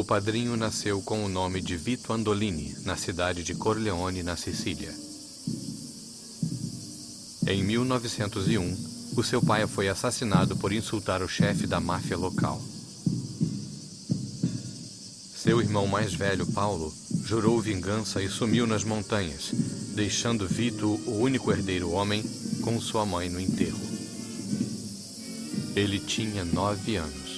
O padrinho nasceu com o nome de Vito Andolini, na cidade de Corleone, na Sicília. Em 1901, o seu pai foi assassinado por insultar o chefe da máfia local. Seu irmão mais velho, Paulo, jurou vingança e sumiu nas montanhas, deixando Vito, o único herdeiro homem, com sua mãe no enterro. Ele tinha nove anos.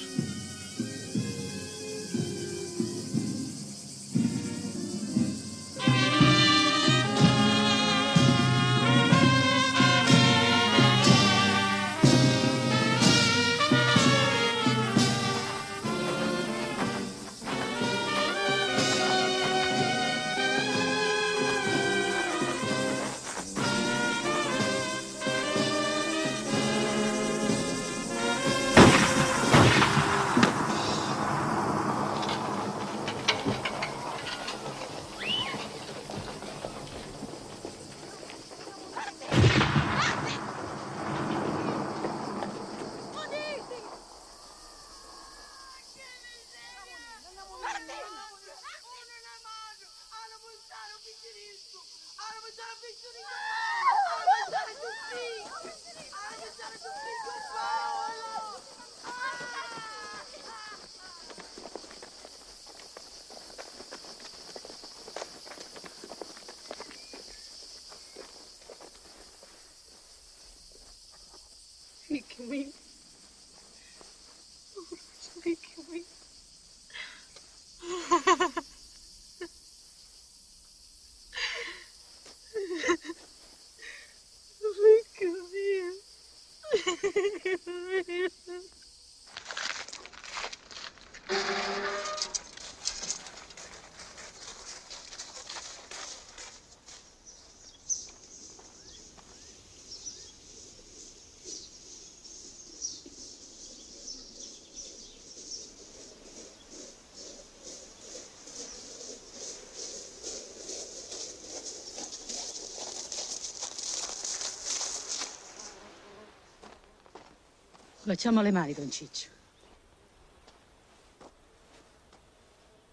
Facciamo le mani, Don Ciccio.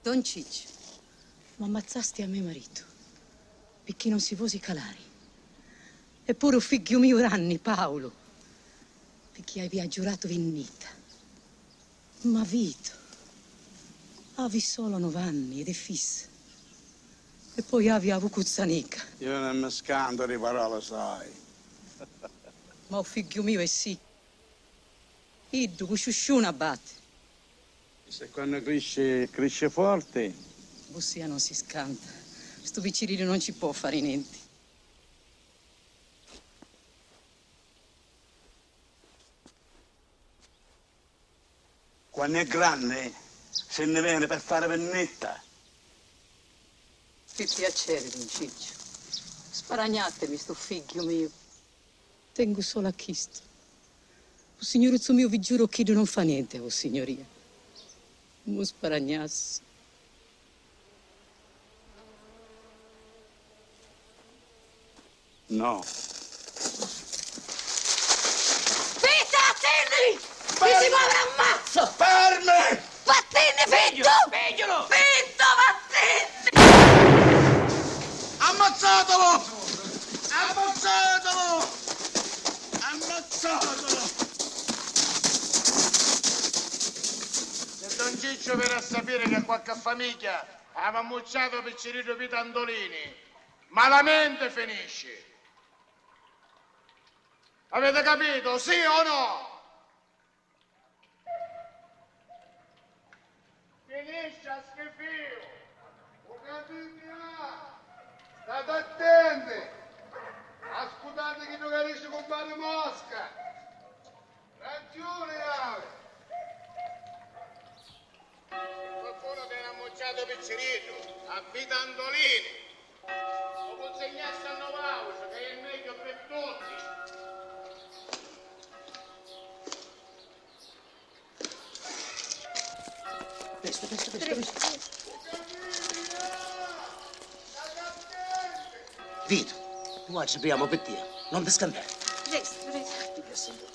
Don Ciccio, ma ammazzasti a mio marito perché non si fosse calare. Eppure un figlio mio anni, Paolo, perché hai giurato vinnita. Ma Vito, avevi solo nove anni ed è fissa. E poi avevi avuto cuzzanica. Io non mi scando di parole, sai. Ma un figlio mio è sì. Iddu, cusciusciuna batte. Se quando cresce, cresce forte, Bussia non si scanta. Sto piccirillo non ci può fare niente. quando è grande, se ne viene per fare pennetta. Che piacere, Don Ciccio. Sparagnatemi, sto figlio mio. Tengo solo a chisto. O signoruzzo mio, vi giuro che non fa niente, oh signoria. Non sparagnasse. No. Vita, attenti! Mi si muove ammazzo! Fermi! Vattene, Fitto! Sveglialo! Fitto, vattene! Ammazzatelo! Ammazzatelo! Ammazzatelo! Se Don Ciccio viene a sapere che qualche famiglia ha mammucciato Piccerino Pitandolini, malamente finisce. Avete capito? Sì o no? Finisce a capito? State attenti! Ascoltate chi non capisce con Mario Mosca! Ragione, Ave! Qualcuno viene ammocciato Piccerino, a Pitandolini! Lo consegnasse a Novaucio, che è il meglio per tutti! Presto, presto, presto, presto. Vito, noi ci abbiamo per te. Non ti scandare. Presto, presto.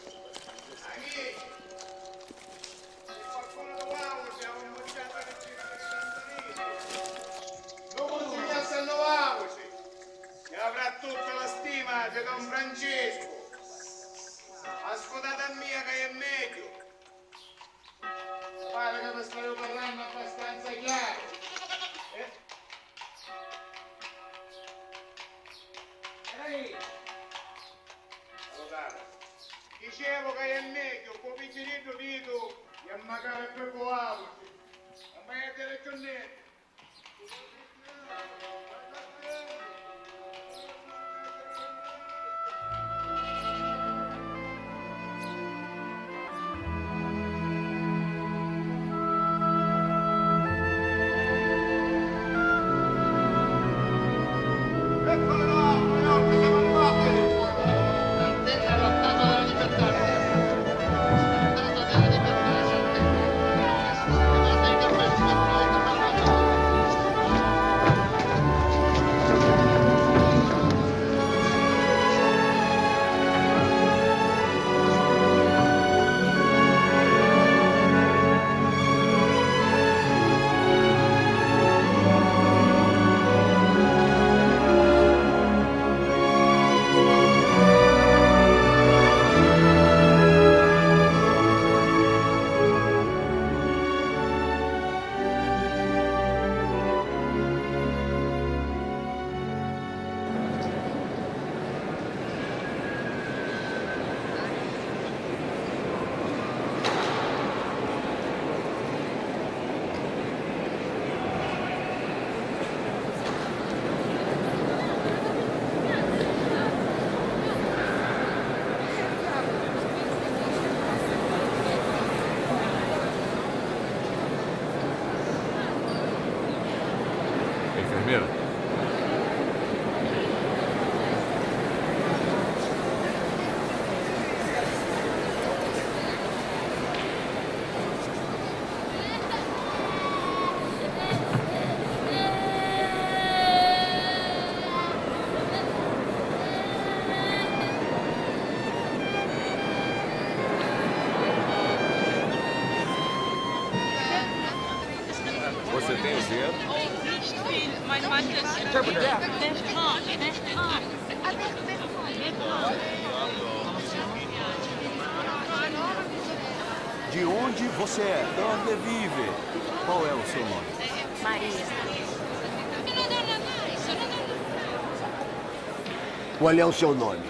Qual é o seu nome?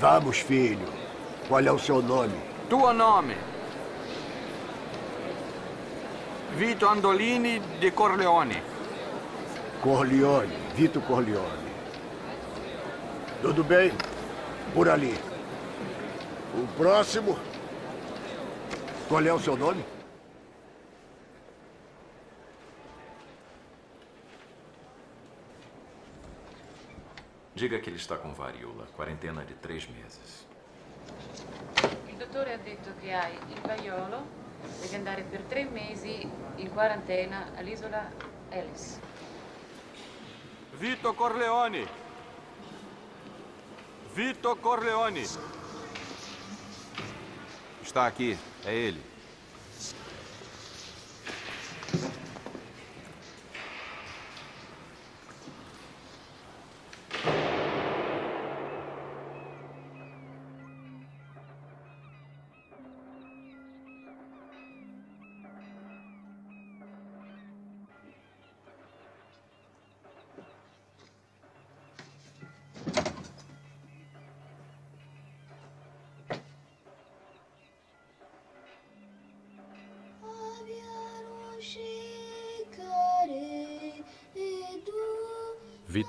Vamos, filho. Qual é o seu nome? Tuo nome? Vito Andolini de Corleone. Corleone, Vito Corleone. Tudo bem? Por ali. O próximo. Qual é o seu nome? Diga que ele está com varíola. Quarentena de três meses. Il dottore ha detto che hai il vaiolo, devi andare per tre mesi in quarantena all'isola Ellis. Vito Corleone. Vito Corleone. Está aqui. É ele.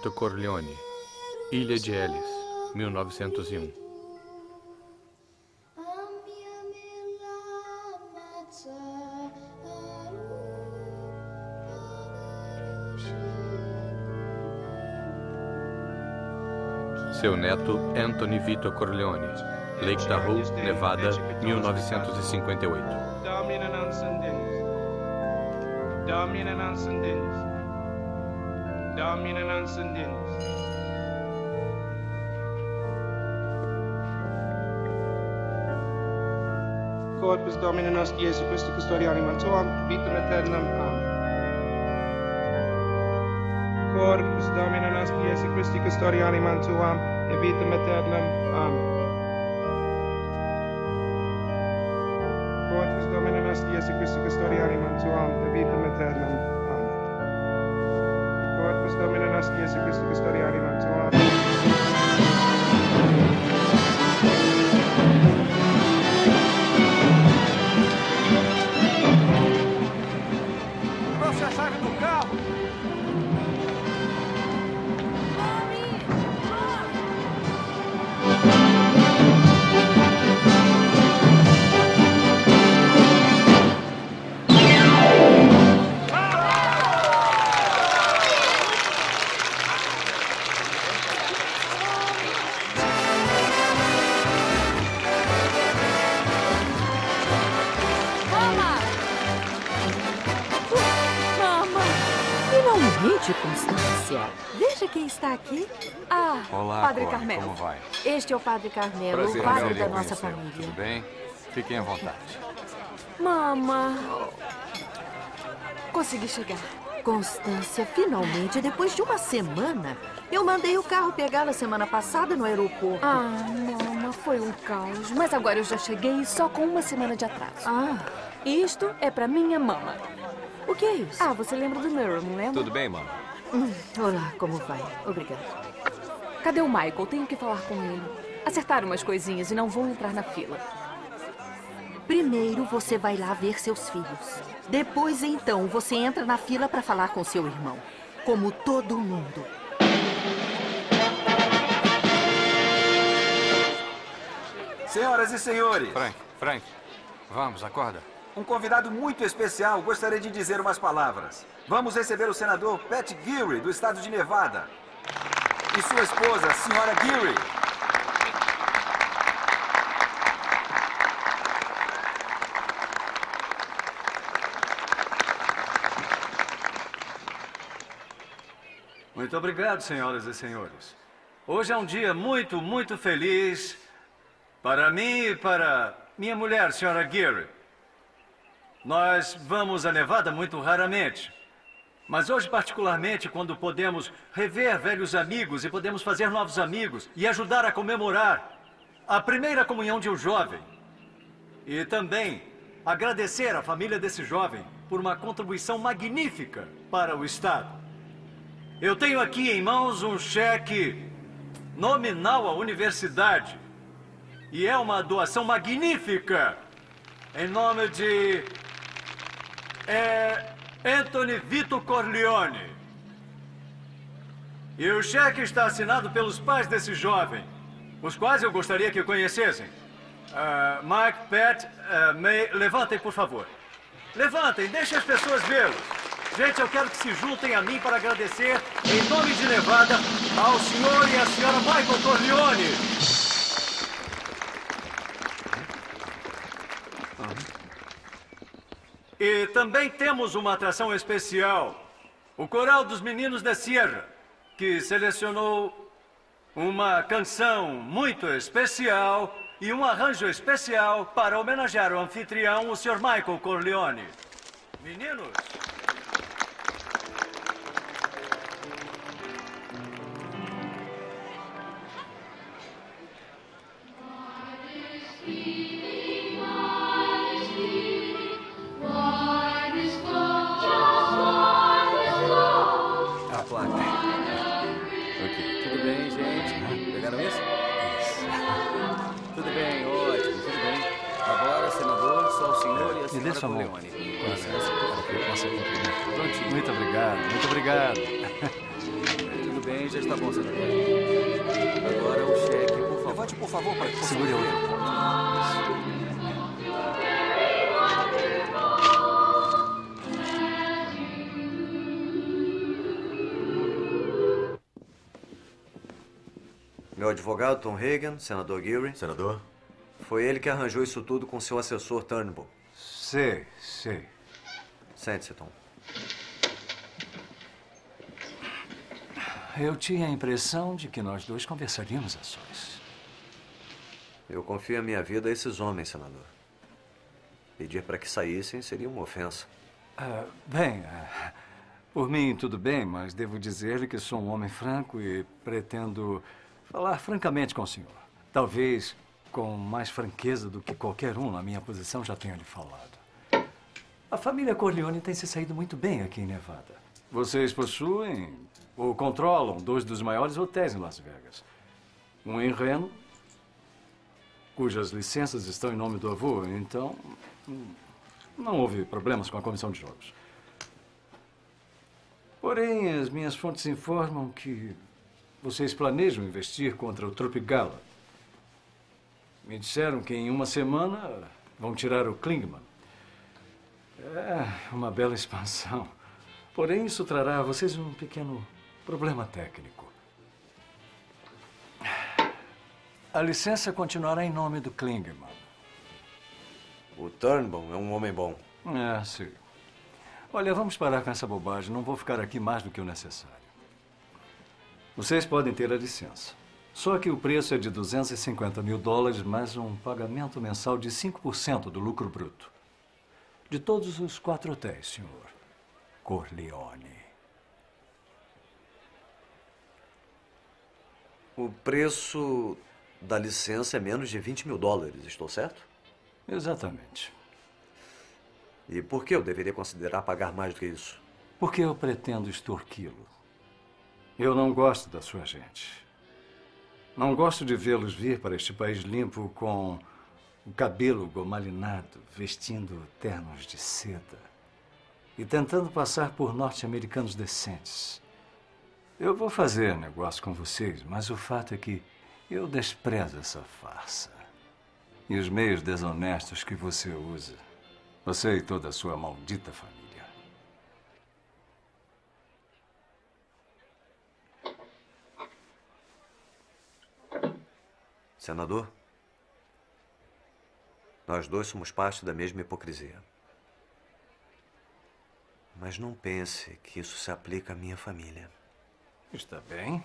Vito Corleone, Ilha de Ellis, 1901. Seu neto, Anthony Vito Corleone, Lake Tahoe, Nevada, 1958. Domine Nansendenis. Domine Nansendenis. Domine Nansendenis. Corpus Domine nostri Iesu Christi custodianum tuam, vitam aeternam. Amen. Corpus Domini nostri Jesu Christi custodiani mantuam, e vitam aeternam. Amen. Constância. Veja quem está aqui. Ah, Olá, Padre Cora, Carmelo. como vai? Este é o Padre Carmelo, Prazer, o padre da nossa família. Tudo bem? Fiquem à vontade. Mama! Consegui chegar. Constância, finalmente, depois de uma semana. Eu mandei o carro pegá-la semana passada no aeroporto. Ah, mama, foi um caos. Mas agora eu já cheguei só com uma semana de atraso. Ah. Isto é pra minha mama. O que é isso? Ah, você lembra do Mirror, não lembra? Tudo bem, mama? Hum, olá, como vai? Obrigada. Cadê o Michael? Tenho que falar com ele. Acertar umas coisinhas e não vou entrar na fila. Primeiro você vai lá ver seus filhos. Depois, então, você entra na fila para falar com seu irmão. Como todo mundo. Senhoras e senhores. Frank, Frank, vamos, acorda. Um convidado muito especial gostaria de dizer umas palavras. Vamos receber o senador Pat Geary, do estado de Nevada. E sua esposa, senhora Geary. Muito obrigado, senhoras e senhores. Hoje é um dia muito, muito feliz para mim e para minha mulher, senhora Geary. Nós vamos a Nevada muito raramente. Mas hoje, particularmente, quando podemos rever velhos amigos e podemos fazer novos amigos e ajudar a comemorar a primeira comunhão de um jovem. E também agradecer à família desse jovem por uma contribuição magnífica para o Estado. Eu tenho aqui em mãos um cheque nominal à universidade. E é uma doação magnífica. Em nome de. É. Anthony Vito Corleone. E o cheque está assinado pelos pais desse jovem, os quais eu gostaria que conhecessem. Ah, Mike, Pat, ah, May, levantem, por favor. Levantem, deixem as pessoas vê-los. Gente, eu quero que se juntem a mim para agradecer, em nome de Nevada, ao senhor e à senhora Michael Corleone. E também temos uma atração especial. O Coral dos Meninos da Sierra, que selecionou uma canção muito especial e um arranjo especial para homenagear o anfitrião, o Sr. Michael Corleone. Meninos, senhor e a Me senhora dê sua mão. Corleone. Com licença, para que eu possa cumprir. Prontinho. Muito obrigado, muito obrigado. Tudo bem, já está bom, senador. Agora o cheque, por favor. Levante, por favor, para que possa Segure outra. Meu advogado, Tom Hagan, senador Geary. Senador? Foi ele que arranjou isso tudo com seu assessor Turnbull. Sei, sei. Sente-se, Tom. Eu tinha a impressão de que nós dois conversaríamos a sós. Eu confio a minha vida a esses homens, senador. Pedir para que saíssem seria uma ofensa. Ah, bem, ah, Por mim, tudo bem, mas devo dizer-lhe que sou um homem franco e pretendo falar francamente com o senhor. Talvez com mais franqueza do que qualquer um na minha posição já tenha lhe falado. A família Corleone tem se saído muito bem aqui em Nevada. Vocês possuem ou controlam dois dos maiores hotéis em Las Vegas. Um em Reno, cujas licenças estão em nome do avô, então hum, não houve problemas com a comissão de jogos. Porém, as minhas fontes informam que vocês planejam investir contra o Tropicala. Me disseram que em uma semana vão tirar o Klingman. É uma bela expansão. Porém, isso trará a vocês um pequeno problema técnico. A licença continuará em nome do Klingman. O Turnbull é um homem bom. É, sim. Olha, vamos parar com essa bobagem. Não vou ficar aqui mais do que o necessário. Vocês podem ter a licença. Só que o preço é de 250 mil dólares, mais um pagamento mensal de 5% do lucro bruto. De todos os quatro hotéis, senhor. Corleone. O preço da licença é menos de 20 mil dólares, estou certo? Exatamente. E por que eu deveria considerar pagar mais do que isso? Porque eu pretendo extorquí-lo. Eu não gosto da sua gente. Não gosto de vê-los vir para este país limpo com o cabelo gomalinado, vestindo ternos de seda e tentando passar por norte-americanos decentes. Eu vou fazer negócio com vocês, mas o fato é que eu desprezo essa farsa. E os meios desonestos que você usa. Você e toda a sua maldita família. Senador, nós dois somos parte da mesma hipocrisia. Mas não pense que isso se aplica à minha família. Está bem.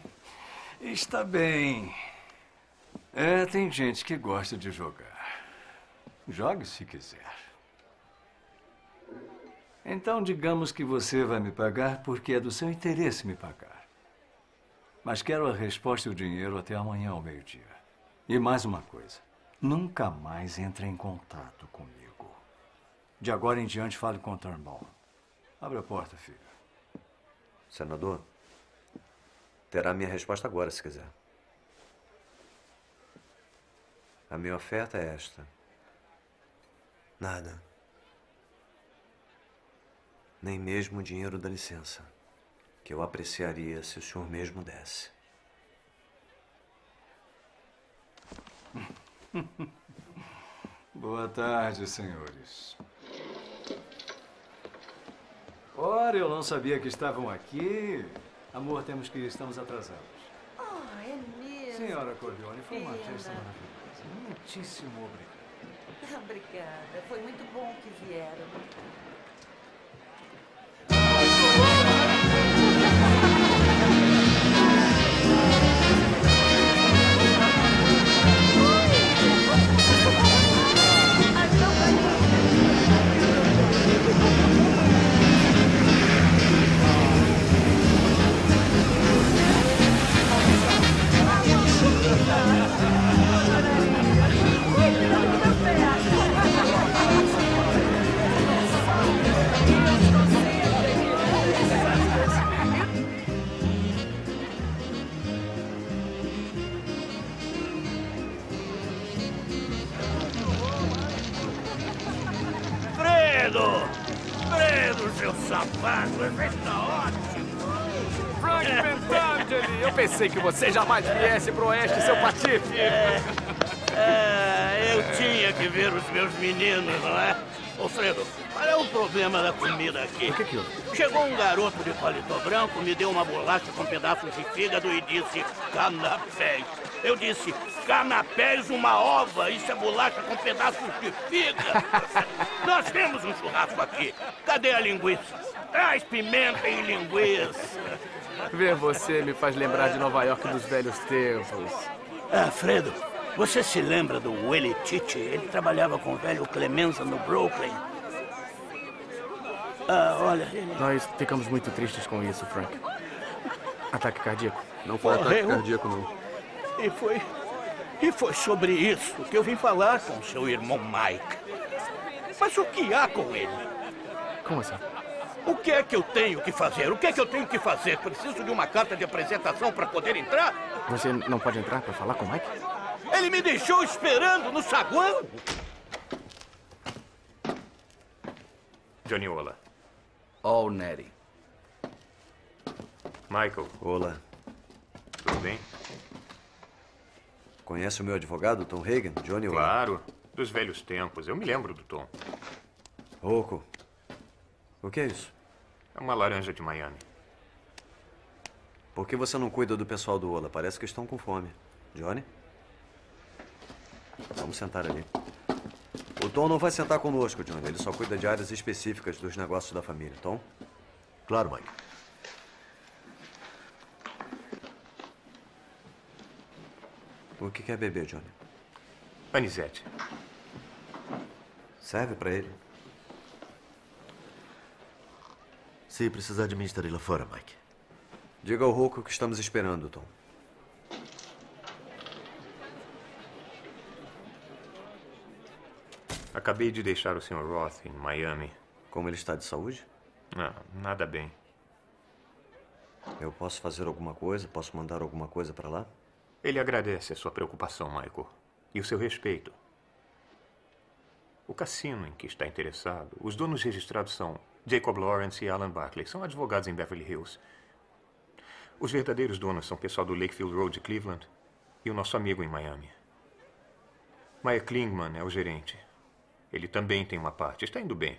Está bem. É, tem gente que gosta de jogar. Jogue se quiser. Então, digamos que você vai me pagar porque é do seu interesse me pagar. Mas quero a resposta e o dinheiro até amanhã ao meio-dia. E mais uma coisa: nunca mais entre em contato comigo. De agora em diante, fale com o Turnbull. Abre a porta, filho. Senador, terá minha resposta agora, se quiser. A minha oferta é esta. Nada. Nem mesmo o dinheiro da licença, que eu apreciaria se o senhor mesmo desse. Boa tarde, senhores. Ora, eu não sabia que estavam aqui. Amor, temos que ir, estamos atrasados. Ah, é mesmo? Senhora Corleone, foi uma festa maravilhosa. Muitíssimo obrigado. Obrigada. Foi muito bom que vieram. Safado! Esse está ótimo! Frank Pentangeli! Eu pensei que você jamais viesse pro oeste, seu patife! É, eu tinha que ver os meus meninos, não é? Ô, Fredo, qual é o problema da comida aqui? O que que houve? Chegou um garoto de paletó branco, me deu uma bolacha com pedaços de fígado e disse canapés. Eu disse, canapés uma ova, isso é bolacha com pedaços de fígado. Nós temos um churrasco aqui. Cadê a linguiça? Traz pimenta e linguiça. Ver você me faz lembrar de Nova York dos velhos tempos. Ah, Fredo, você se lembra do Willie Tite? Ele trabalhava com o velho Clemenza no Brooklyn. Ah, olha, ele Nós ficamos muito tristes com isso, Frank. Ataque cardíaco. Não foi ataque cardíaco, não. E foi. E foi sobre isso que eu vim falar com seu irmão Mike. Mas o que há com ele? Como assim? O que é que eu tenho que fazer? O que é que eu tenho que fazer? Preciso de uma carta de apresentação para poder entrar? Você não pode entrar para falar com o Mike? Ele me deixou esperando no saguão. Johnny Ola. All Nettie. Michael. Olá. Tudo bem? Conhece o meu advogado, Tom Hagen? Johnny. Claro. Dos velhos tempos. Eu me lembro do Tom. Rocco. O que é isso? É uma laranja de Miami. Por que você não cuida do pessoal do Ola? Parece que estão com fome. Johnny? Vamos sentar ali. O Tom não vai sentar conosco, Johnny. Ele só cuida de áreas específicas dos negócios da família. Tom? Claro, Mike. O que quer beber, Johnny? Anisete. Serve pra ele. Se precisar de mim, estarei lá fora, Mike. Diga ao Rocco que estamos esperando, Tom. Acabei de deixar o Sr. Roth em Miami. Como ele está de saúde? Não, nada bem. Eu posso fazer alguma coisa? Posso mandar alguma coisa pra lá? Ele agradece a sua preocupação, Michael, e o seu respeito. O cassino em que está interessado, os donos registrados são Jacob Lawrence e Alan Barkley. São advogados em Beverly Hills. Os verdadeiros donos são o pessoal do Lakefield Road de Cleveland e o nosso amigo em Miami. Maya Klingman é o gerente. Ele também tem uma parte. Está indo bem.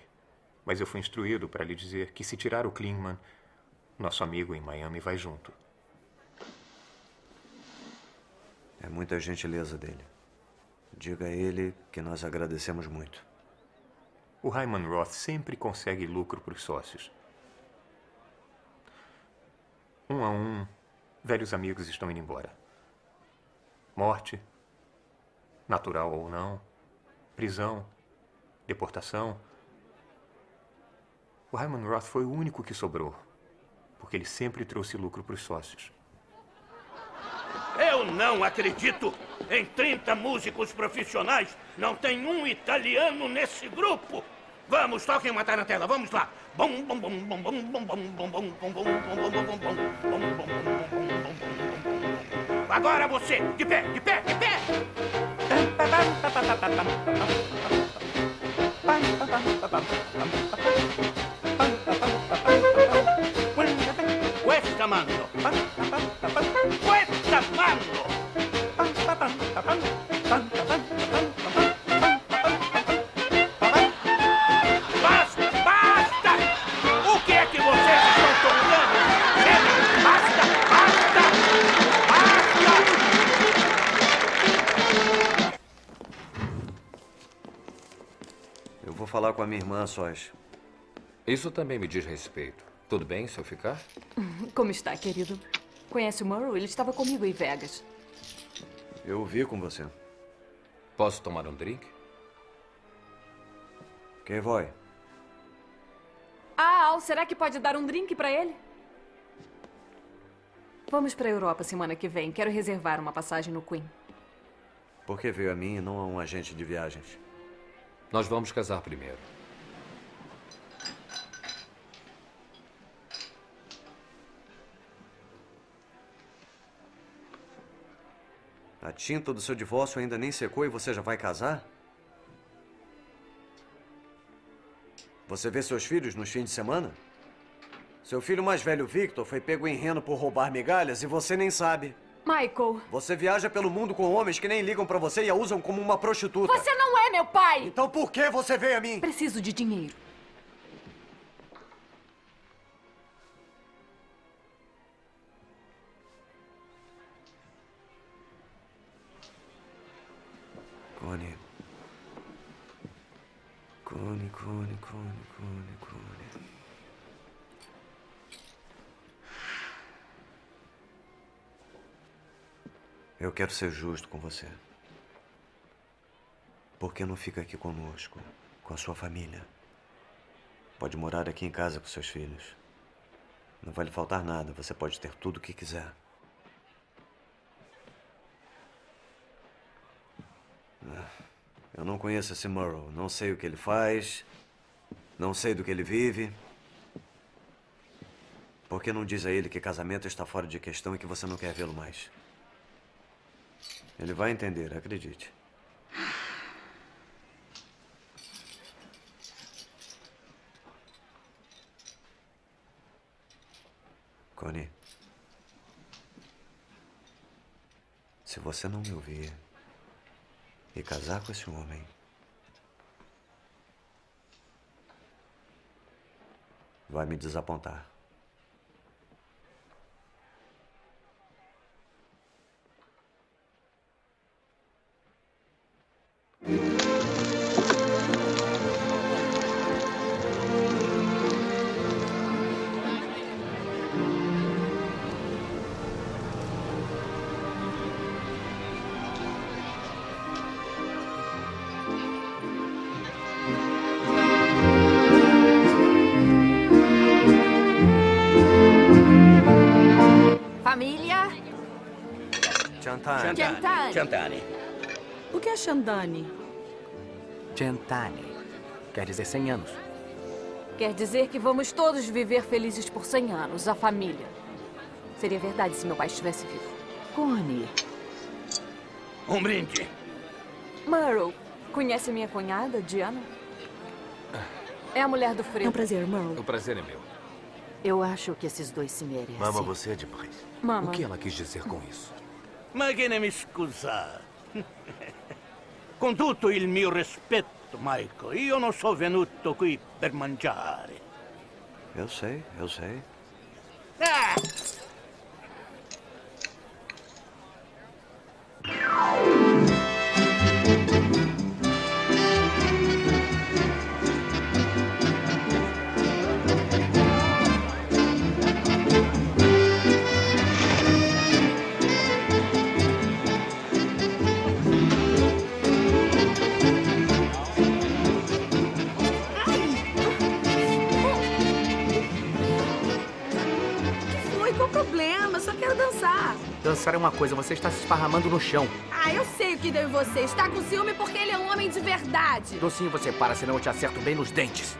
Mas eu fui instruído para lhe dizer que se tirar o Klingman, nosso amigo em Miami vai junto. É muita gentileza dele. Diga a ele que nós agradecemos muito. O Hyman Roth sempre consegue lucro para os sócios. Um a um, velhos amigos estão indo embora. Morte, natural ou não, prisão, deportação. O Hyman Roth foi o único que sobrou, porque ele sempre trouxe lucro para os sócios. Eu não acredito! Em 30 músicos profissionais, não tem um italiano nesse grupo! Vamos, toquem uma tarantela, vamos lá! Bom, bom, bom, bom, bom, bom, bom, bom, bom, bom, bom, bom, bom, bom, bom, bom, bom, bom, Agora você, de pé, de pé, de pé! Questa mano! Questa Basta! Basta! O que é que vocês estão tocando? Chega! Basta! Basta! Basta! Eu vou falar com a minha irmã sós. Isso também me diz respeito. Tudo bem se eu ficar? Como está, querido? Conhece o Murrow? Ele estava comigo em Vegas. Eu vi com você. Posso tomar um drink? Quem vai? Ah, Al, será que pode dar um drink para ele? Vamos para a Europa semana que vem. Quero reservar uma passagem no Queen. Por que veio a mim e não a um agente de viagens? Nós vamos casar primeiro. A tinta do seu divórcio ainda nem secou e você já vai casar? Você vê seus filhos nos fins de semana? Seu filho mais velho, Victor, foi pego em reno por roubar migalhas e você nem sabe. Michael! Você viaja pelo mundo com homens que nem ligam pra você e a usam como uma prostituta. Você não é meu pai! Então por que você veio a mim? Preciso de dinheiro. Eu quero ser justo com você. Por que não fica aqui conosco, com a sua família? Pode morar aqui em casa com seus filhos. Não vai lhe faltar nada. Você pode ter tudo o que quiser. Eu não conheço esse Murrow. Não sei o que ele faz. Não sei do que ele vive. Por que não diz a ele que casamento está fora de questão e que você não quer vê-lo mais? Ele vai entender, acredite. Connie. Se você não me ouvir e casar com esse homem, vai me desapontar. Família? Chantane. Chantane. O que é Xandane? Gentani. Quer dizer 100 anos. Quer dizer que vamos todos viver felizes por 100 anos, a família. Seria verdade se meu pai estivesse vivo. Connie. Um brinde. Murrow, conhece minha cunhada, Diana? É a mulher do Fredo. É um prazer, Murrow. O prazer é meu. Eu acho que esses dois se merecem. Mama, você é demais. Mama. O que ela quis dizer com isso? Ma che ne mi scusa? Con tutto il mio rispetto, Michael, io non sono venuto qui per mangiare. Eu sei, eu sei. Ah! Foi, qual problema? Só quero dançar. Dançar é uma coisa, você está se esparramando no chão. Ah, eu sei o que deu em você. Está com ciúme porque ele é um homem de verdade. Docinho, você para, senão eu te acerto bem nos dentes.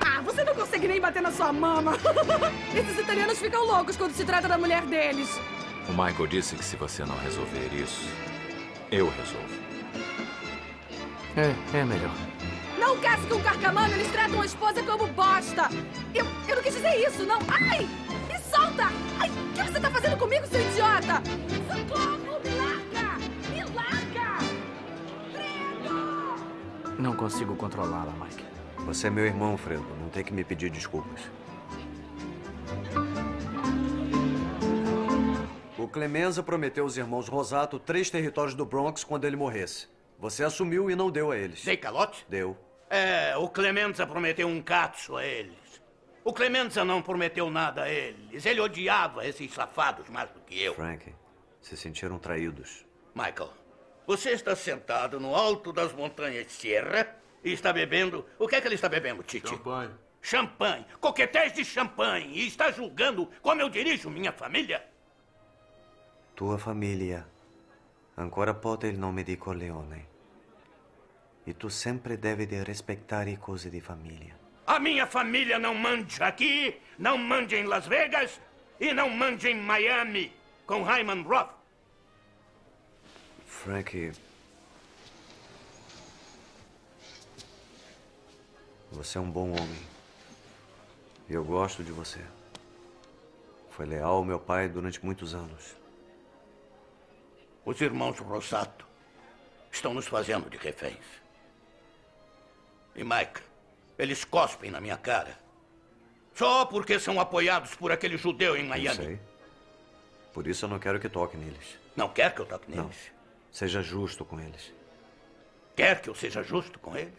Ah, você não consegue nem bater na sua mama. Esses italianos ficam loucos quando se trata da mulher deles. O Michael disse que se você não resolver isso, eu resolvo. É, é melhor. Não case com um carcamano, eles tratam a esposa como bosta. Eu, eu não quis dizer isso, não. Ai, solta. Ai, o que você tá fazendo comigo, seu idiota? Socorro, me larga. Me larga. Não consigo controlá-la, Mike. Você é meu irmão, Fredo. Não tem que me pedir desculpas. O Clemenza prometeu aos irmãos Rosato três territórios do Bronx quando ele morresse. Você assumiu e não deu a eles. Dei calote? Deu. É, o Clemenza prometeu um cazzo a eles. O Clemenza não prometeu nada a eles. Ele odiava esses safados mais do que eu. Frank, se sentiram traídos. Michael, você está sentado no alto das montanhas Sierra e está bebendo. O que é que ele está bebendo, Titi? Champanhe. Champanhe. Coquetéis de champanhe. E está julgando como eu dirijo minha família? Tua famiglia ancora porta il nome di Corleone. E tu sempre devi rispettare cose di famiglia. A minha família não mande aqui, não mande em Las Vegas e não mande em Miami com Hyman Roth. Frank. Você é um bom homem. E eu gosto de você. Foi leal ao meu pai durante muitos anos. Os irmãos Rosato estão nos fazendo de reféns. E Mike, eles cospem na minha cara. Só porque são apoiados por aquele judeu em Eu Miami. sei. Por isso eu não quero que toque neles. Não quer que eu toque neles? Não. Seja justo com eles. Quer que eu seja justo com eles?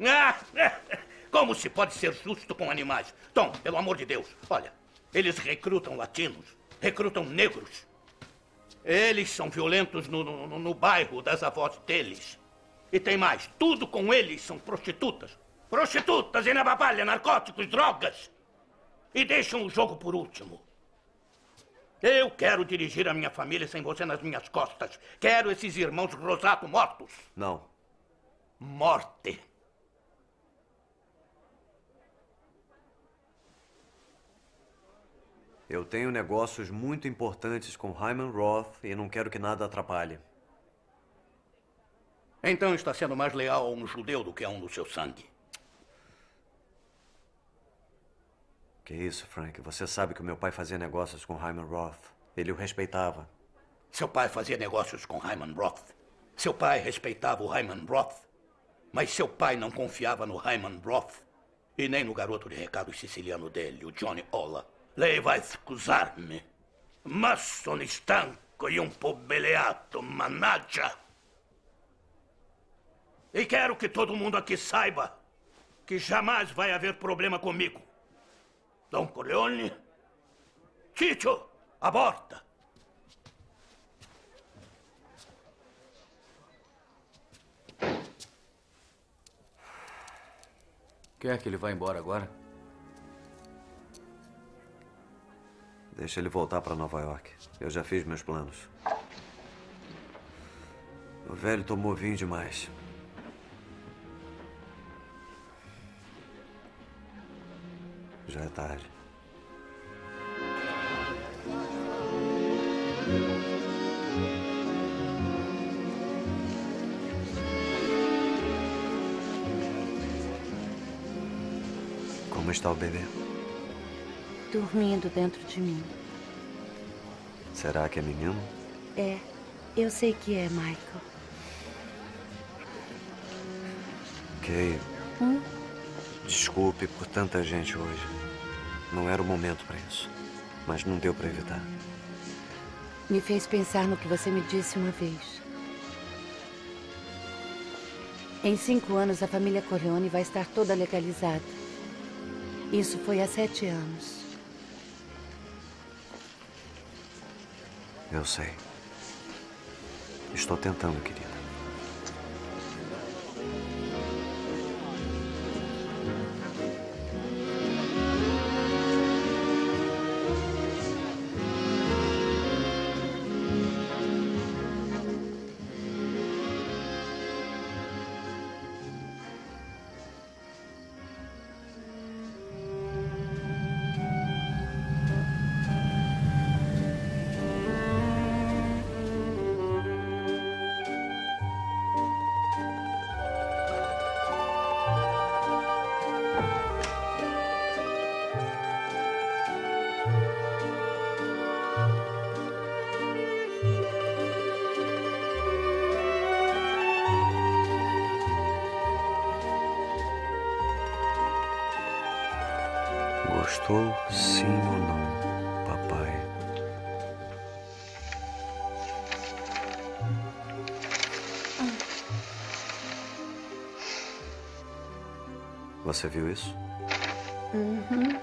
Ah, como se pode ser justo com animais? Tom, pelo amor de Deus, olha, eles recrutam latinos, recrutam negros. Eles são violentos no, no- no bairro das avós deles. E tem mais, tudo com eles são prostitutas. Prostitutas e na babalha, narcóticos, drogas. E deixam o jogo por último. Eu quero dirigir a minha família sem você nas minhas costas. Quero esses irmãos Rosato mortos. Não. Morte. Eu tenho negócios muito importantes com Hyman Roth e não quero que nada atrapalhe. Então está sendo mais leal a um judeu do que a um do seu sangue. Que isso, Frank? Você sabe que o meu pai fazia negócios com Hyman Roth. Ele o respeitava. Seu pai fazia negócios com Hyman Roth. Seu pai respeitava o Hyman Roth. Mas seu pai não confiava no Hyman Roth. E nem no garoto de recado siciliano dele, o Johnny Ola. Lei vai scusarmi. Ma sono stanco e un po' beleato, mannaggia. E quero que todo mundo aqui saiba que jamais vai haver problema comigo. Dom Corleone, Tito, aborta. Quer que ele vá embora agora? Deixa ele voltar para Nova York. Eu já fiz meus planos. O velho tomou vinho demais. Já é tarde. Como está o bebê? Dormindo dentro de mim. Será que é menino? É, eu sei que é, Michael. Kay, Hum? Desculpe por tanta gente hoje. Não era o momento para isso. Mas não deu para evitar. Me fez pensar no que você me disse uma vez. Em cinco anos, a família Corleone vai estar toda legalizada. Isso foi há sete anos. Eu sei. Estou tentando, querida. Você viu isso? Uhum.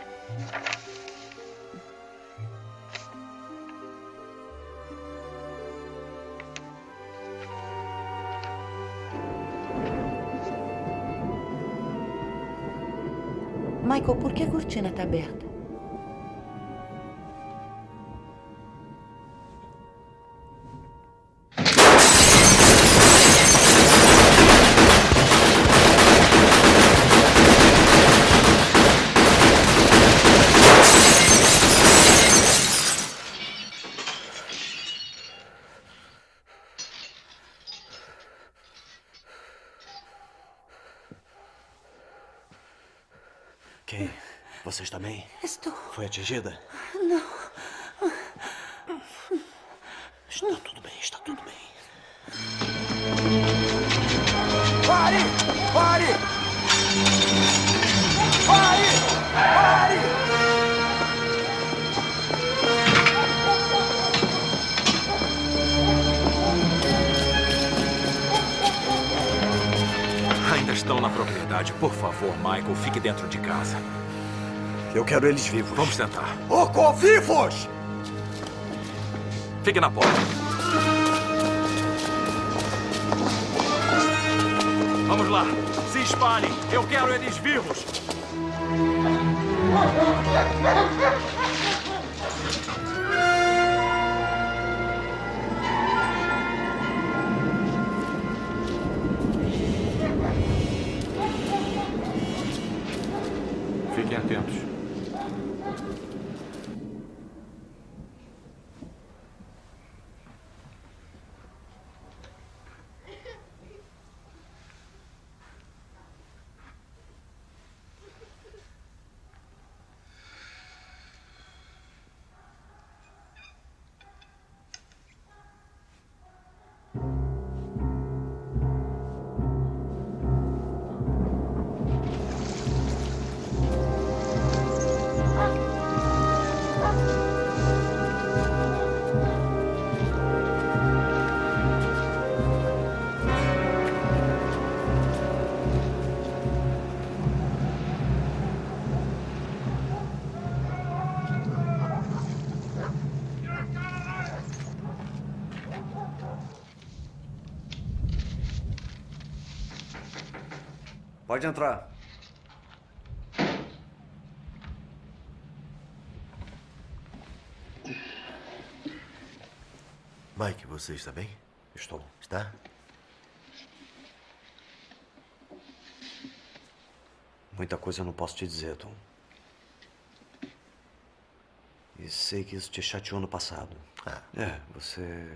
Michael, por que a cortina está aberta? Quero eles vivos. Vamos tentar. Ocovivos! Fique na porta. Vamos lá. Se espalhem. Eu quero eles vivos. Pode entrar. Mike, você está bem? Estou. Está? Muita coisa eu não posso te dizer, Tom. E sei que isso te chateou no passado. Ah. É, você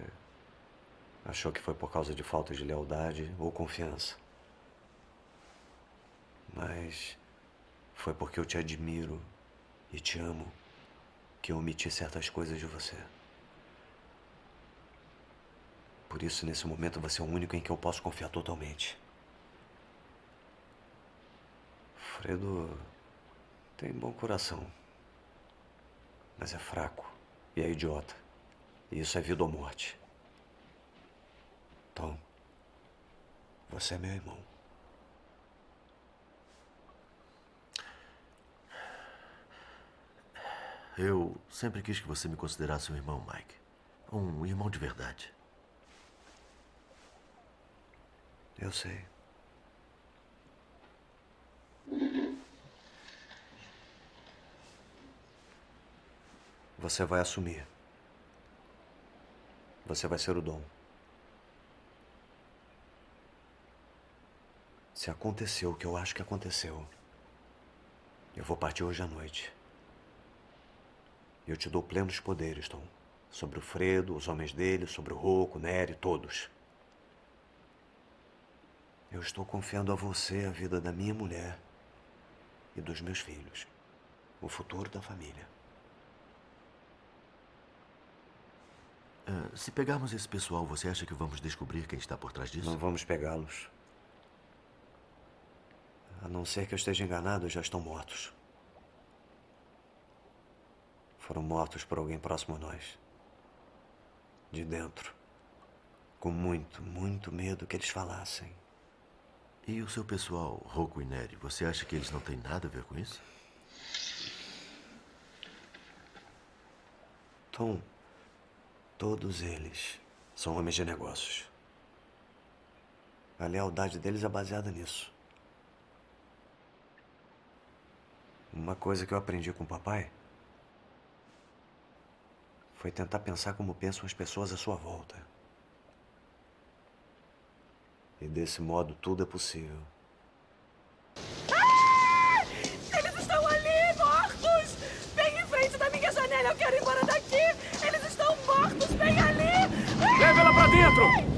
achou que foi por causa de falta de lealdade ou confiança. Mas foi porque eu te admiro e te amo que eu omiti certas coisas de você. Por isso, nesse momento, você é o único em que eu posso confiar totalmente. Fredo tem bom coração, mas é fraco e é idiota. E isso é vida ou morte. Tom, você é meu irmão. Eu sempre quis que você me considerasse um irmão, Mike. Um irmão de verdade. Eu sei. Você vai assumir. Você vai ser o dom. Se aconteceu o que eu acho que aconteceu, eu vou partir hoje à noite. Eu te dou plenos poderes, Tom. Sobre o Fredo, os homens dele, sobre o Rocco, Nery, todos. Eu estou confiando a você a vida da minha mulher e dos meus filhos. O futuro da família. Ah, se pegarmos esse pessoal, você acha que vamos descobrir quem está por trás disso? Não vamos pegá-los. A não ser que eu esteja enganado, já estão mortos. Foram mortos por alguém próximo a nós. De dentro. Com muito, muito medo que eles falassem. E o seu pessoal, Rocco e Nery, você acha que eles não têm nada a ver com isso? Tom, todos eles são homens de negócios. A lealdade deles é baseada nisso. Uma coisa que eu aprendi com o papai foi tentar pensar como pensam as pessoas à sua volta. E desse modo tudo é possível. Ah! Eles estão ali, mortos! Bem em frente da minha janela, eu quero ir embora daqui! Eles estão mortos, bem ali! Leve ela pra dentro!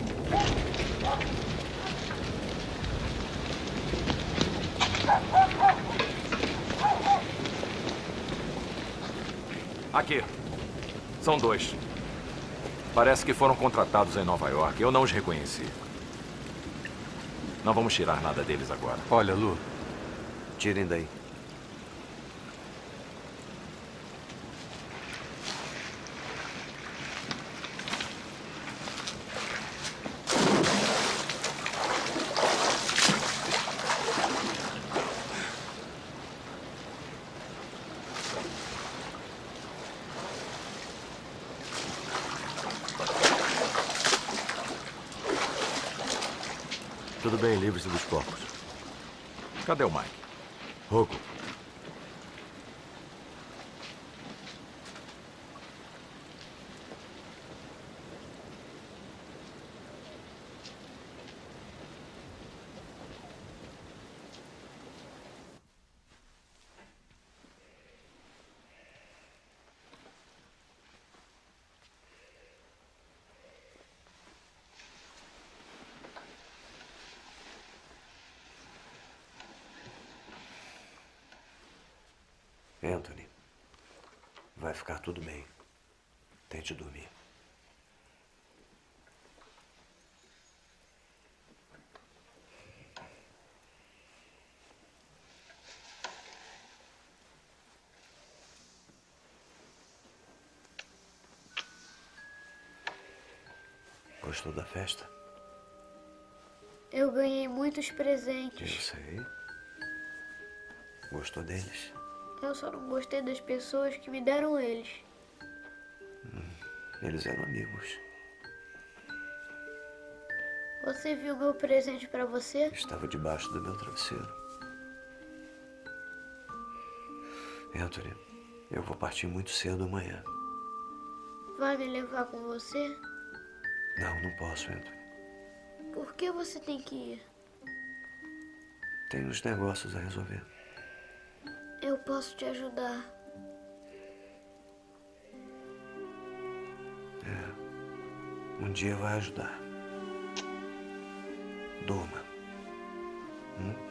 Aqui. São dois. Parece que foram contratados em Nova York. Eu não os reconheci. Não vamos tirar nada deles agora. Olha, Lu. Tirem daí. Cadê o Mike? Roco. Anthony, vai ficar tudo bem. Tente dormir. Gostou da festa? Eu ganhei muitos Eu presentes. sei. Gostou deles? Eu só não gostei das pessoas que me deram eles. Eles eram amigos. Você viu meu presente pra você? Estava debaixo do meu travesseiro. Anthony, eu vou partir muito cedo amanhã. Vai me levar com você? Não, não posso, Anthony. Por que você tem que ir? Tenho uns negócios a resolver. Eu posso te ajudar. Um dia vai ajudar. Durma. Hum?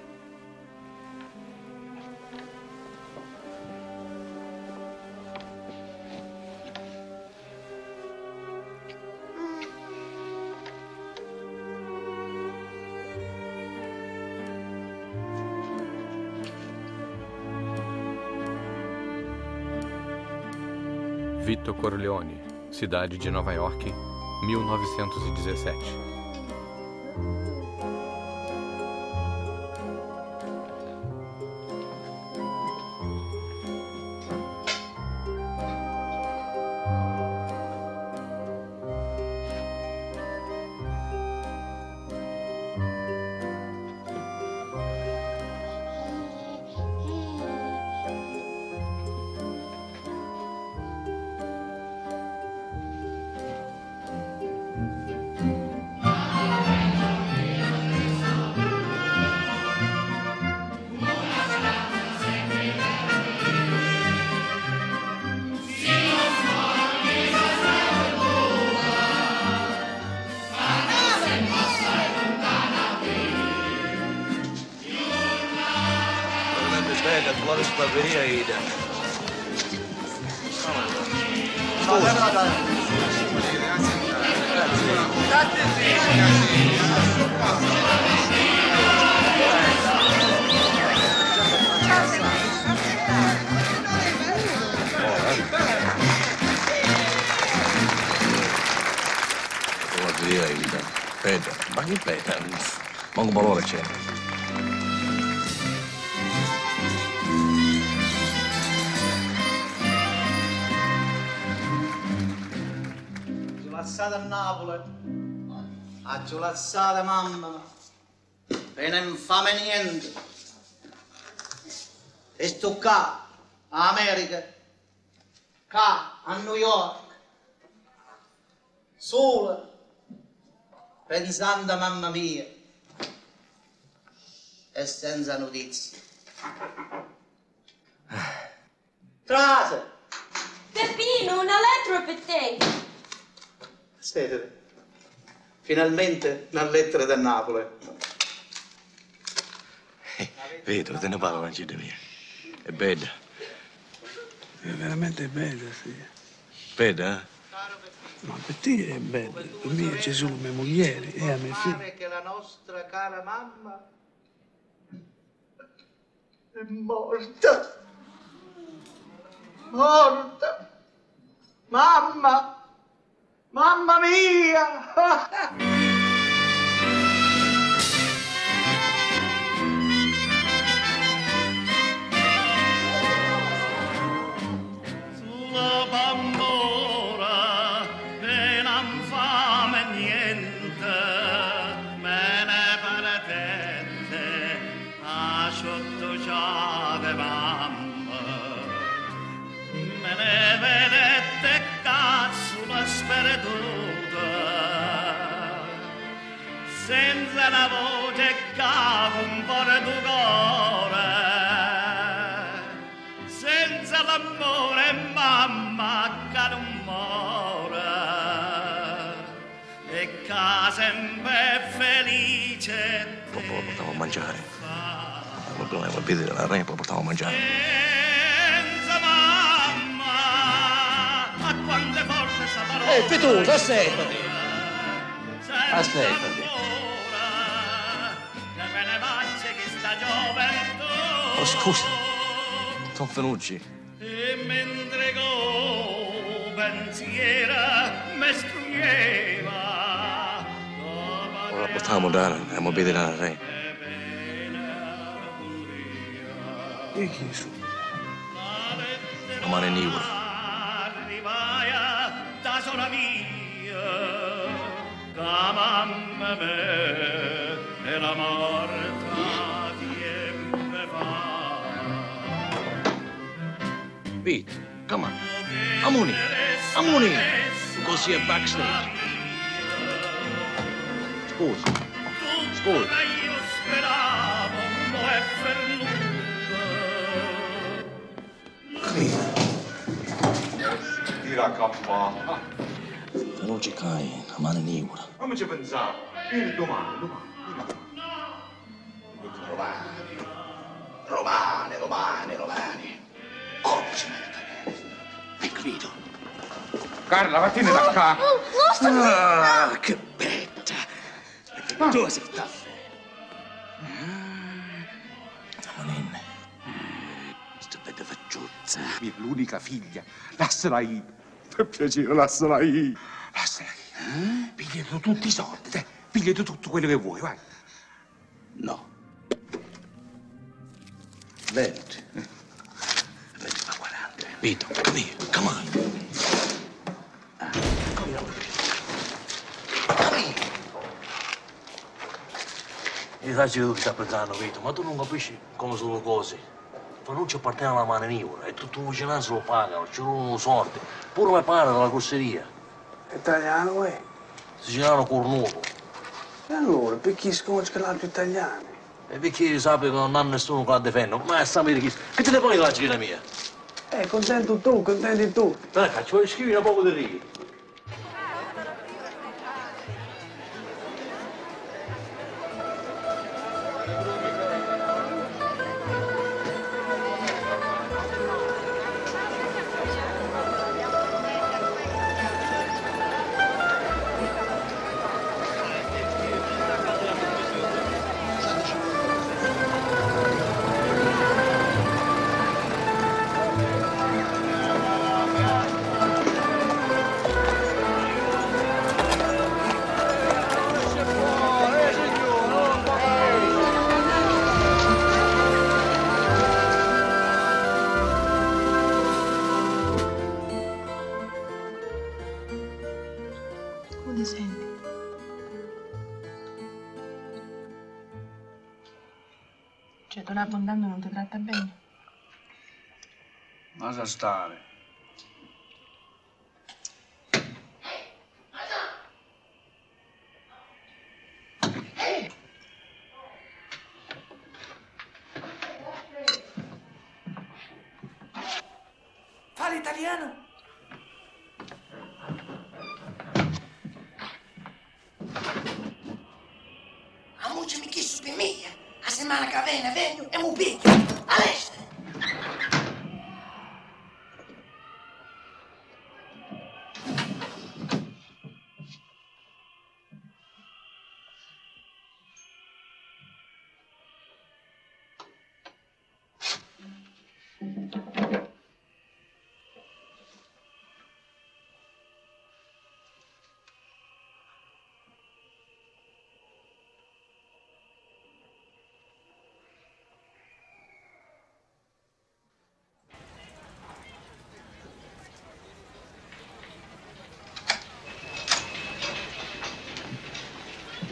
Cidade de Nova York, 1917. Sto qua, a America. Qua, a New York. Sola. Pensando a mamma mia. E senza notizie. Trase! Peppino, una lettera per te. Aspetta. Finalmente una lettera da Napoli. Vedo, te ne parlo anche di me. È bella. È veramente bella, sì. Bella, eh? Ma per te è bella, per me è Gesù, mia moglie e a mia figlia. Pare che la nostra cara mamma è morta. Morta. Mamma. Mamma mia. Senza la voce cava un po' di cuore, senza l'amore mamma che non muore, e che sempre felice Poi lo portavo a mangiare. Come prima la piede della re, poi portavo a mangiare. senza mamma, a quante volte sta parola Eh, Petuso, aspettati. Aspettati. Oh, scusa. Don Fenucci. e mentre go pensiera mi strugneva Ora la portavo a mangiare, andiamo a vedere la re. E chi? La mano in Ivora. arrivaia da sola mia che mamma me e la morta Pete, come on. Amuni. Amuni. Go see a backstage. Skål. Skål. Tira cappa. Non ci cai, la mano in ora. Come ci pensavo? Il domani, domani. Romani, Romani, Romani, Romani. Come Complice maledetto. Hai capito? Carla, vattene da oh, qua. Oh, lasciami. Ah, che betta. Ah. Joseph Taffè. Amonin. Stupenda fanciuzza. Mia l'unica figlia. lasciala lì! Per piacere, lasciala lì! Lasciala lì! Eh? Pigliati tutti i soldi. Pigliati tutto quello che vuoi, vai. No. Venti. Vito, come here, come on. Io sai che tu stai pensando, Vito, ma tu non capisci come sono le cose. Fenucci appartiene alla Ivora e tutto il vicinanza lo pagano, ci sono soldi. Pure mi pare dalla corseria. Italiano, eh? Siciliano cornuto. E allora, perché scocci che l'altro italiano? E perché sappi che non ha nessuno che la difende? Ma sta a vedere chi... Che te ne poi la ciglia mia? Eh, contento tu, contenti tu. Dai, caccio, scrivi un poco di righe. Lascia stare. Fa l'italiano. A mucci mi chiesto per me. A settimana che viene vengo e mi picchio.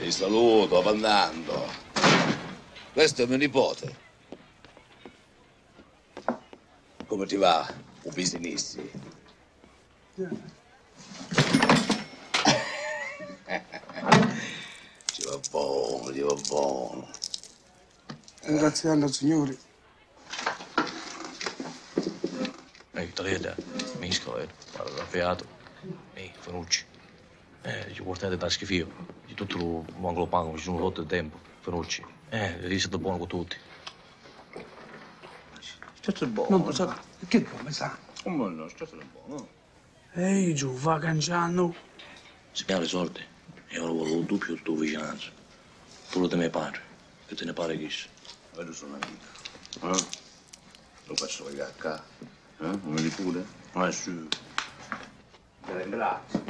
Ti saluto, va andando. Questo è mio nipote. Come ti va, Pupinissi? Ci va buono, ci va buono. Ringraziando il Signore. Eh, Meitä liedä, miskaleen, eh, parla fiato, ei, fanucci. Eh, ci portate tasche fio. Di tutto lo mangolo pango, ci sono rotto il tempo. Fanucci. Eh, devi essere buono con tutti. Questo è buono. Non lo so. Che come sa? Come no, questo è buono. Ehi, giù, va cangiando. Se mi ha le soldi, io ora volevo il doppio del tuo vicinanza. Pure di mio padre, che te ne pare che sia. Vedo sono amico. Eh? Lo faccio vedere qua. Eh? Non mi pure? Ma su. Te ringrazio.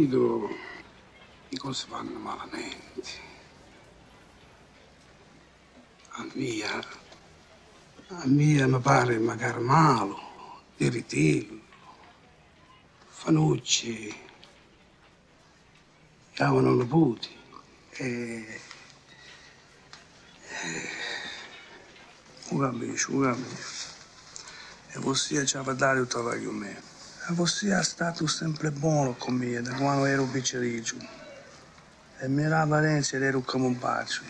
Vito, le cose vanno malamente. A mia, a mia mi pare magari malo, irritivo, Fanucci, chiamano nipoti e... Un capisco, un capisco. E você ci aveva dato tutto con me. Você è stato sempre buono con me da quando ero piccericcio. E mi era Valencia ero come un pazzo.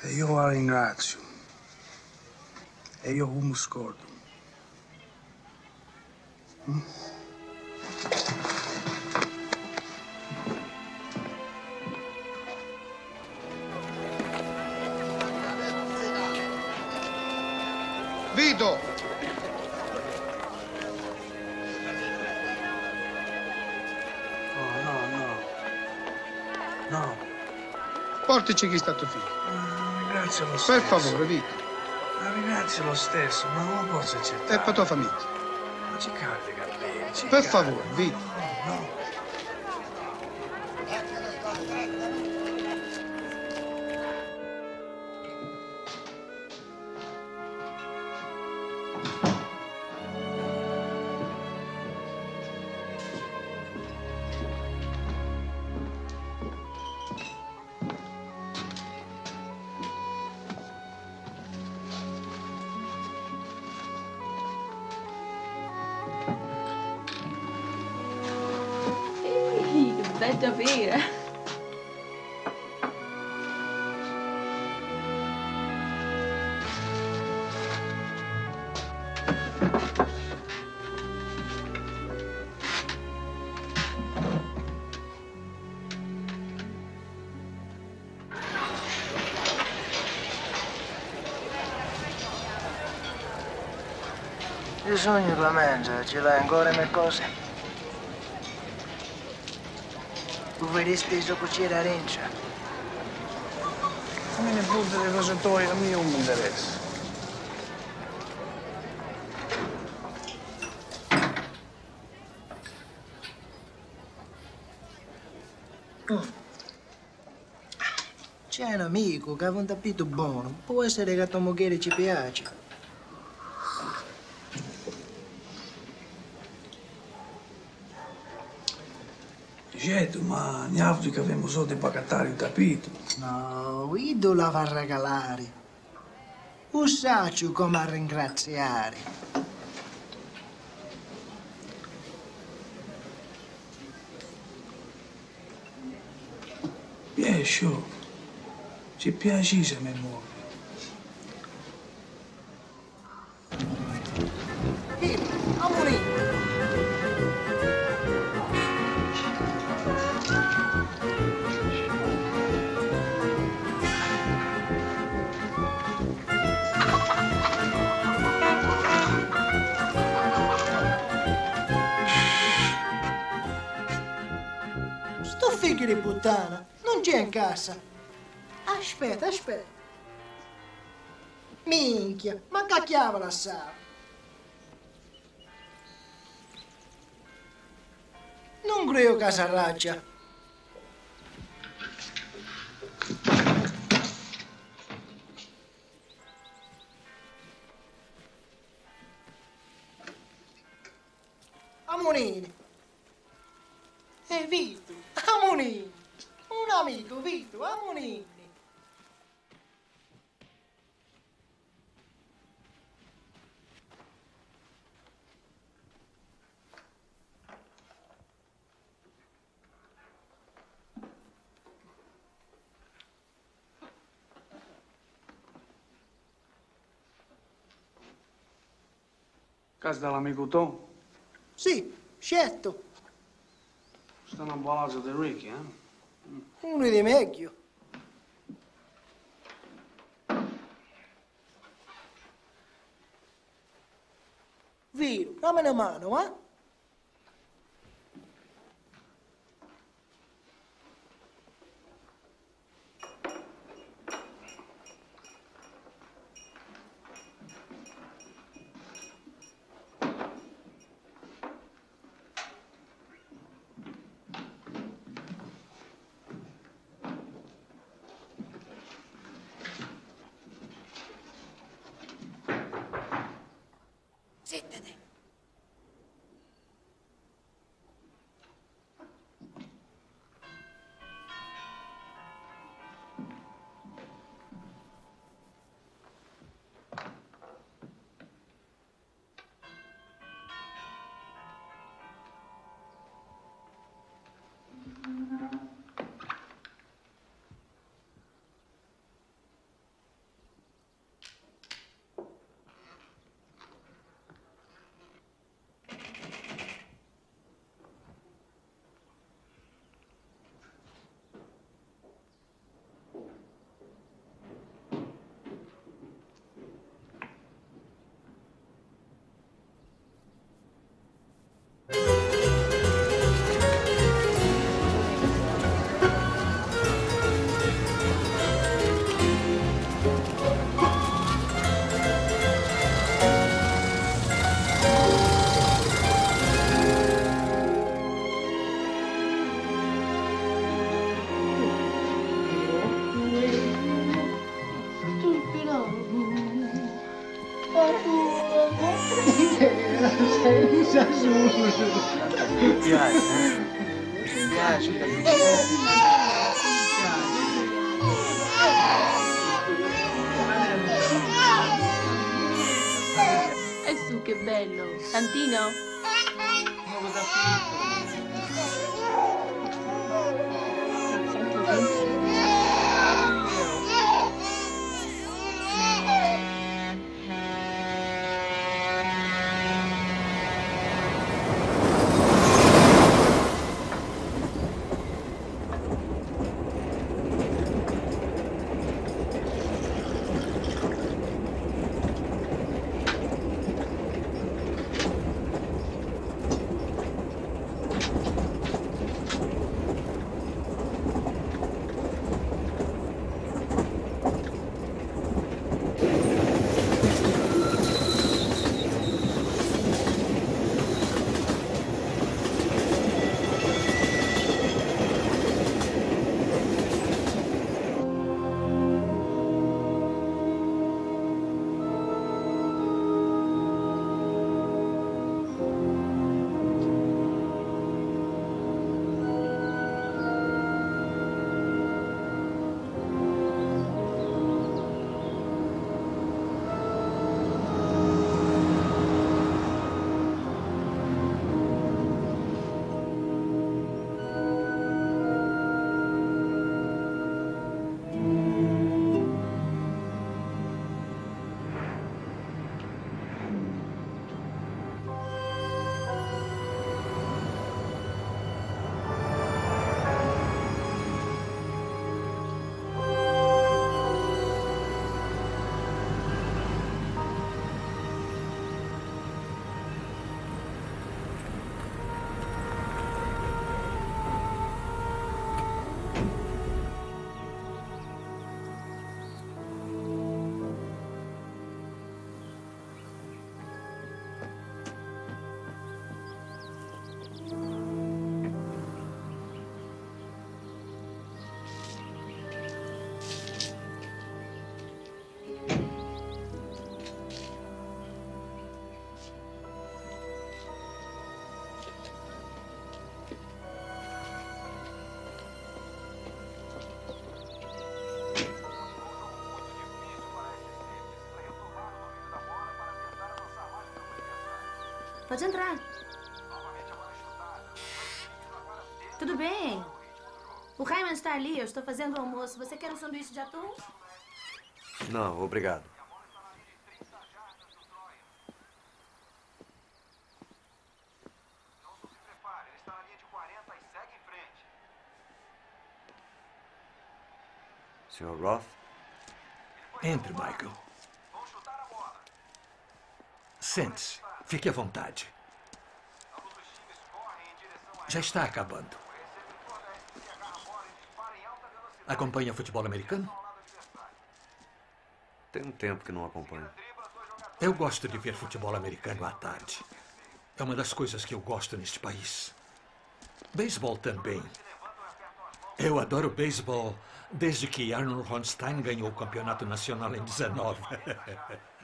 E io la ringrazio. E io come scordo. Mm? Vito! Portici chi sta tuo figlio. Ringrazio lo stesso. Per favore, Vito. Ma Ringrazio lo stesso, ma non lo posso accettare. È per tua famiglia. Ma ci Carlini, ci Per favore, Vito. No. Ehi, Il sogno la mangia, ce l'hai ancora le cose? Vuoi speso cucire a rincia? Non me ne fotte le cose tue, a me non mi interessa. C'è un amico che ha un tappeto buono. Può essere che a tua moglie ci piace. In Africa abbiamo solo di pagattare il tappeto. No, Ido la va a regalare. Un saccio come a ringraziare. Piace, oh. Ci piace se mi muovi. Aspetta, aspetta. Minchia, ma cacchiava la sala. Non credo che sarraccia. Amonini. E eh, Vito, Amonini. Un amico, Vito, Amonini. Casa dell'amico Tom? Sì, certo. Stanno a palazzo di Ricky, eh? Uno di meglio. Vito, dammi una mano, eh? Mi piace, eh? Mi piace, E su, che bello. Santino? Pode entrar. Tudo bem. O Raymond está ali, eu estou fazendo o almoço. Você quer um sanduíche de atum? Não, obrigado. Sr. Roth? Entre, Michael. Sente-se. Fique à vontade. Já está acabando. Acompanha futebol americano? Tem um tempo que não acompanho. Eu gosto de ver futebol americano à tarde. É uma das coisas que eu gosto neste país. Beisebol também. Eu adoro beisebol desde que Arnold Ronstein ganhou o campeonato nacional em 19.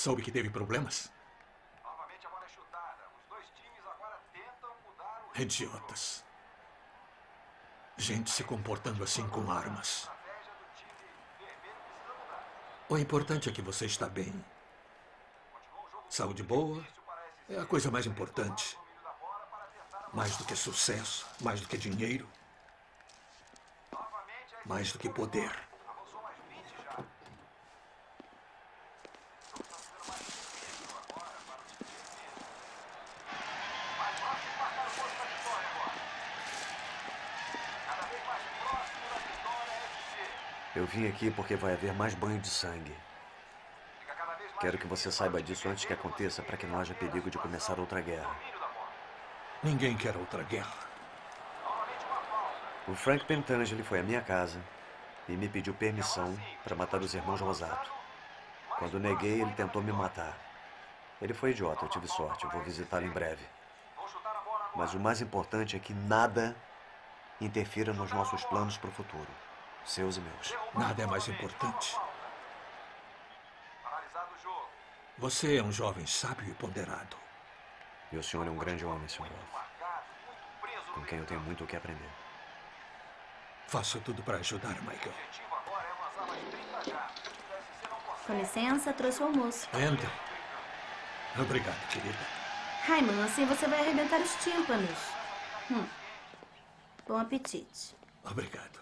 Soube que teve problemas? Idiotas. Gente se comportando assim com armas. O importante é que você está bem. Saúde boa é a coisa mais importante. Mais do que sucesso, mais do que dinheiro, mais do que poder. Vim aqui porque vai haver mais banho de sangue. Quero que você saiba disso antes que aconteça, para que não haja perigo de começar outra guerra. Ninguém quer outra guerra. O Frank Pentangeli foi à minha casa e me pediu permissão para matar os irmãos Rosato. Quando neguei, ele tentou me matar. Ele foi idiota, eu tive sorte. Eu vou visitá-lo em breve. Mas o mais importante é que nada interfira nos nossos planos para o futuro. Seus e meus. Nada é mais importante. Você é um jovem sábio e ponderado. E o senhor é um grande homem, Sr. Roth. Com quem eu tenho muito o que aprender. Faço tudo para ajudar, Michael. Com licença, trouxe o almoço. Entre. Obrigado, querida. Raymond, assim você vai arrebentar os tímpanos. Hum. Bom apetite. Obrigado.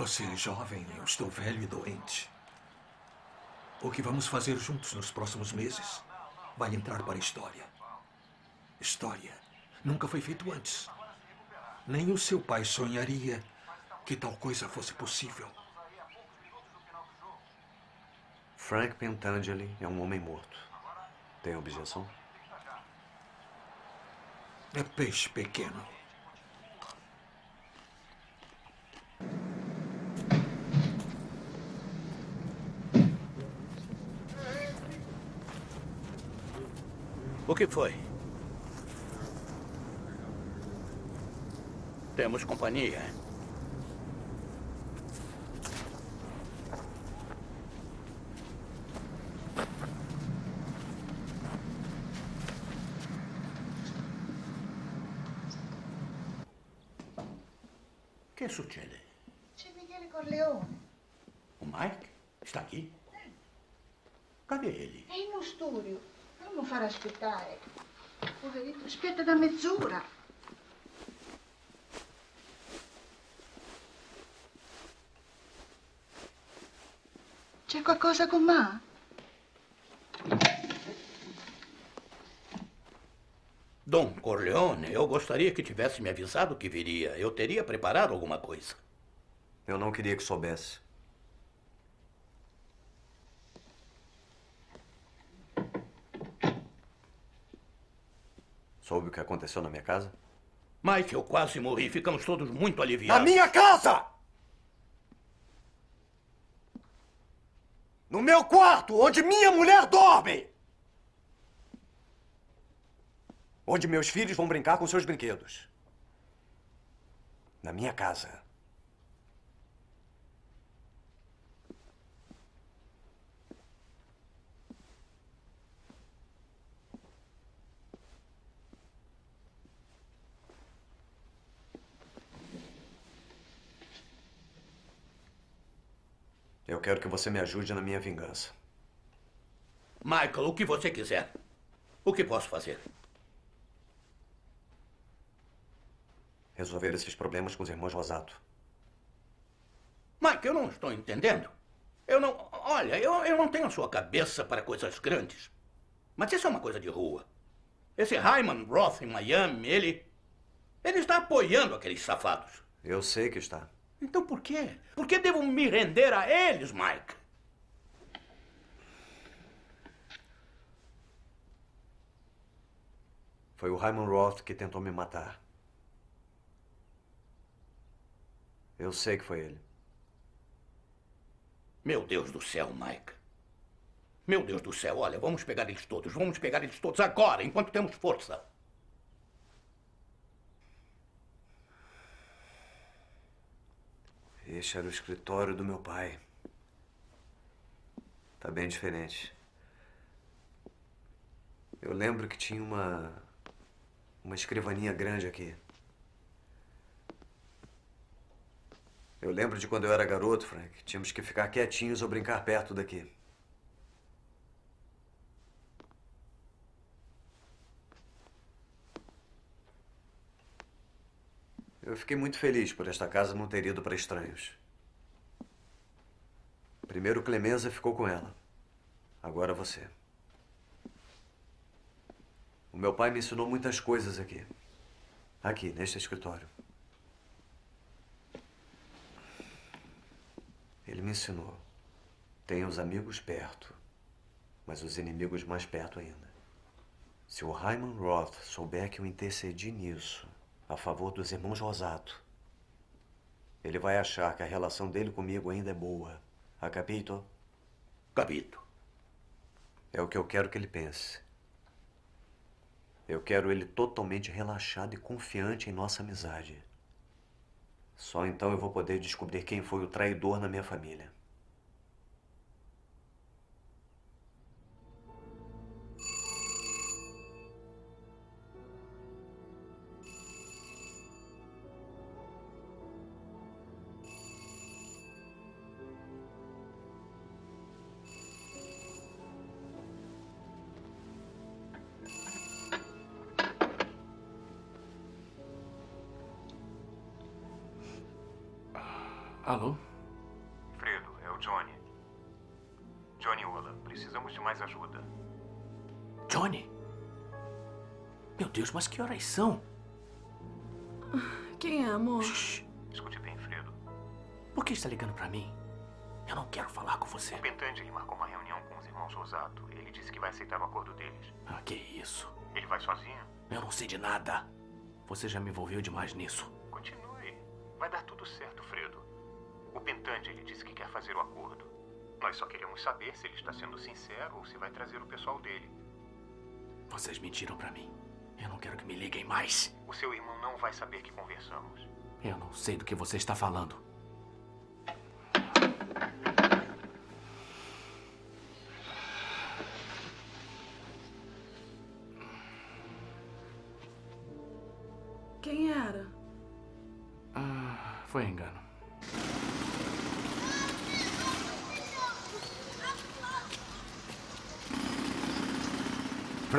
Você é jovem, eu estou velho e doente. O que vamos fazer juntos nos próximos meses vai entrar para a história. História nunca foi feito antes. Nem o seu pai sonharia que tal coisa fosse possível. Frank Pentangeli é um homem morto. Tem objeção? É peixe pequeno. O que foi? Temos companhia. Che succede? C'è Michele Corleone. O Mike? Está aqui? Cadê ele? In uno fare aspettare. Poverino, aspetta da mezz'ora. C'è qualcosa con Ma? Dom Corleone, eu gostaria que tivesse me avisado que viria. Eu teria preparado alguma coisa. Eu não queria que soubesse. Soube o que aconteceu na minha casa? Mike, eu quase morri. Ficamos todos muito Na aliviados. minha casa! No meu quarto, onde minha mulher dorme! Onde meus filhos vão brincar com seus brinquedos. Na minha casa. Eu quero que você me ajude na minha vingança. Michael, o que você quiser. O que posso fazer? Resolver esses problemas com os irmãos Rosato. Mike, eu não estou entendendo. Eu não. Olha, eu, eu não tenho a sua cabeça para coisas grandes. Mas isso é uma coisa de rua. Esse Hyman Roth em Miami, ele. Ele está apoiando aqueles safados. Eu sei que está. Então por quê? Por que devo me render a eles, Mike? Foi o Hyman Roth que tentou me matar. Eu sei que foi ele. Meu Deus do céu, Mike. Meu Deus do céu, olha, vamos pegar eles todos. Vamos pegar eles todos agora, enquanto temos força. Este era o escritório do meu pai. Tá bem diferente. Eu lembro que tinha uma. uma escrivaninha grande aqui. Eu lembro de quando eu era garoto, Frank. Tínhamos que ficar quietinhos ou brincar perto daqui. Eu fiquei muito feliz por esta casa não ter ido para estranhos. Primeiro Clemenza ficou com ela. Agora você. O meu pai me ensinou muitas coisas aqui. Aqui, neste escritório. Ele me ensinou. Tenha os amigos perto, mas os inimigos mais perto ainda. Se o Hyman Roth souber que eu intercedi nisso, a favor dos irmãos Rosato, ele vai achar que a relação dele comigo ainda é boa. Ha capito? Capito. É o que eu quero que ele pense. Eu quero ele totalmente relaxado e confiante em nossa amizade. Só então eu vou poder descobrir quem foi o traidor na minha família. Alô? Fredo, é o Johnny. Johnny Ola, precisamos de mais ajuda. Johnny? Meu Deus, mas que horas são? Quem é, amor? Shhh. Escute bem, Fredo. Por que está ligando para mim? Eu não quero falar com você. O Pentangeli marcou uma reunião com os irmãos Rosato. Ele disse que vai aceitar o acordo deles. Ah, que isso? Ele vai sozinho? Eu não sei de nada. Você já me envolveu demais nisso. Pentangeli disse que quer fazer o acordo. Nós só queremos saber se ele está sendo sincero ou se vai trazer o pessoal dele. Vocês mentiram para mim. Eu não quero que me liguem mais. O seu irmão não vai saber que conversamos. Eu não sei do que você está falando.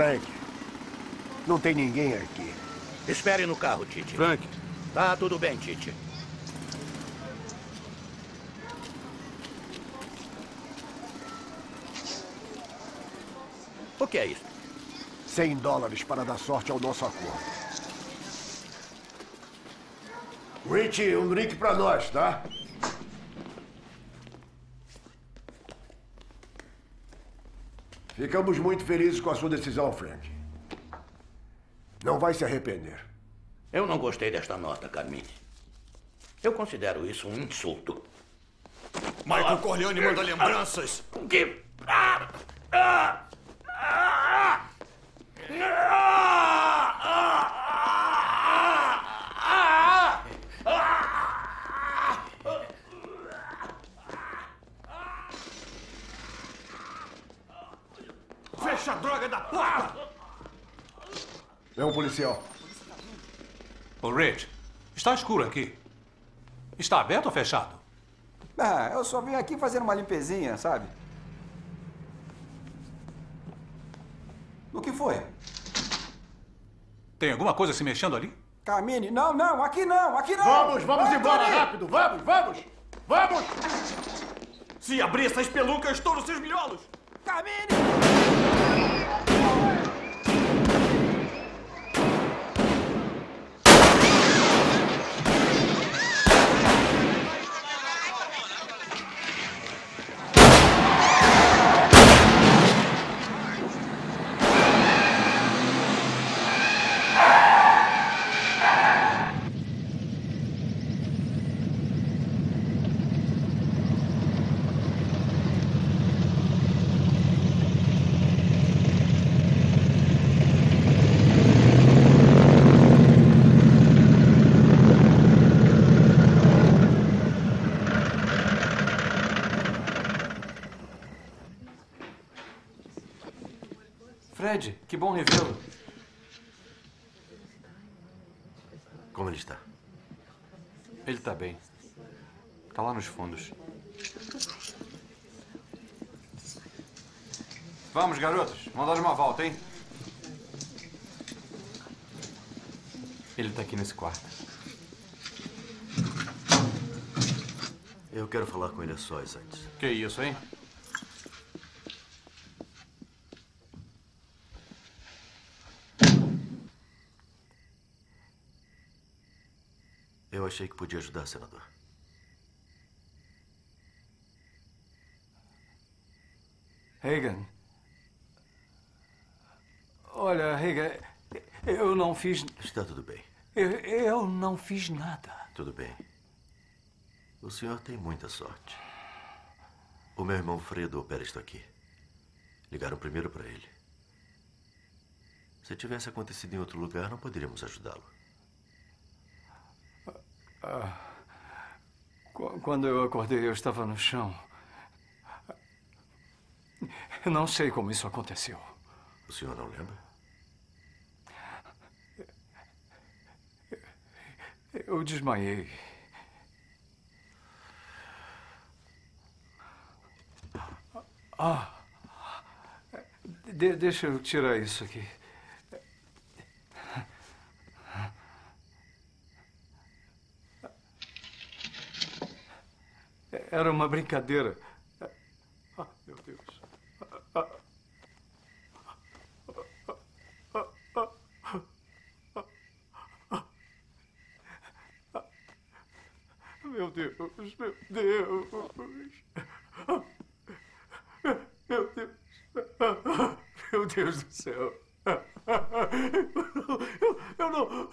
Frank, não tem ninguém aqui. Espere no carro, Tite. Frank. Tá tudo bem, Tite. O que é isso? 100 dólares para dar sorte ao nosso acordo. Richie, um drink para nós, tá? Ficamos muito felizes com a sua decisão, Frank. Não vai se arrepender. Eu não gostei desta nota, Carmine. Eu considero isso um insulto. Michael Corleone manda lembranças. O que? Ah! Ah! Ah! Fecha a droga da porta! É um policial. Ô, Rich, está escuro aqui. Está aberto ou fechado? Ah, eu só vim aqui fazer uma limpezinha, sabe? O que foi? Tem alguma coisa se mexendo ali? Camine, não, não, aqui não, aqui não! Vamos, vamos Vai, embora, Tony! rápido, vamos, vamos! Vamos! Se abrir essa espelunca, eu estouro seus miolos! Fred, que bom revê-lo. Como ele está? Ele tá bem. Tá lá nos fundos. Vamos, garotos. Vamos dar uma volta, hein? Ele tá aqui nesse quarto. Eu quero falar com ele a sós antes. Que isso, hein? Eu achei que podia ajudar, senador. Reagan. Olha, Reagan, eu não fiz. Está tudo bem. Eu, eu não fiz nada. Tudo bem. O senhor tem muita sorte. O meu irmão Fredo opera isto aqui. Ligaram primeiro para ele. Se tivesse acontecido em outro lugar, não poderíamos ajudá-lo. Ah, qu- quando eu acordei, eu estava no chão. Eu não sei como isso aconteceu. O senhor não lembra? Eu desmaiei. Ah, de- deixa eu tirar isso aqui. Era uma brincadeira. Ah, meu Deus. Meu Deus, meu Deus. Meu Deus. Meu Deus do céu. Eu, eu não.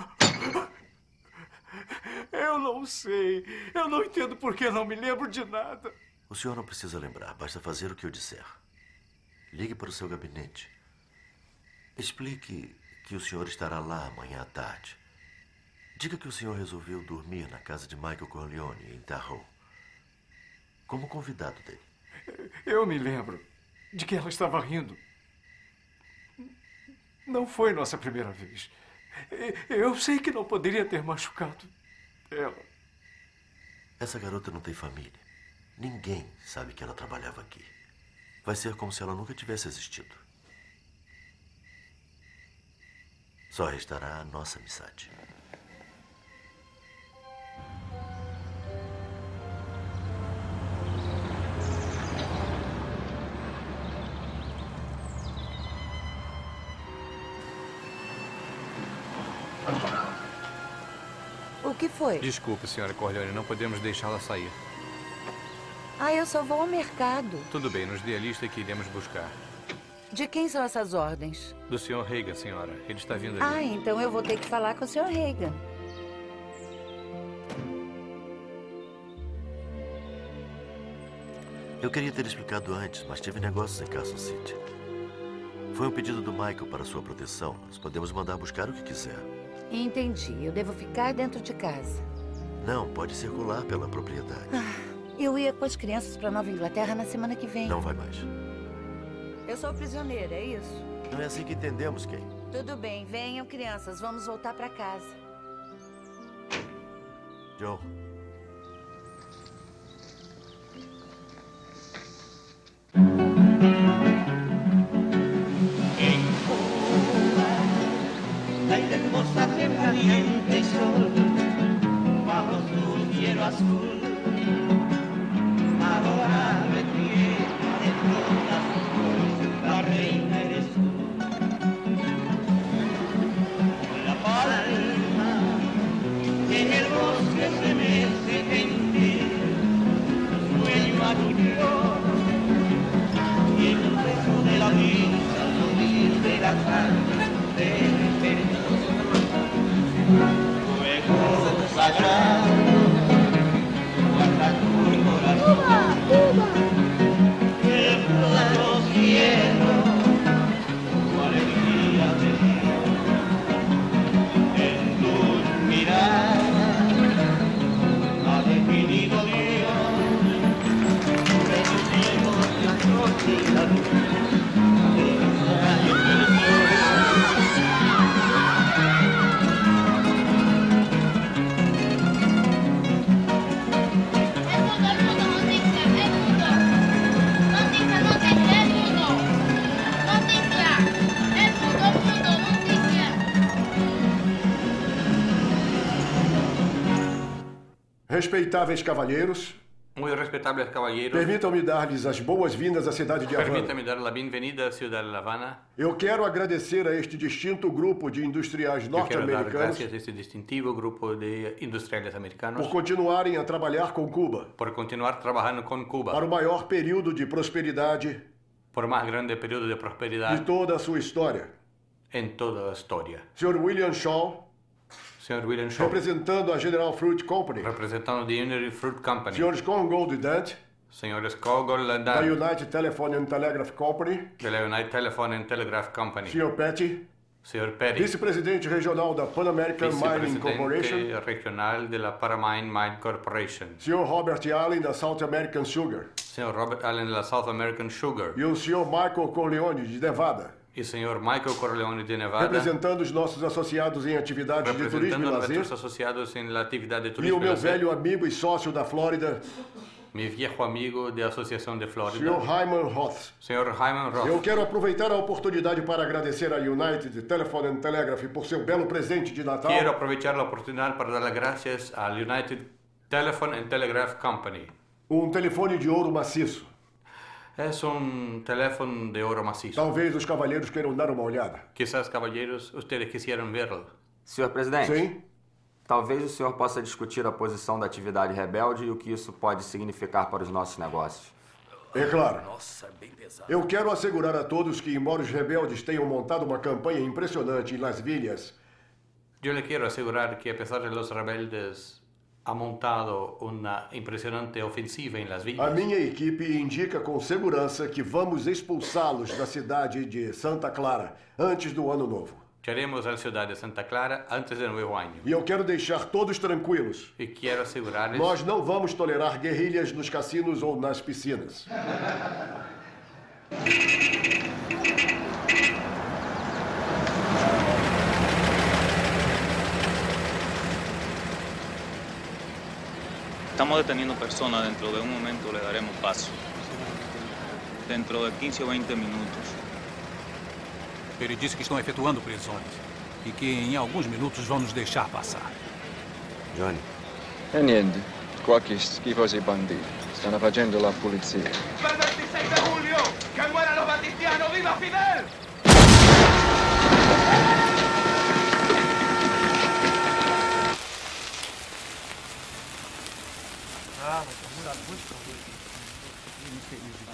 Eu não sei. Eu não entendo porque não me lembro de nada. O senhor não precisa lembrar, basta fazer o que eu disser. Ligue para o seu gabinete. Explique que o senhor estará lá amanhã à tarde. Diga que o senhor resolveu dormir na casa de Michael Corleone, em Tahoe. Como convidado dele. Eu me lembro de que ela estava rindo. Não foi nossa primeira vez. Eu sei que não poderia ter machucado ela. Essa garota não tem família. Ninguém sabe que ela trabalhava aqui. Vai ser como se ela nunca tivesse existido. Só restará a nossa amizade. Foi? Desculpe, senhora Corleone, não podemos deixá-la sair. Ah, eu só vou ao mercado. Tudo bem, nos dê a lista que iremos buscar. De quem são essas ordens? Do senhor Reagan, senhora. Ele está vindo Ah, ali. então eu vou ter que falar com o Sr. Reagan. Eu queria ter explicado antes, mas tive negócios em Carson City. Foi um pedido do Michael para sua proteção. Nós podemos mandar buscar o que quiser. Entendi. Eu devo ficar dentro de casa. Não, pode circular pela propriedade. Eu ia com as crianças para Nova Inglaterra na semana que vem. Não vai mais. Eu sou prisioneira, é isso? Não é assim que entendemos, Kay. Tudo bem, venham, crianças. Vamos voltar para casa. Joe. school. Respeitáveis cavalheiros, Muy respetables caballeros, permitam-me dar-lhes as boas-vindas à cidade de Havana. permítame dar la bienvenida a Ciudad de La Habana. Eu quero agradecer a este distinto grupo de industriais norte-americanos gracias a este distintivo grupo de industriales americanos por continuarem a trabalhar com Cuba por continuar trabajando con Cuba para o maior período de prosperidade por más grande periodo de de prosperidad toda a sua história. en toda la historia. Sr. William Shaw, Señor William Shaw, representando a General Fruit Company. representando the Unity Fruit Company. Srs. Congold e Dante, Señores Kogol da United Telephone and Telegraph Company. de la United Telephone and Telegraph Company. Sr. Petty, Señor Perry, vice-presidente regional da Pan American Mining Corporation. vicepresidente regional de la Paramine Mine Corporation. Sr. Robert Allen, da South American Sugar. Señor Robert Allen de la South American Sugar. E o Sr. Michael Corleone, de Nevada, Y señor Michael Corleone de Nevada, representando os nossos associados em atividades de turismo e a lazer. en la actividad de E o turismo. meu lazer. velho amigo e sócio da Flórida, Mi viejo amigo de Asociación de Florida. Sr. Hyman Roth. Señor Hyman Roth. Eu quero aproveitar a oportunidade para agradecer a United Telephone and Telegraph por seu belo presente de Natal. Quiero aprovechar la oportunidad para dar las gracias al United Telephone and Telegraph Company. Um telefone de ouro maciço. Es un teléfono de oro macizo. Talvez os cavalheiros queiram dar uma olhada. Quizás, caballeros, ustedes quisieran verlo. Senhor presidente. Sim? Talvez o senhor possa discutir a posição da atividade rebelde e o que isso pode significar para os nossos negócios. É claro. Nossa, bem pesado. Eu quero assegurar a todos que, embora os rebeldes tenham montado uma campanha impressionante em Las Villas, Yo le quiero asegurar que a pesar de los rebeldes ha montado una impresionante ofensiva en las a villas. minha equipe indica com segurança que vamos expulsá-los da cidade de Santa Clara antes do ano novo. Llegaremos a la ciudad de Santa Clara antes del nuevo año. E eu quero deixar todos tranquilos. Y quiero asegurarles Nós não vamos tolerar guerrilhas nos cassinos ou nas piscinas. Estamos deteniendo personas, dentro de un momento le daremos paso. Dentro de 15 o 20 minutos. Ele disse que estão efetuando prisões e que em alguns minutos vão nos deixar passar. Johnny, E niente, qua che schifosi i banditi. Stanno facendo la pulizia. ¡El 26 de julio! ¡Que mueran los batistianos! ¡Viva Fidel!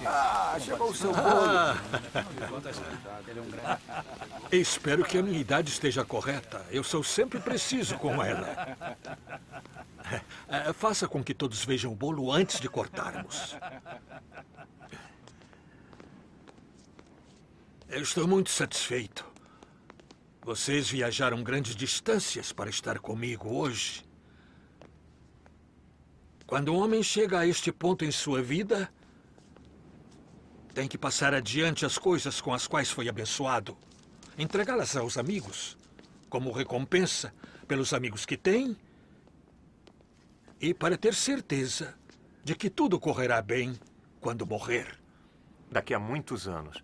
Ah, chegou o seu bolo. Ah. Espero que a minha idade esteja correta. Eu sou sempre preciso com ela. É, faça com que todos vejam o bolo antes de cortarmos. Eu estou muito satisfeito. Vocês viajaram grandes distâncias para estar comigo hoje. Quando um homem chega a este ponto em sua vida, tem que passar adiante as coisas com as quais foi abençoado, entregá-las aos amigos, como recompensa pelos amigos que tem e para ter certeza de que tudo correrá bem quando morrer. Daqui a muitos anos.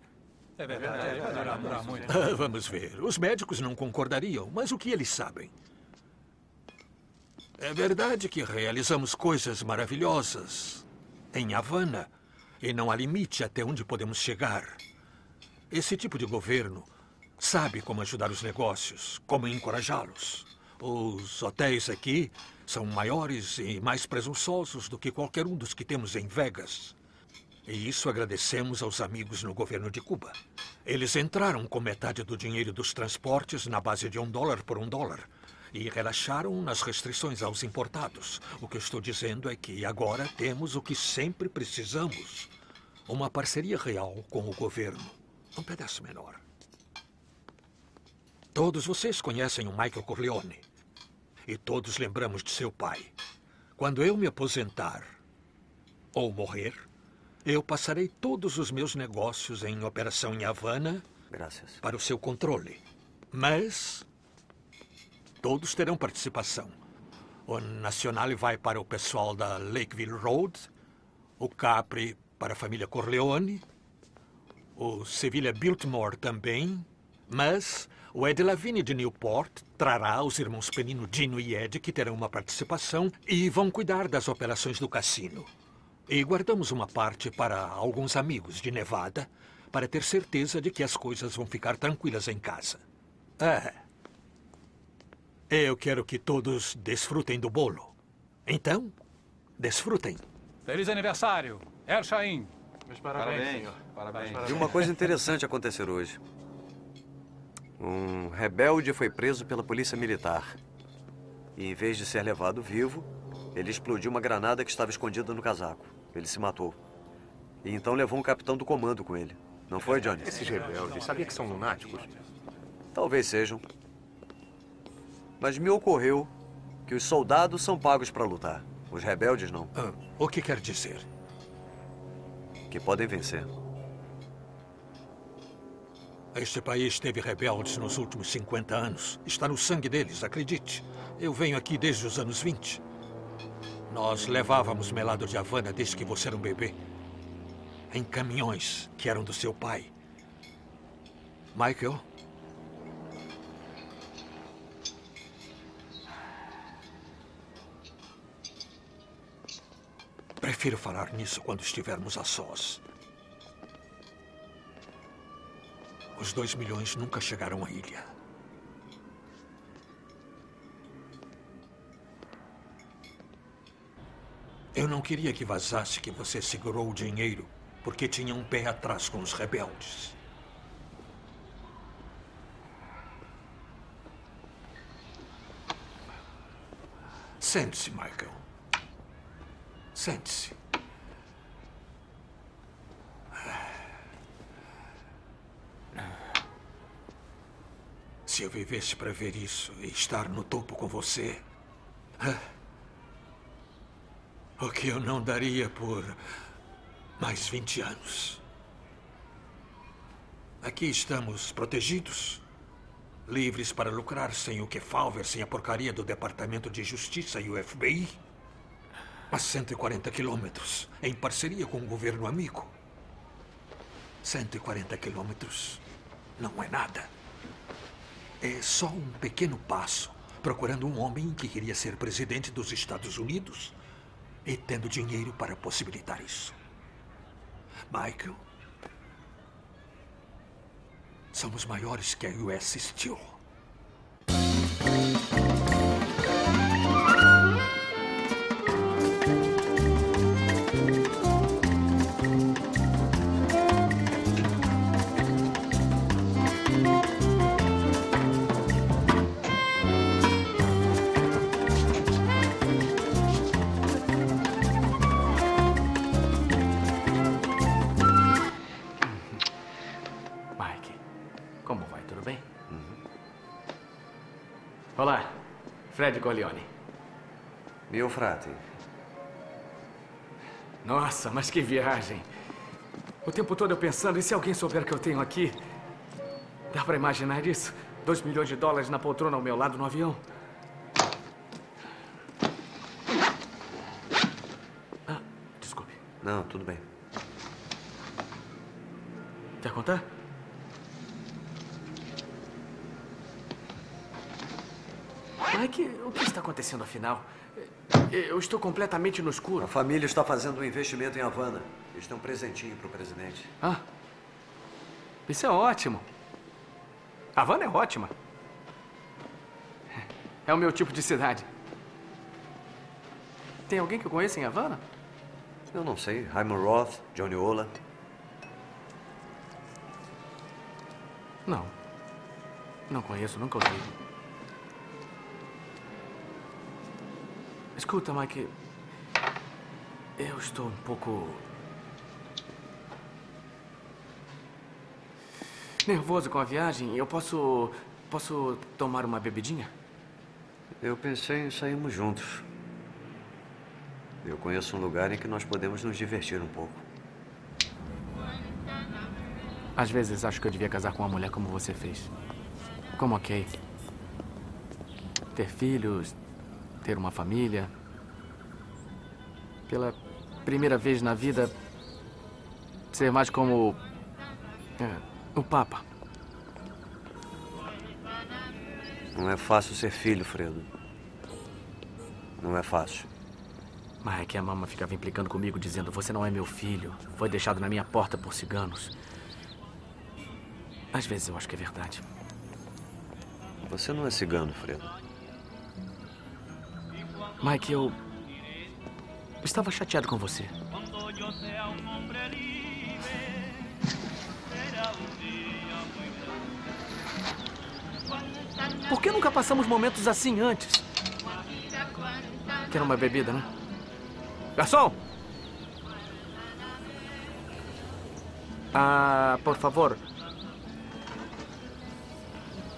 É verdade, muito. Ah, Vamos ver. Os médicos não concordariam, mas o que eles sabem? É verdade que realizamos coisas maravilhosas em Havana e não há limite até onde podemos chegar. Esse tipo de governo sabe como ajudar os negócios, como encorajá-los. Os hotéis aqui são maiores e mais presunçosos do que qualquer um dos que temos em Vegas. E isso agradecemos aos amigos no governo de Cuba. Eles entraram com metade do dinheiro dos transportes na base de um dólar por um dólar e relaxaram nas restrições aos importados. O que eu estou dizendo é que agora temos o que sempre precisamos: uma parceria real com o governo. Um pedaço menor. Todos vocês conhecem o Michael Corleone. E todos lembramos de seu pai. Quando eu me aposentar ou morrer, eu passarei todos os meus negócios em operação em Havana Graças. para o seu controle. Mas todos terão participação. O Nacional vai para o pessoal da Lakeville Road, o Capri para a família Corleone, o Sevilla Biltmore também, mas o Ed Lavigne de Newport trará os irmãos Penino, Dino e Ed, que terão uma participação e vão cuidar das operações do cassino. E guardamos uma parte para alguns amigos de Nevada, para ter certeza de que as coisas vão ficar tranquilas em casa. É. Eu quero que todos desfrutem do bolo. Então, desfrutem. Feliz aniversário, Er Shain. Meus parabéns, senhor. Parabéns. E uma coisa interessante acontecer hoje. Um rebelde foi preso pela polícia militar. E em vez de ser levado vivo, ele explodiu uma granada que estava escondida no casaco. Ele se matou. E então levou um capitão do comando com ele. Não foi, Johnny? Esses rebeldes, sabia que são lunáticos? Talvez sejam. Mas me ocorreu que os soldados são pagos para lutar. Os rebeldes não. Ah, o que quer dizer? Que podem vencer. Este país teve rebeldes nos últimos 50 anos. Está no sangue deles, acredite. Eu venho aqui desde os anos 20. Nós levávamos melado de Havana desde que você era um bebê. Em caminhões que eram do seu pai. Michael? Prefiro falar nisso quando estivermos a sós. Os dois milhões nunca chegarão à ilha. Eu não queria que vazasse que você segurou o dinheiro porque tinha um pé atrás com os rebeldes. Sente-se, Michael. Sente-se. Se eu vivesse para ver isso e estar no topo com você. O que eu não daria por mais 20 anos. Aqui estamos protegidos, livres para lucrar sem o Kefauver, sem a porcaria do Departamento de Justiça e o FBI. A 140 quilômetros, em parceria com o governo amigo. 140 quilômetros não é nada. É só um pequeno passo procurando um homem que queria ser presidente dos Estados Unidos e tendo dinheiro para possibilitar isso. Michael, somos maiores que a US Steel. Fred Corleone. Mio frate. Nossa, mas que viagem. O tempo todo eu pensando, e se alguém souber que eu tenho aqui? Dá pra imaginar isso? Dois milhões de dólares na poltrona ao meu lado no avião? Ah, desculpe. Não, tudo bem. Quer contar? Mike, o que está acontecendo afinal? Eu estou completamente no escuro. A família está fazendo um investimento em Havana. Eles têm um presentinho para o presidente. Ah, isso é ótimo. Havana é ótima. É o meu tipo de cidade. Tem alguém que eu conheço em Havana? Eu não sei. Hyman Roth, Johnny Ola. Não. Não conheço, nunca ouvi. Escuta, Mike. Eu estou um pouco. nervoso com a viagem. Eu posso. posso tomar uma bebidinha? Eu pensei em sairmos juntos. Eu conheço um lugar em que nós podemos nos divertir um pouco. Às vezes acho que eu devia casar com uma mulher como você fez. Como ok. Ter filhos, ter uma família. Pela primeira vez na vida, ser mais como. é, o Papa. Não é fácil ser filho, Fredo. Não é fácil. Mike, a mama ficava implicando comigo, dizendo: Você não é meu filho. Foi deixado na minha porta por ciganos. Às vezes eu acho que é verdade. Você não é cigano, Fredo. Mike, eu. Estava chateado com você. Por que nunca passamos momentos assim antes? Quer uma bebida, né? Garçom! Ah, por favor.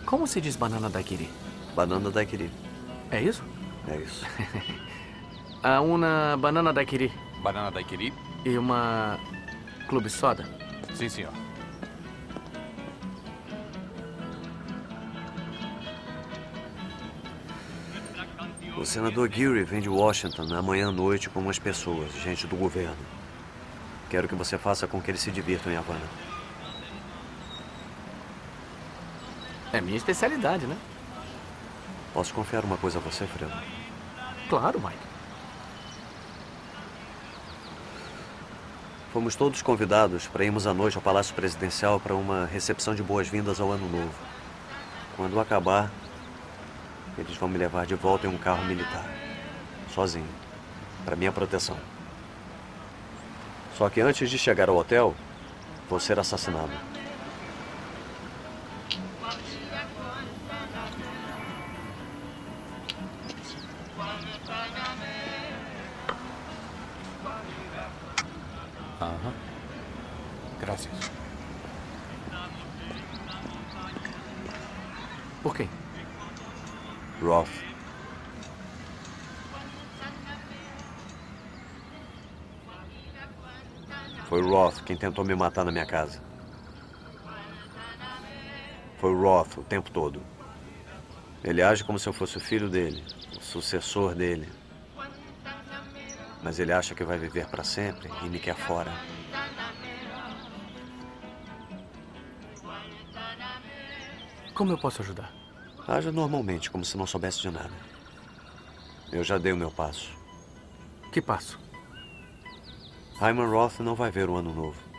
Como se diz banana daiquiri? Banana daiquiri. É isso? É isso. Ah, uma banana daiquiri. Banana daiquiri? E uma clube soda? Sim, senhor. O senador Geary vem de Washington amanhã à noite com umas pessoas, gente do governo. Quero que você faça com que eles se divirtam em Havana. É minha especialidade, né? Posso confiar uma coisa a você, Fredo? Claro, Mike. Fomos todos convidados para irmos à noite ao Palácio Presidencial para uma recepção de boas-vindas ao Ano Novo. Quando acabar, eles vão me levar de volta em um carro militar. Sozinho. Para minha proteção. Só que antes de chegar ao hotel, vou ser assassinado. Tentou me matar na minha casa. Foi o Roth o tempo todo. Ele age como se eu fosse o filho dele, o sucessor dele. Mas ele acha que vai viver para sempre e me quer fora. Como eu posso ajudar? Haja normalmente, como se não soubesse de nada. Eu já dei o meu passo. Que passo? Hyman Roth não vai ver o ano novo.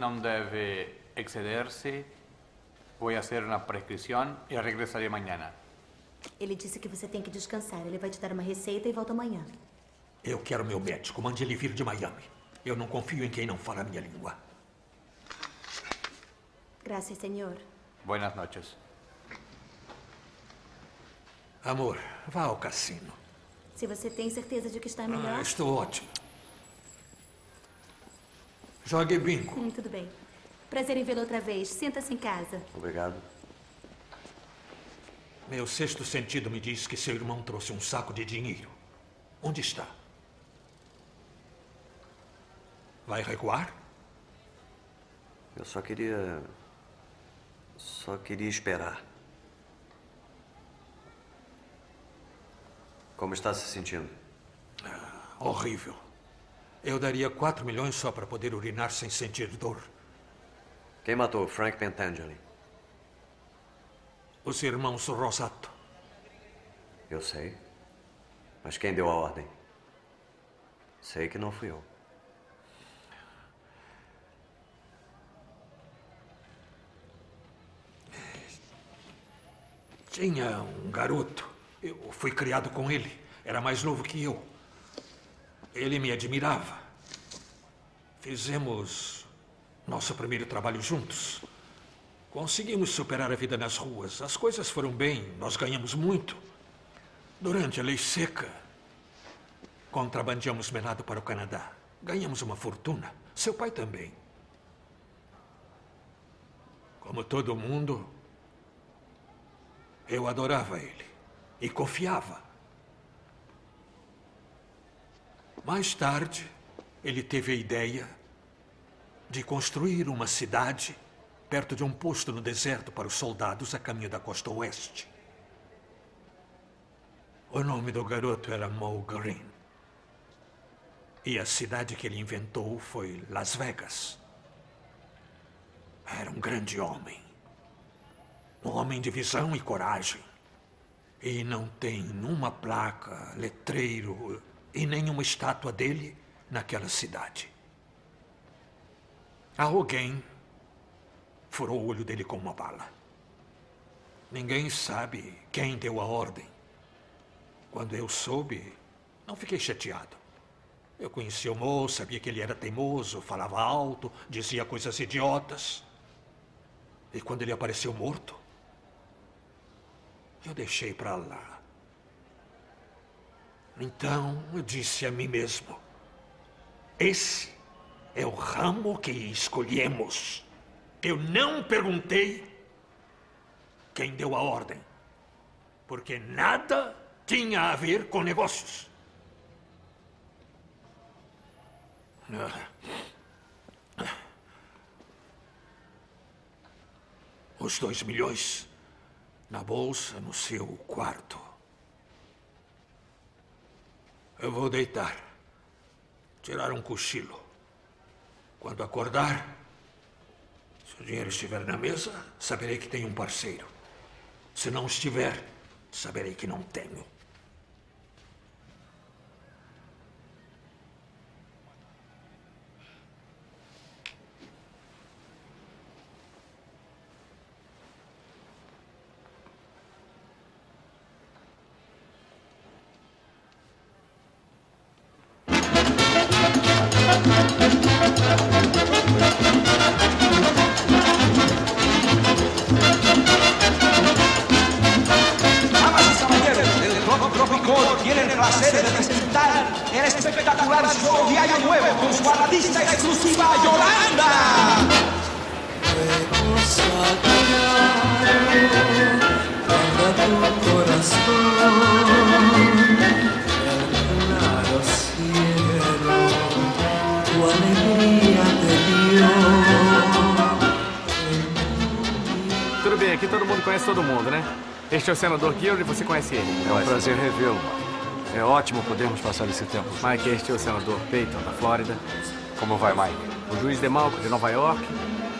Não deve exceder-se. Vou fazer uma prescrição e regressarei amanhã. Ele disse que você tem que descansar. Ele vai te dar uma receita e volta amanhã. Eu quero meu médico. Mande ele vir de Miami. Eu não confio em quem não fala a minha língua. Graças, senhor. Buenas noches. Amor, vá ao cassino. Se você tem certeza de que está melhor. Ah, estou ótimo. Jogue bingo. Hum, tudo bem. Prazer em vê-lo outra vez. Sinta-se em casa. Obrigado. Meu sexto sentido me diz que seu irmão trouxe um saco de dinheiro. Onde está? Vai recuar? Eu só queria. Só queria esperar. Como está se sentindo? Horrível. Eu daria 4 milhões só para poder urinar sem sentir dor. Quem matou Frank Pentangeli? Os irmãos Rosato. Eu sei. Mas quem deu a ordem? Sei que não fui eu. Tinha um garoto. Eu fui criado com ele. Era mais novo que eu. Ele me admirava. Fizemos nosso primeiro trabalho juntos. Conseguimos superar a vida nas ruas. As coisas foram bem, nós ganhamos muito. Durante a lei seca, contrabandeamos melado para o Canadá. Ganhamos uma fortuna. Seu pai também. Como todo mundo, eu adorava ele e confiava. Mais tarde, ele teve a ideia de construir uma cidade perto de um posto no deserto para os soldados a caminho da costa oeste. O nome do garoto era Mo Green. E a cidade que ele inventou foi Las Vegas. Era um grande homem. Um homem de visão e coragem. E não tem nenhuma placa, letreiro e nenhuma estátua dele naquela cidade. Alguém furou o olho dele com uma bala. Ninguém sabe quem deu a ordem. Quando eu soube, não fiquei chateado. Eu conhecia o moço, sabia que ele era teimoso, falava alto, dizia coisas idiotas. E quando ele apareceu morto, eu deixei para lá. Então eu disse a mim mesmo: esse é o ramo que escolhemos. Eu não perguntei quem deu a ordem, porque nada tinha a ver com negócios. Os dois milhões na bolsa no seu quarto. Eu vou deitar, tirar um cochilo. Quando acordar, se o dinheiro estiver na mesa, saberei que tenho um parceiro. Se não estiver, saberei que não tenho. Senador Guilherme, você conhece ele. É um prazer revê-lo, Mike. É ótimo podermos passar esse tempo. Mike, este é o senador Peyton, da Flórida. Como vai, Mike? O juiz DeMalco, de Nova York.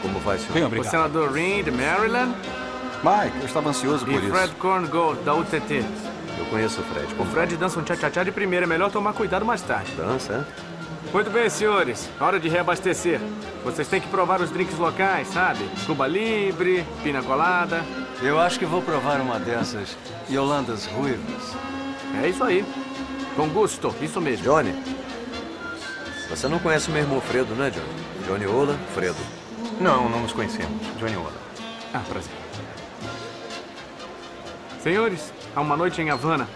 Como vai, senhor? O senador Rin, de Maryland. Mike, eu estava ansioso por E isso. Fred Korngold, da UTT. Eu conheço o Fred. O Fred dança um tchá-tchá-tchá de primeira, é melhor tomar cuidado mais tarde. Dança, é? Muito bem, senhores. Hora de reabastecer. Vocês têm que provar os drinks locais, sabe? Cuba Libre, Pina Colada. Eu acho que vou provar uma dessas Yolandas ruivas. É isso aí. Com gosto, isso mesmo. Johnny, você não conhece o meu irmão Fredo, né, Johnny? Johnny Ola, Fredo. Não, não nos conhecemos. Johnny Ola. Ah, prazer. Senhores, há uma noite em Havana.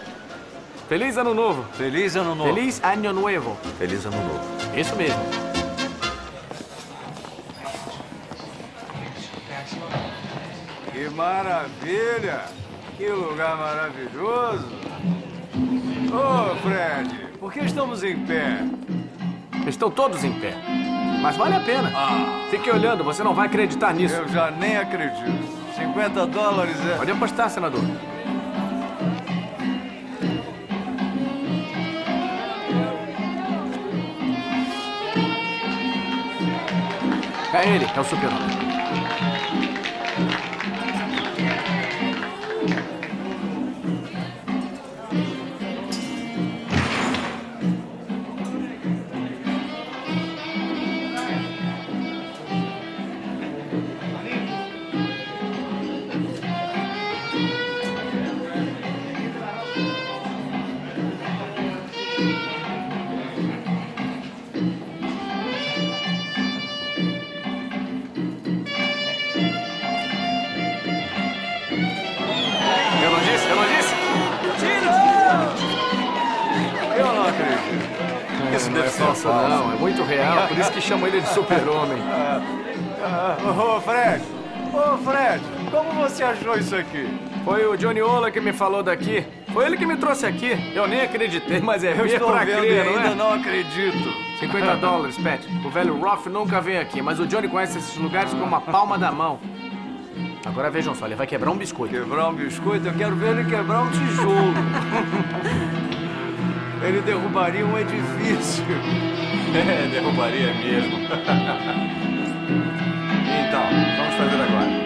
Feliz Ano Novo. Feliz Ano Novo. Feliz Ano Nuevo. Feliz Ano Novo. Isso mesmo. Maravilha! Que lugar maravilhoso! Ô, Fred, por que estamos em pé? Estão todos em pé. Mas vale a pena. Fique olhando, você não vai acreditar nisso. Eu já nem acredito. 50 dólares é. Pode apostar, senador. É ele, é o super-homem. Não é não. É muito real. Por isso que chamam ele de super-homem. Ô, Fred! Ô, Fred! Como você achou isso aqui? Foi o Johnny Ola que me falou daqui. Foi ele que me trouxe aqui. Eu nem acreditei, mas é ver estou pra vendo crer, não ainda é? não acredito. 50 dólares, Pat. O velho Roth nunca veio aqui, mas o Johnny conhece esses lugares como a palma da mão. Agora vejam só, ele vai quebrar um biscoito. Quebrar um biscoito? Eu quero ver ele quebrar um tijolo. ele derrubaria um edifício. Derrubaria mesmo. então, vamos fazer agora.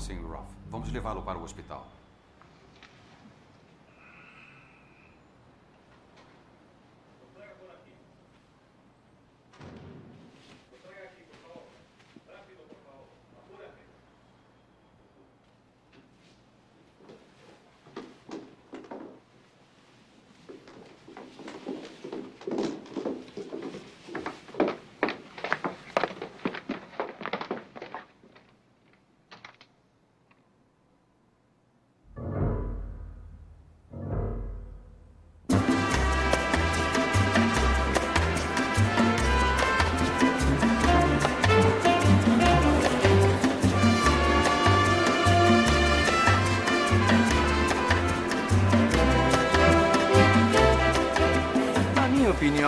Sr. Roth. Vamos levá-lo para o hospital.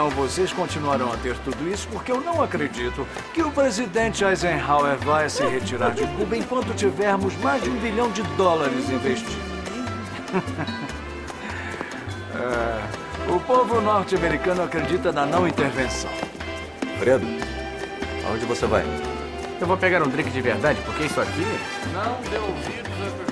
Opinião, vocês continuarão a ter tudo isso porque eu não acredito que o presidente Eisenhower vai se retirar de Cuba enquanto tivermos mais de um bilhão de dólares investidos. É, o povo norte-americano acredita na não intervenção. Fredo, aonde você vai? Eu vou pegar um drink de verdade, porque isso aqui... Não dê ouvidos ao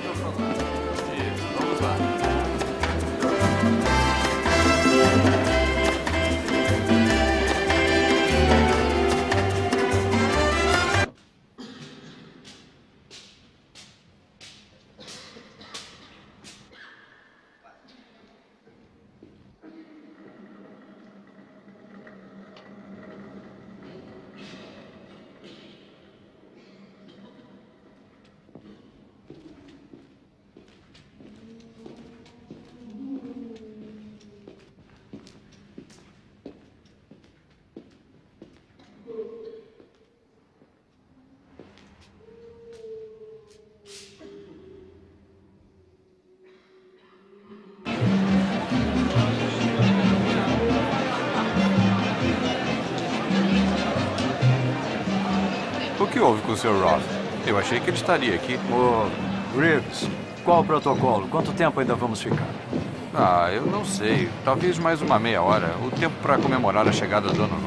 com o Sr. Roth? Eu achei que ele estaria aqui. Ô, Reeves, qual o protocolo? Quanto tempo ainda vamos ficar? Ah, eu não sei. Talvez mais uma meia hora. O tempo para comemorar a chegada do Ano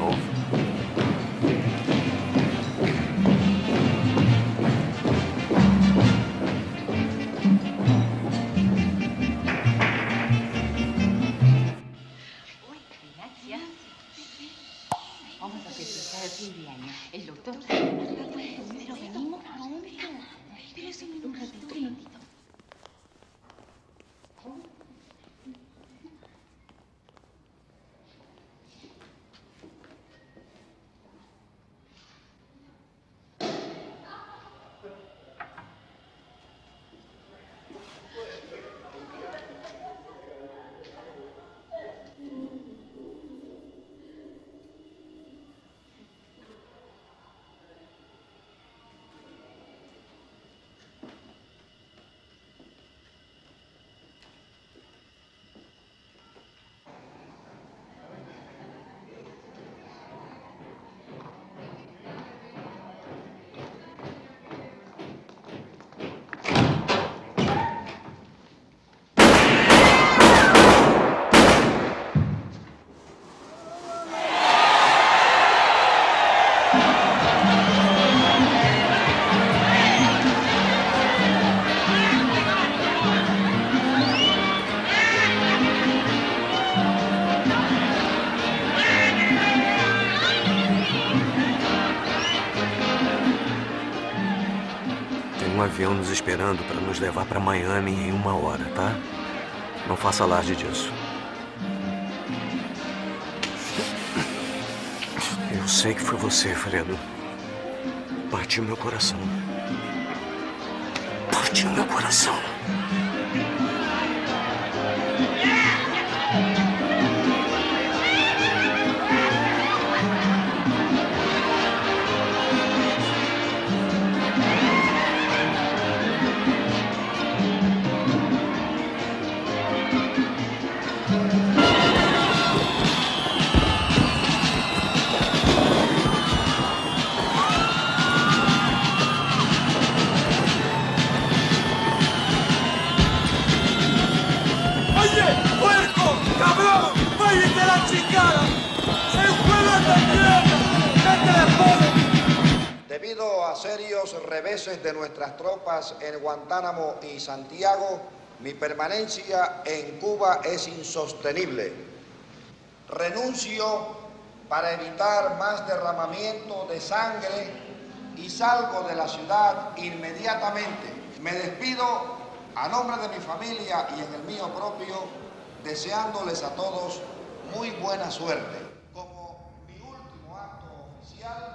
avião nos esperando para nos levar para Miami em uma hora, tá? Não faça alarde disso. Eu sei que foi você, Fredo. Partiu meu coração. Partiu meu coração. Reveses de nuestras tropas en Guantánamo y Santiago, mi permanencia en Cuba es insostenible. Renuncio para evitar más derramamiento de sangre y salgo de la ciudad inmediatamente. Me despido a nombre de mi familia y en el mío propio, deseándoles a todos muy buena suerte. Como mi último acto oficial,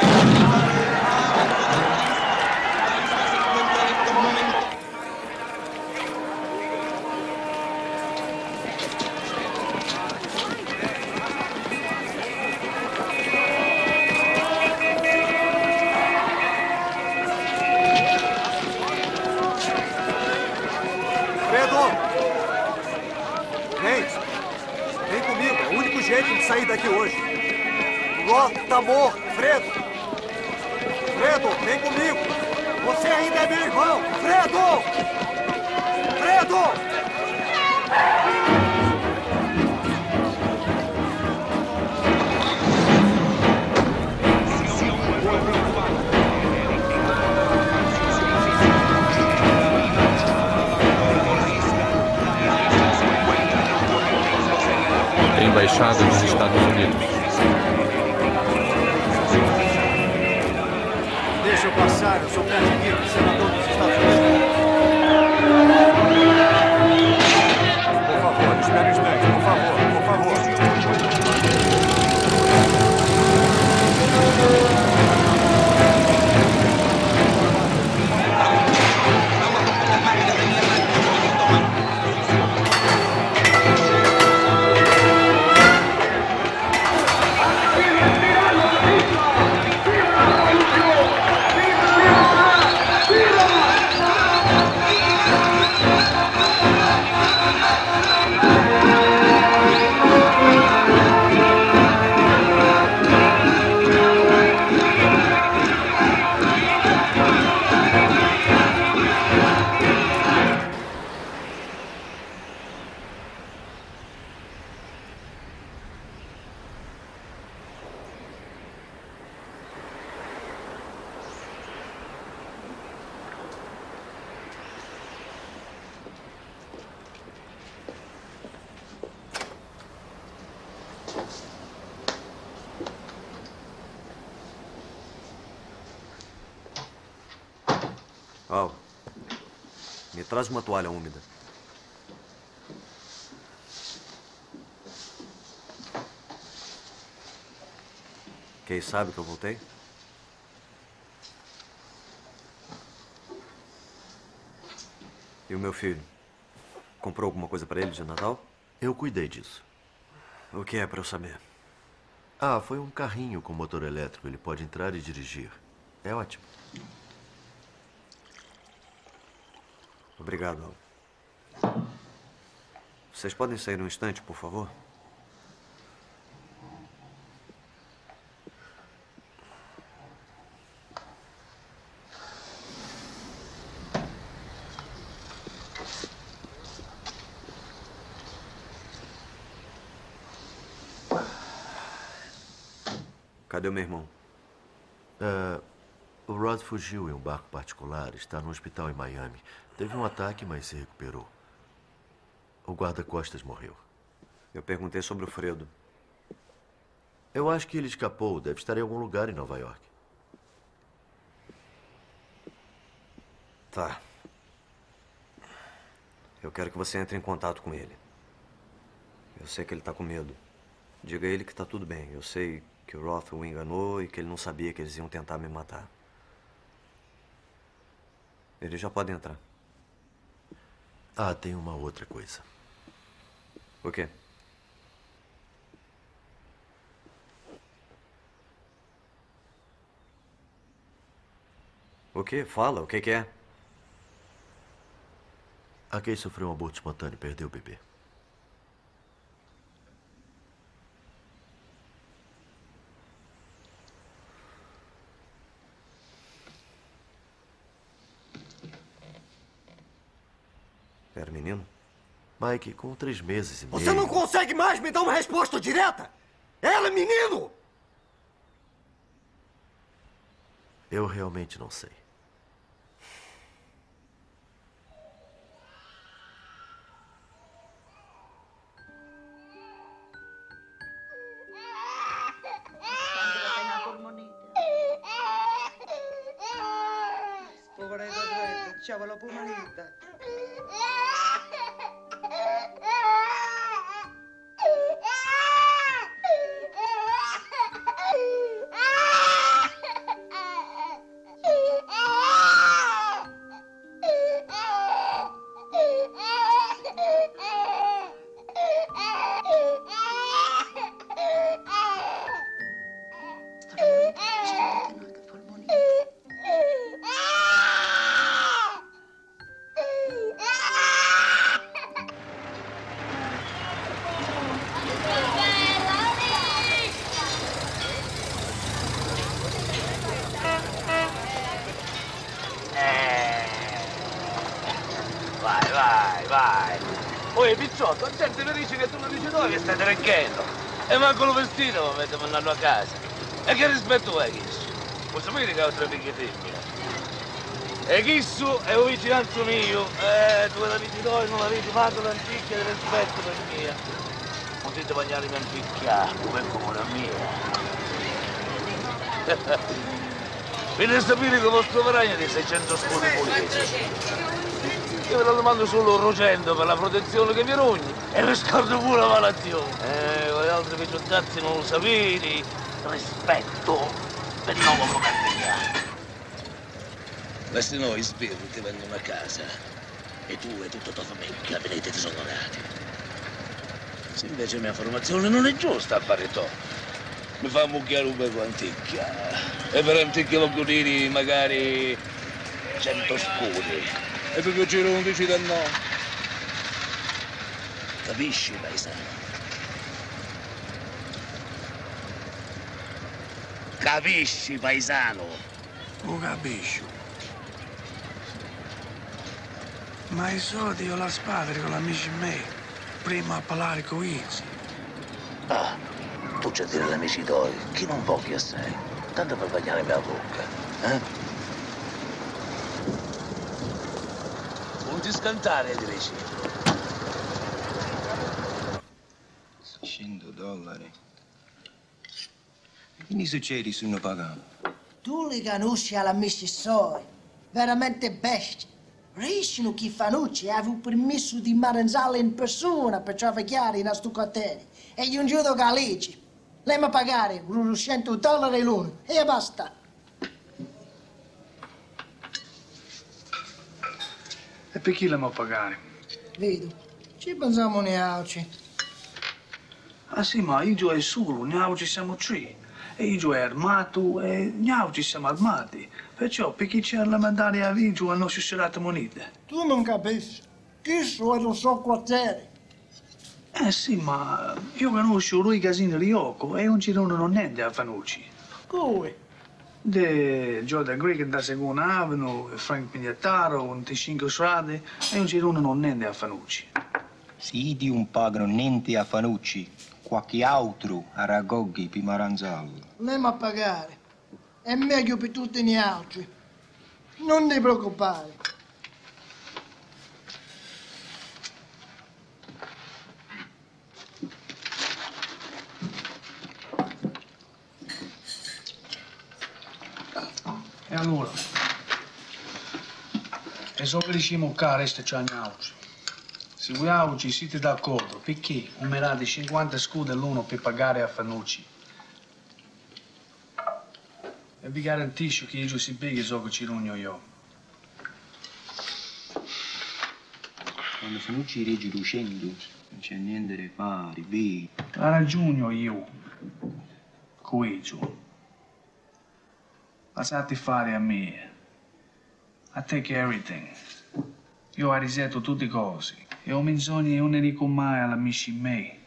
Morto, Fredo! Fredo, vem comigo! Você ainda é meu irmão! Fredo! Fredo! Embaixada dos Estados Unidos. Deixa eu passar, eu sou Brad traz uma toalha úmida. Quem sabe que eu voltei? E o meu filho? Comprou alguma coisa para ele de Natal? Eu cuidei disso. O que é para eu saber? Ah, foi um carrinho com motor elétrico. Ele pode entrar e dirigir. É ótimo. Obrigado, Al. Vocês podem sair um instante, por favor? Cadê o meu irmão? Fugiu em um barco particular. Está no hospital em Miami. Teve um ataque, mas se recuperou. O guarda-costas morreu. Eu perguntei sobre o Fredo. Eu acho que ele escapou. Deve estar em algum lugar em Nova York. Tá. Eu quero que você entre em contato com ele. Eu sei que ele tá com medo. Diga a ele que tá tudo bem. Eu sei que o Roth o enganou e que ele não sabia que eles iam tentar me matar. Ele já pode entrar. Ah, tem uma outra coisa. O quê? O quê? Fala, o que, que é? A Kay sofreu um aborto espontâneo e perdeu o bebê. Era menino? Mike, com três meses e meio. Você não consegue mais me dar uma resposta direta? Ela é menino! Eu realmente não sei. Manco lo vestito mi avete mandato a casa. E che rispetto hai questo? Vuoi sapere che ho tre femmine? E questo è un vicinanzo mio. Eh, tu la vedi noi, non la vedi, fatto l'antica di rispetto per mia. Potete bagnarmi a picchiare, come la mia. Vieni sapere che vostro veragno di 600 scudi puliti. Io ve lo domando solo rocendo per la protezione che mi rogni e scordo pure la malattia. Eh, voi altri picciottazzi non lo sapete. Rispetto per il nuovo comandante. Ma se no i sbirri ti vengono a casa e tu e tutta tua famiglia venite disonorati. Se invece mia formazione non è giusta a fare to, mi fa mucchiare un bel anticchia. E per anticchia voglio dire magari cento scudi. E perché giro non dici del no? Capisci, paesano? Capisci, paesano? Lo capisco. Ma i soldi io la spada con amici miei, prima a parlare con Izzy. Ah, tu c'è a dire agli amici tuoi che non voglio assai, tanto per bagnare la bocca, eh? Non ti scantare, dici. 100 dollari. Che ne succede se non pagano? Tu li conosci all'amici suoi, veramente bestie. Riescono chi Fanucci aveva permesso di maranzarle in persona per travagliare in quartiere. E gli un giudo Galici. Lei mi pagare uno 100 dollari l'uno e basta. E per chi la può pagare? Vedo, ci pensiamo neanche. Ah sì, ma io è solo, noi ci siamo tre. E io è armato e noi ci siamo armati. Perciò per chi c'è la mandare a Vigio non si sarà moneta. Tu non capisci. Questo è il suo quartiere. Eh sì, ma io conosco lui Casino Rioco e un girone non niente a Fanucci. Come? De Jordan Greek da Seconda Avenue, Frank Pignataro, un T5 strade e un girone non niente a Fanucci. Se di un pagano niente a Fanucci, qualche altro Aragoghi per Maranzallo. Lei a pagare. È meglio per tutti gli altri. Non ti preoccupare. E allora? E so che riusciamo a muccare queste ciagne se voi siete d'accordo, perché un merate 50 scudi l'uno per pagare a Fanucci? E vi garantisco che io si bene so che ci rugno io. Quando Fanucci regge 200, non c'è niente da fare, vedi? Ha ragione io. Coeggio. Lasciate fare a me. I take everything. Io ho risetto tutte cose. E menzogna e non ne dico mai alla amici me.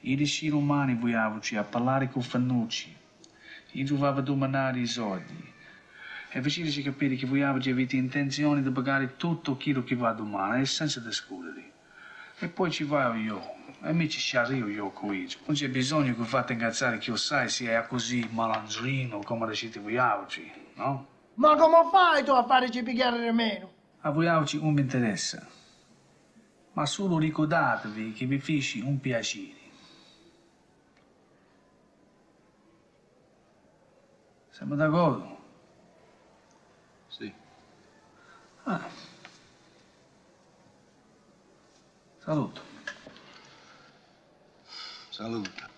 I esseri umani vogliamoci a parlare con Fanucci. Io doveva domandare i soldi. E faceteci capire che voi avete intenzione di pagare tutto quello che va domani e senza discutere. E poi ci vado io. E mi ci sciarrio io qui. Non c'è bisogno che fate incazzare che io sai se è così malandrino come dicete voi oggi, no? Ma come fai tu a farci pigliare di meno? A voi oggi non mi interessa. Ma solo ricordatevi che vi feci un piacere. Siamo d'accordo? Sì. Ah. Saluto. Saluta.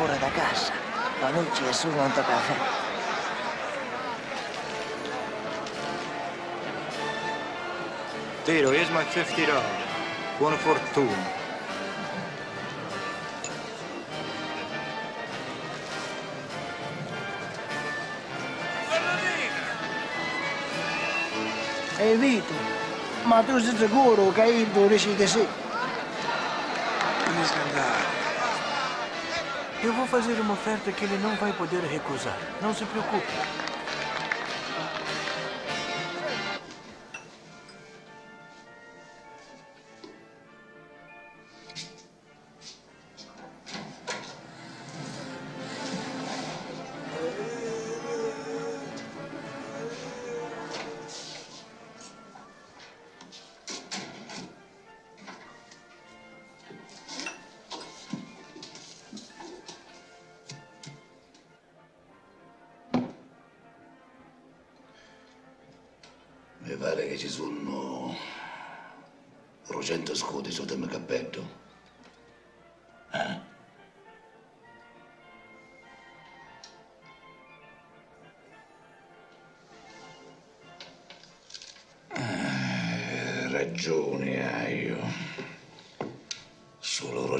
Fuori da casa. Fanucci è solo un caffè. Tiro, here's my fifty dollars. Buona fortuna. Ehi Vito, ma tu sei sicuro che io tu decidi sì? Non scandare. Eu vou fazer uma oferta que ele não vai poder recusar. Não se preocupe.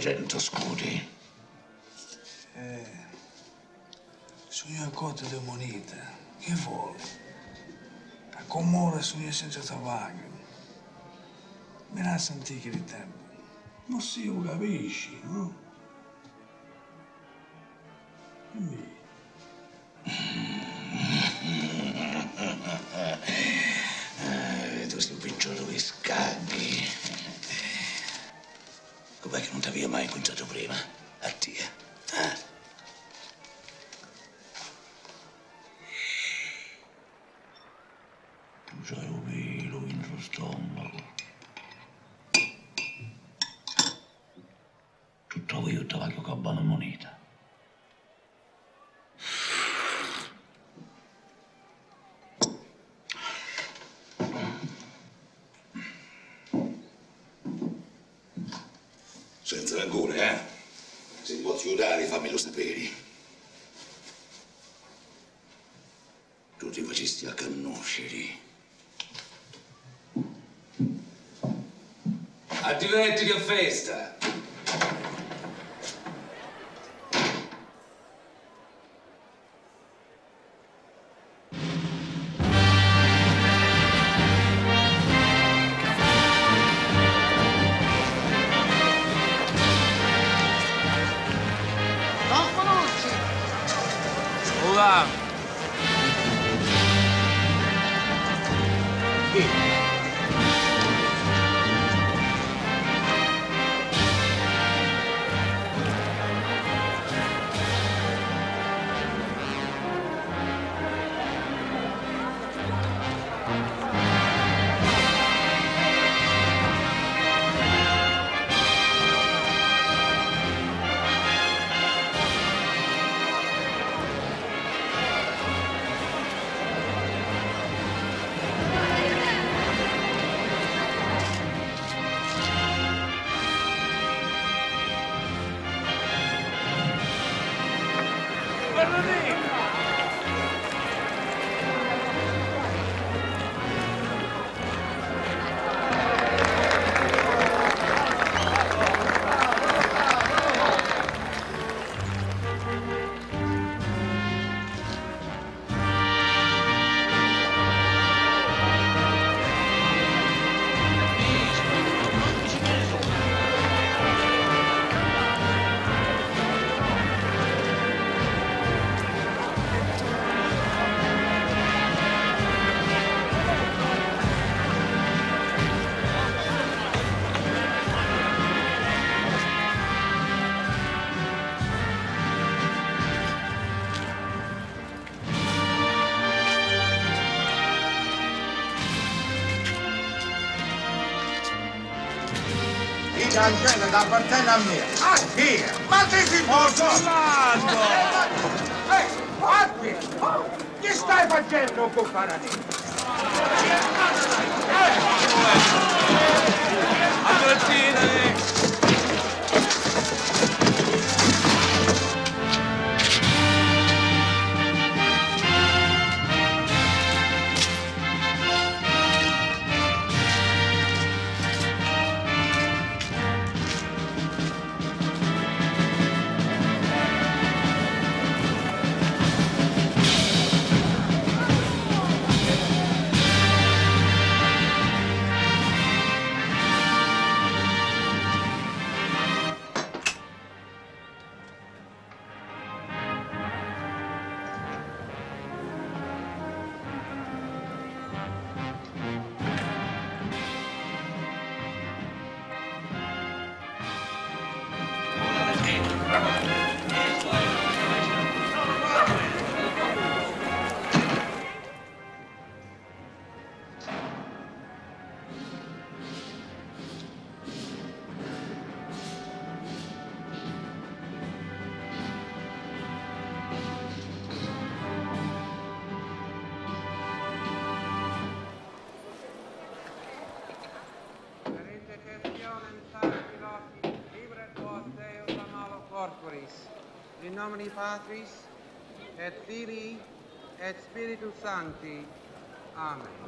200 scudi. Eh, sono cotte di monete. Che vuole? A comore sono senza tabacco. Me la sentì che di tempo. Non si capisci, no? Fammelo sapere. Tu ti facesti a conoscere. A diverti che festa! Cancella da partena mia. Aqui. Ma che si può parlando? Ehi, Fatti! Che stai facendo con Paranini? corporis, santi. Amen.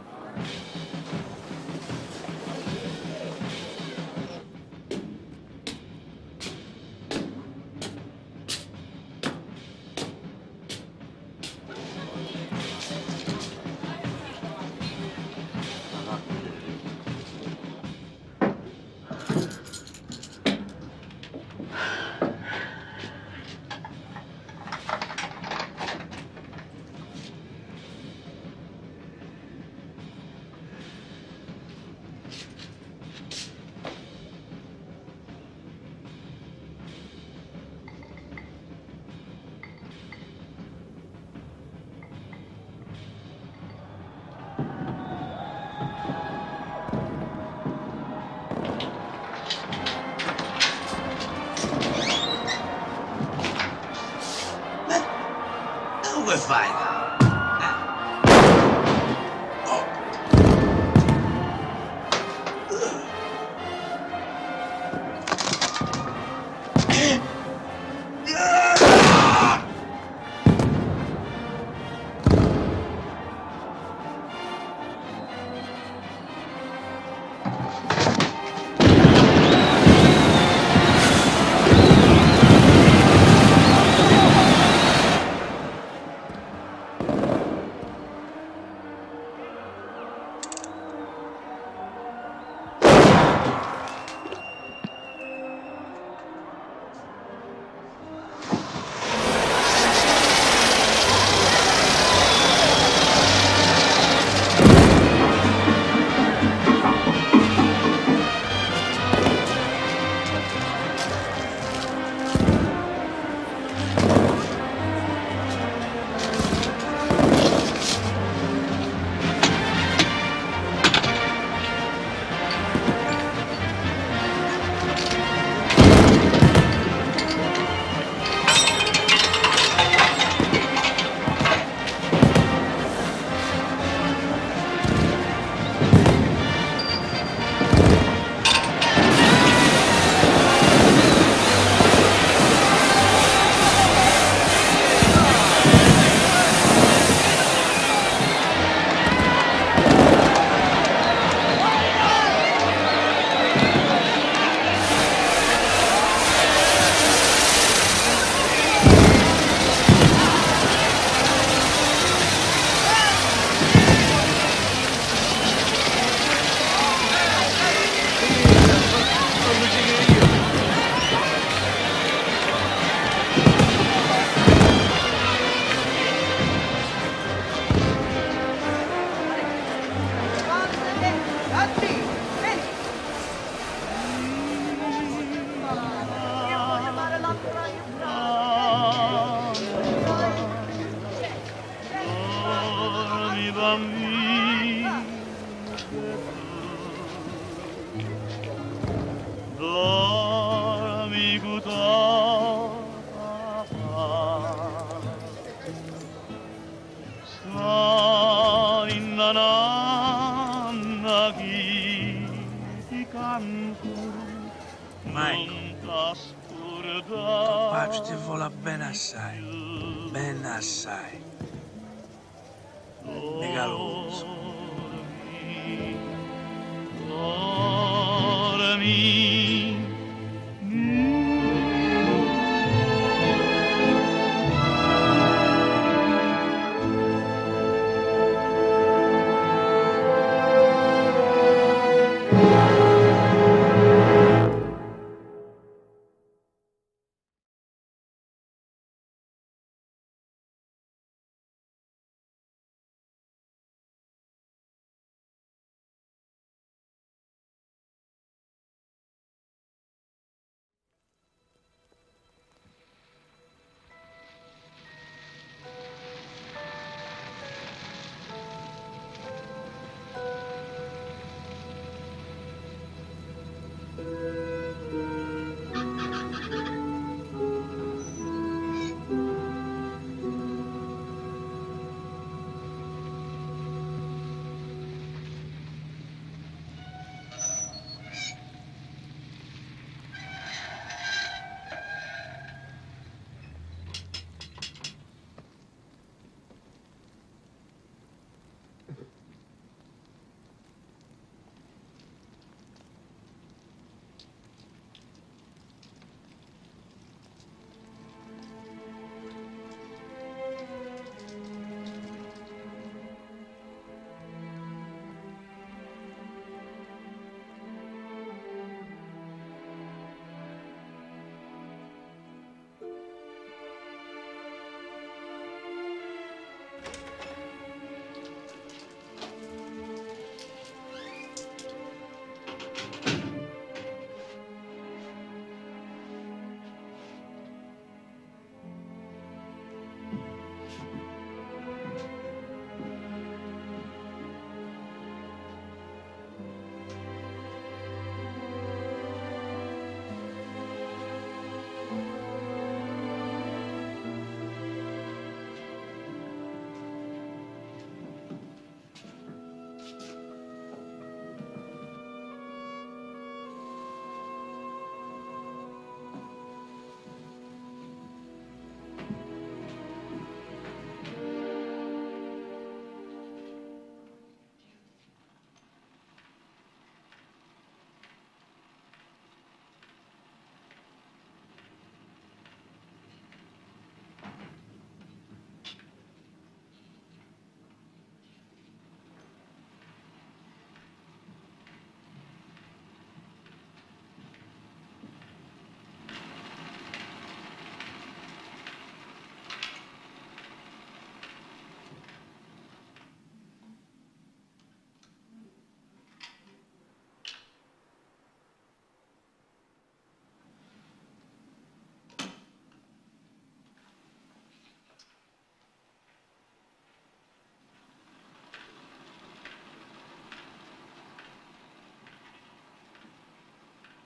me.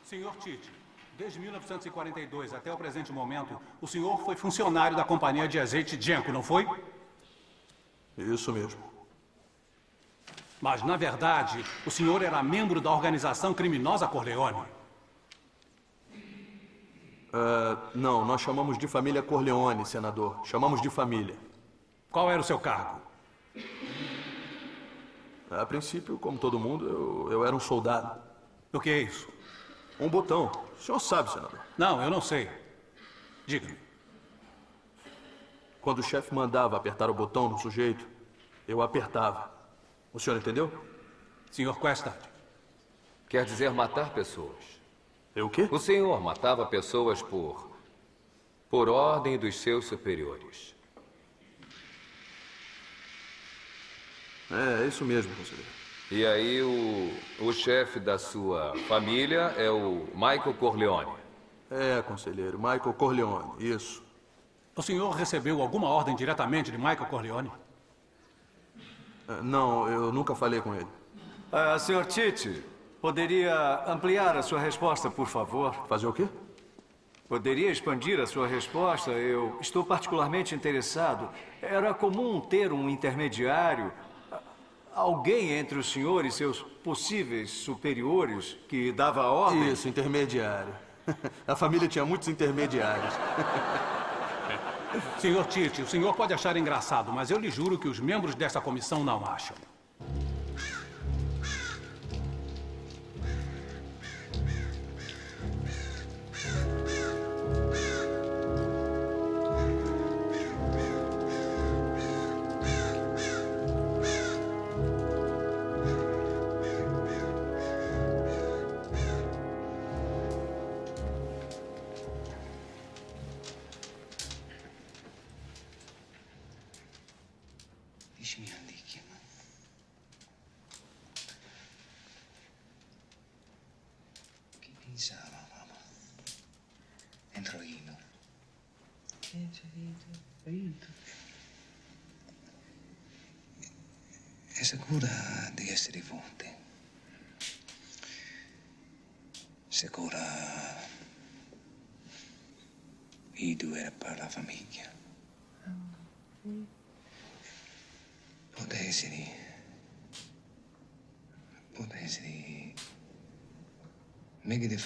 Senhor Tite, desde 1942 até o presente momento, o senhor foi funcionário da Companhia de Azeite Genco, não foi? Isso mesmo. Mas, na verdade, o senhor era membro da organização criminosa Corleone. Ah, não, nós chamamos de família Corleone, senador. Chamamos de família. Qual era o seu cargo? A princípio, como todo mundo, eu, eu era um soldado. O que é isso? Um botão. O senhor sabe, senador. Não, eu não sei. Diga-me. Quando o chefe mandava apertar o botão no sujeito, eu apertava. O senhor entendeu? Senhor Questa. Quer dizer matar pessoas. Eu o quê? O senhor matava pessoas por. por ordem dos seus superiores. É, é isso mesmo, conselheiro. E aí o, o chefe da sua família é o Michael Corleone. É, conselheiro, Michael Corleone, isso. O senhor recebeu alguma ordem diretamente de Michael Corleone? Ah, Não, eu nunca falei com ele. Ah, senhor Tite, poderia ampliar a sua resposta, por favor? Fazer o quê? Poderia expandir a sua resposta? Eu estou particularmente interessado. Era comum ter um intermediário. Alguém entre o senhor e seus possíveis superiores que dava a ordem? Isso, intermediário. A família tinha muitos intermediários. Senhor Tite, o senhor pode achar engraçado, mas eu lhe juro que os membros dessa comissão não acham.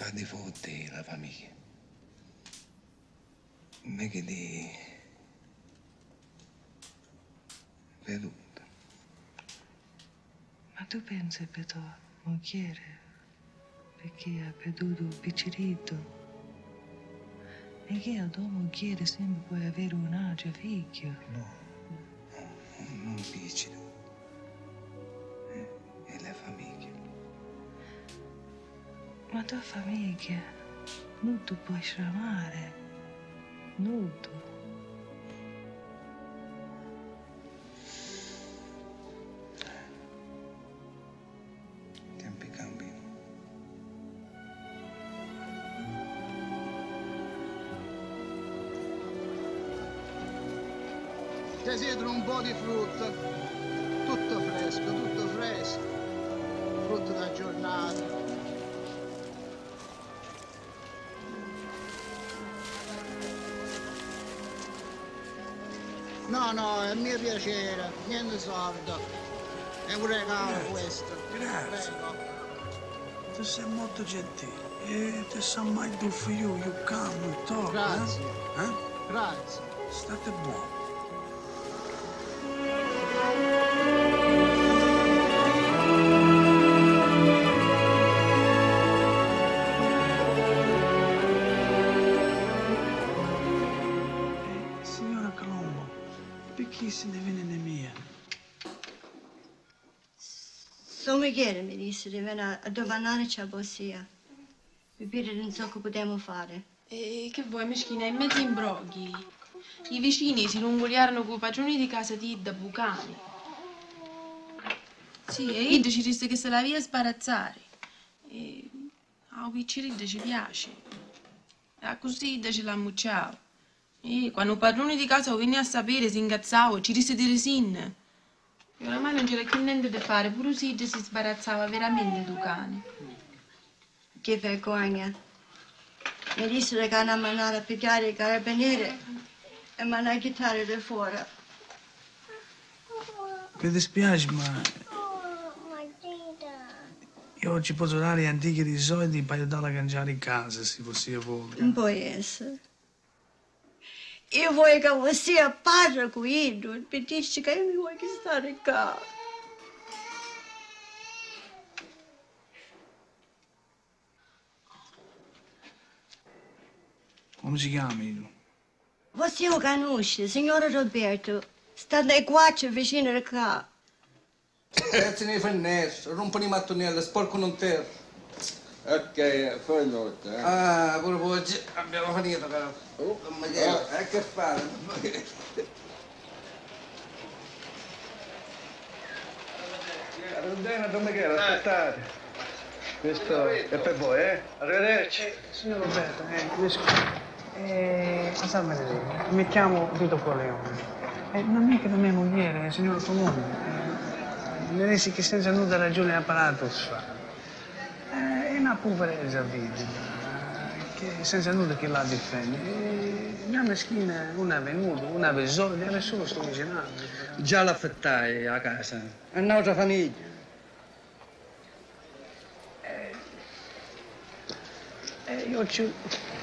Mica di forte la famiglia. Mica di... Veduto. Ma tu pensi per tua moglie perché ha perduto il piccerito? E che la tua moglie sempre puoi avere un altro figlio? Non piccolo. Tua famiglia non tu puoi chiamare. Non tu. Tempi cambiano. Desidero un po' di frutta. No, no, è mio piacere, niente sordo. È un regalo Grazie, questo. grazie. Prego. Tu sei molto gentile. E te sa mai do for you, you come, you talk, Grazie. eh? Eh? Grazie. State buoni. Michele mi disse di venire a domandare a Bossia. Dire non so che potremmo fare. E che vuoi, meschina, in mezzo imbroghi. I vicini si lungogliarono con i padroni di casa di Idda Bucani. Sì, e Idda ci disse che se la via sbarazzare. E a Picciridda ci piace. E a così Idda ce l'ha mucciato. E quando il padrone di casa venne a sapere si ingazzava e ci disse di resin. E oramai non c'era più niente da fare, pure Sidda si sbarazzava veramente du cane. Che vergogna. Mi dissero che hanno mandato a pigliare i carabinieri e mi hanno chiamato da fuori. Mi dispiace, ma io oggi posso dare antichi di soldi per aiutarla a cangiare in casa, se fosse voglia. Non può essere. Io voglio che voi sia padre Ido, dice che io mi voglio stare qua. Come si chiama io? Você o conosce, signore Roberto. Sta dai quattro vicino di qua. Spezzano i finestre, rompono i mattonelli, sporcano un terra. Ok, fai notte. Eh? Ah, pure oggi abbiamo finito, però. Oh. Non mi chiedo, Ah. eh, che fare? Rondina, Don Michele, aspettate. Questo è per voi, eh? Arrivederci. Signor Roberto, eh, mi scusi. Eh, salve, mi chiamo Vito Corleone. È un'amica di mia moglie, signor Colombo. Eh, mi disse che senza nuda ragione apparatus. Eh, una poverezza vita. che senza nulla che la difende. Mia meschina non è venuto, non aveva soldi, era solo sto vicinando. Già l'affettai a casa. È un'altra famiglia. E io ci,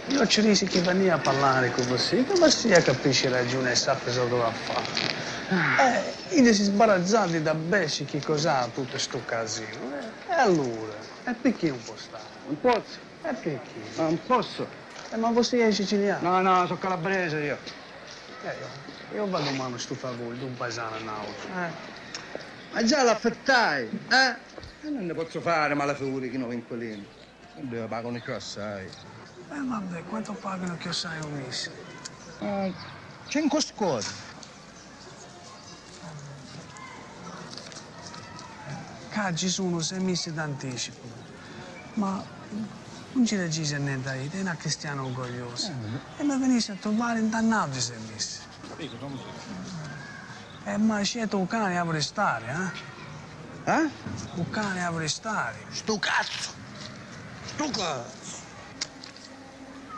io ci che venia a parlare con voi, che voi capisce ragione e sa cosa doveva fare. Eh, io si sbarazzati da besci che cos'ha tutto sto casino. eh. E allora? E perché non può stare? Non posso. E perché? Non posso. Eh, ma voi sei siciliano? No, no, sono calabrese io. Eh, io, io vado mano sto favore, un paesano nauto. Eh. Ma già l'affettai, eh? E non ne posso fare malafiguri che non inquilini. Non devo pagare più assai. Eh, vabbè, quanto pagano che io sai ho messo? Ah, cinque scode. Caggi sono sei mesi d'anticipo. Ma non ci decise niente io, è una cristiana orgogliosa. E mi venisse a trovare in dannato sei mesi. E ma scelto un cane a restare, eh? Eh? Un cane a restare. Sto cazzo! Sto cazzo!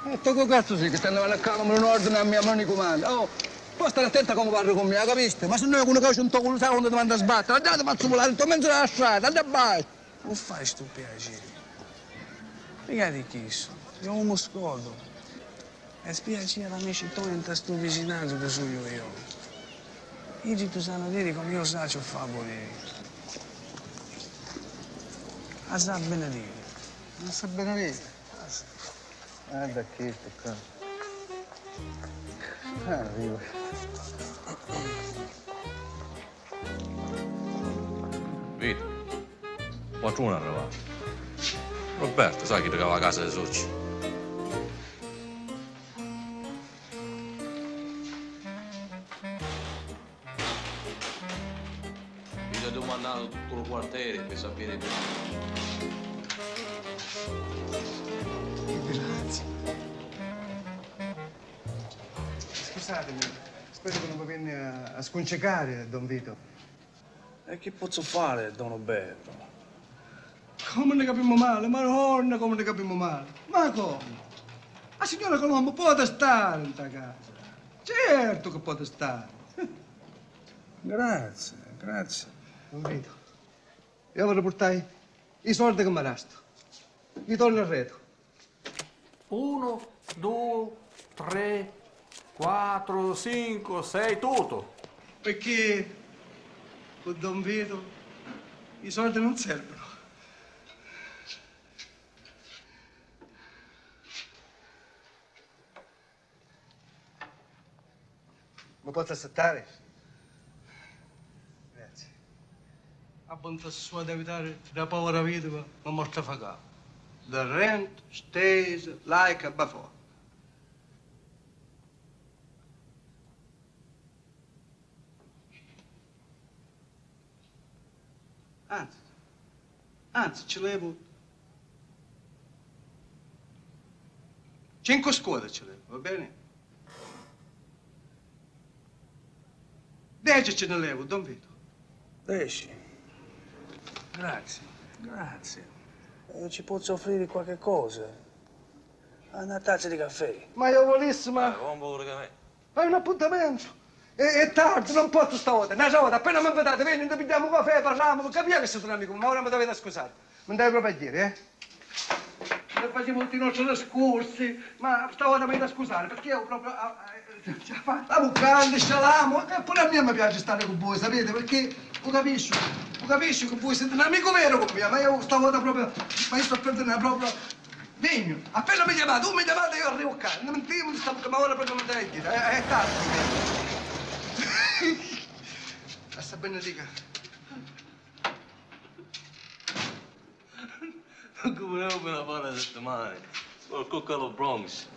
E sto con cazzo sì, che stanno a camera in ordine a mia mano comanda. Oh, poi stare attenta come parli con me, capiste? Ma se noi con una cosa un tocco lo sai quando ti manda a sbattere, andate faccio volare, tu mezzo della strada, andate a basso. Non fai sto piacere. Mica di chi so, io non mi scordo. E spiacere amici tuoi in sto vicinanza che sono io. Io tu sanno dire come io saccio favore. A sa bene dire. Non sa bene dire. Guarda che sto qua. Arrivo. Vedi? Qualcuno è arrivato. Roberto, sai chi trovava a casa dei soci? Gli ho domandato tutto il quartiere per sapere Grazie. Scusatemi, spero che non mi viene a, a sconcecare, Don Vito. E che posso fare, Don Roberto? Come ne capiamo male? Ma non come ne capiamo male? Ma come? La signora Colombo può stare in questa casa. Certo che può stare. Grazie, grazie. Don Vito, io vorrei portare i soldi che mi restano. Li torno arredo. Uno, due, tre, quattro, cinque, sei, tutto. Perché con Don Vito i soldi non servono. Mi posso accettare? Grazie. A bontà sua di evitare da povera vedova mi mortificare. The rent stays like before. Anzi, anzi, ci levo cinque scuole ci levo, va bene? Dieci ce ne levo, Don Vito. Dieci. Grazie, grazie. Eh, ci posso offrire qualche cosa? Una tazza di caffè. Ma io volissimo, ma Buon volo che me. hai un appuntamento. E, è tardi, non posso stavolta. Una volta, appena mi invitate, vieni, noi prendiamo un caffè, parliamo, capiamo che siete un amico, ma ora mi dovete scusare. Mi dai proprio a dire, eh? Facciamo tutti i nostri discorsi, ma stavolta mi dovete scusare, perché io proprio... ah, eh, ce la faccio. Stavo grande, scialamo, e pure a me mi piace stare con voi, sapete, perché lo capisco, lo capisco che voi siete un amico vero con me, ma io stavolta proprio, ma io sto perdendo proprio... Degno, appena mi chiamate, tu mi chiamate io arrivo a casa, non mi stavo, ma ora proprio non te dire, è, è tardi. Sta bene dica. Come ne per fare settimane? Sono il coccolo Bronx.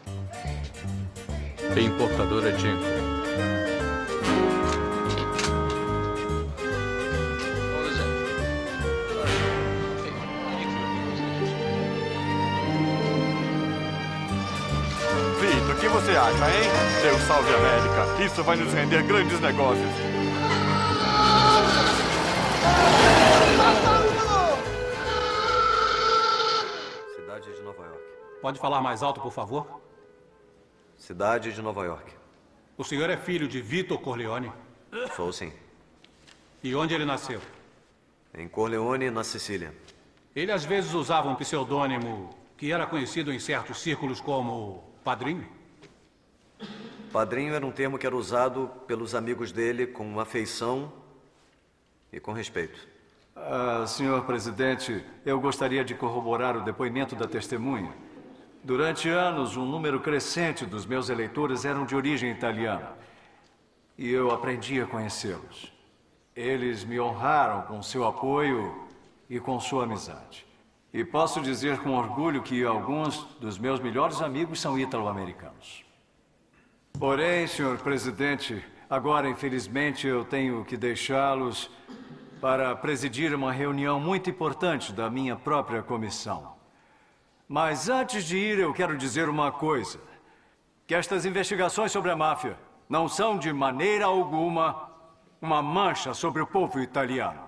E importador é Genco. Vitor, o que você acha, hein? Deus salve a América. Isso vai nos render grandes negócios. Pode falar mais alto, por favor? Cidade de Nova York. O senhor é filho de Vitor Corleone? Sou sim. E onde ele nasceu? Em Corleone, na Sicília. Ele às vezes usava um pseudônimo que era conhecido em certos círculos como Padrinho? Padrinho era um termo que era usado pelos amigos dele com afeição e com respeito. Ah, senhor presidente, eu gostaria de corroborar o depoimento da testemunha. Durante anos, um número crescente dos meus eleitores eram de origem italiana. E eu aprendi a conhecê-los. Eles me honraram com seu apoio e com sua amizade. E posso dizer com orgulho que alguns dos meus melhores amigos são ítalo-americanos. Porém, senhor presidente, agora infelizmente eu tenho que deixá-los para presidir uma reunião muito importante da minha própria comissão. Mas antes de ir, eu quero dizer uma coisa: que estas investigações sobre a máfia não são de maneira alguma uma mancha sobre o povo italiano.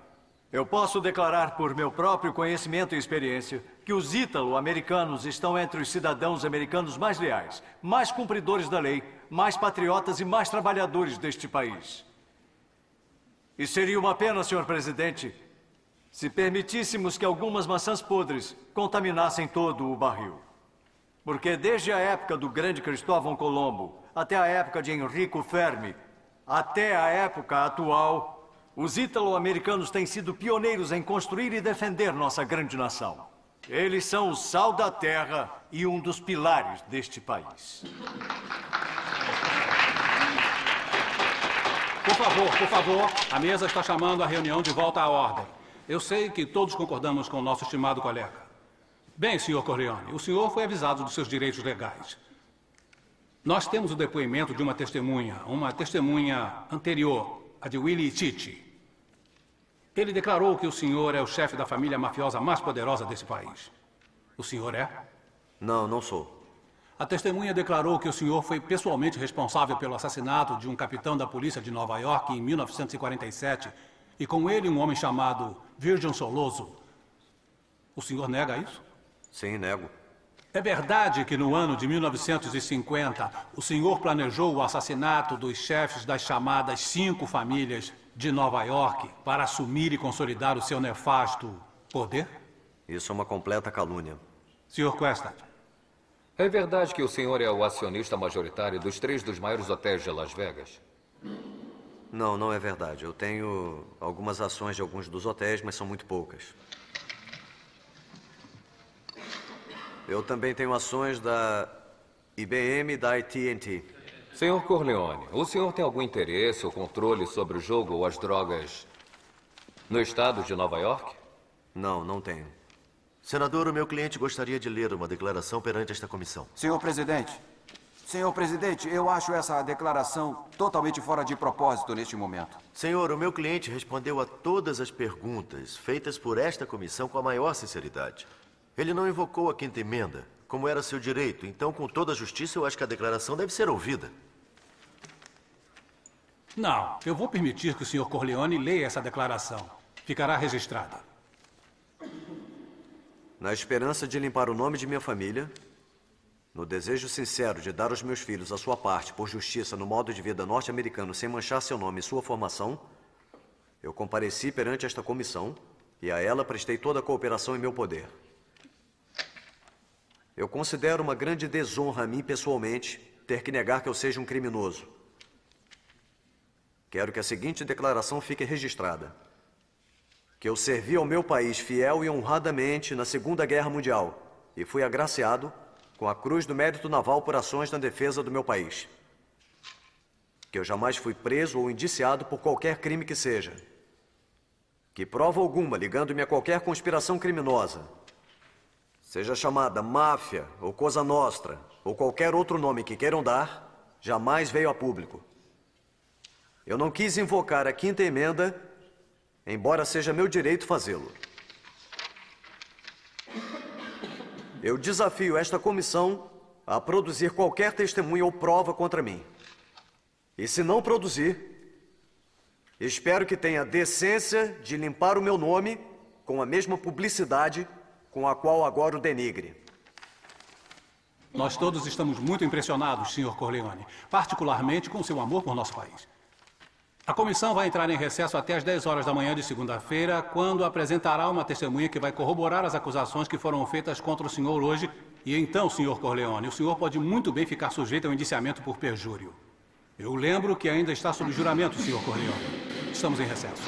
Eu posso declarar por meu próprio conhecimento e experiência que os ítalo-americanos estão entre os cidadãos americanos mais leais, mais cumpridores da lei, mais patriotas e mais trabalhadores deste país. E seria uma pena, senhor presidente, se permitíssemos que algumas maçãs podres contaminassem todo o barril. Porque desde a época do grande Cristóvão Colombo até a época de Enrico Fermi, até a época atual, os ítalo-americanos têm sido pioneiros em construir e defender nossa grande nação. Eles são o sal da terra e um dos pilares deste país. Por favor, por favor, a mesa está chamando a reunião de volta à ordem. Eu sei que todos concordamos com o nosso estimado colega. Bem, senhor Corleone, o senhor foi avisado dos seus direitos legais. Nós temos o depoimento de uma testemunha, uma testemunha anterior, a de Willie Titi. Ele declarou que o senhor é o chefe da família mafiosa mais poderosa desse país. O senhor é? Não, não sou. A testemunha declarou que o senhor foi pessoalmente responsável pelo assassinato de um capitão da polícia de Nova York em 1947 e com ele um homem chamado Virgil Soloso. O senhor nega isso? Sim, nego. É verdade que no ano de 1950 o senhor planejou o assassinato dos chefes das chamadas cinco famílias de Nova York para assumir e consolidar o seu nefasto poder? Isso é uma completa calúnia. Senhor Questad. É verdade que o senhor é o acionista majoritário dos três dos maiores hotéis de Las Vegas? Não, não é verdade. Eu tenho algumas ações de alguns dos hotéis, mas são muito poucas. Eu também tenho ações da IBM e da AT&T. Senhor Corleone, o senhor tem algum interesse ou controle sobre o jogo ou as drogas no estado de Nova York? Não, não tenho. Senador, o meu cliente gostaria de ler uma declaração perante esta comissão. Senhor presidente, senhor presidente, eu acho essa declaração totalmente fora de propósito neste momento. Senhor, o meu cliente respondeu a todas as perguntas feitas por esta comissão com a maior sinceridade. Ele não invocou a quinta emenda, como era seu direito, então, com toda a justiça, eu acho que a declaração deve ser ouvida. Não, eu vou permitir que o senhor Corleone leia essa declaração. Ficará registrada. Na esperança de limpar o nome de minha família, no desejo sincero de dar aos meus filhos a sua parte por justiça no modo de vida norte-americano sem manchar seu nome e sua formação, eu compareci perante esta comissão e a ela prestei toda a cooperação em meu poder. Eu considero uma grande desonra a mim pessoalmente ter que negar que eu seja um criminoso. Quero que a seguinte declaração fique registrada: que eu servi ao meu país fiel e honradamente na Segunda Guerra Mundial e fui agraciado com a Cruz do Mérito Naval por ações na defesa do meu país. Que eu jamais fui preso ou indiciado por qualquer crime que seja. Que prova alguma ligando-me a qualquer conspiração criminosa, seja chamada máfia ou Cosa Nostra ou qualquer outro nome que queiram dar, jamais veio a público. Eu não quis invocar a quinta emenda, embora seja meu direito fazê-lo. Eu desafio esta comissão a produzir qualquer testemunha ou prova contra mim. E se não produzir, espero que tenha decência de limpar o meu nome com a mesma publicidade com a qual agora o denigre. Nós todos estamos muito impressionados, Sr. Corleone, particularmente com seu amor por nosso país. A comissão vai entrar em recesso até às 10 horas da manhã de segunda-feira, quando apresentará uma testemunha que vai corroborar as acusações que foram feitas contra o senhor hoje. E então, Sr. Corleone, o senhor pode muito bem ficar sujeito ao indiciamento por perjúrio. Eu lembro que ainda está sob juramento, Sr. Corleone. Estamos em recesso.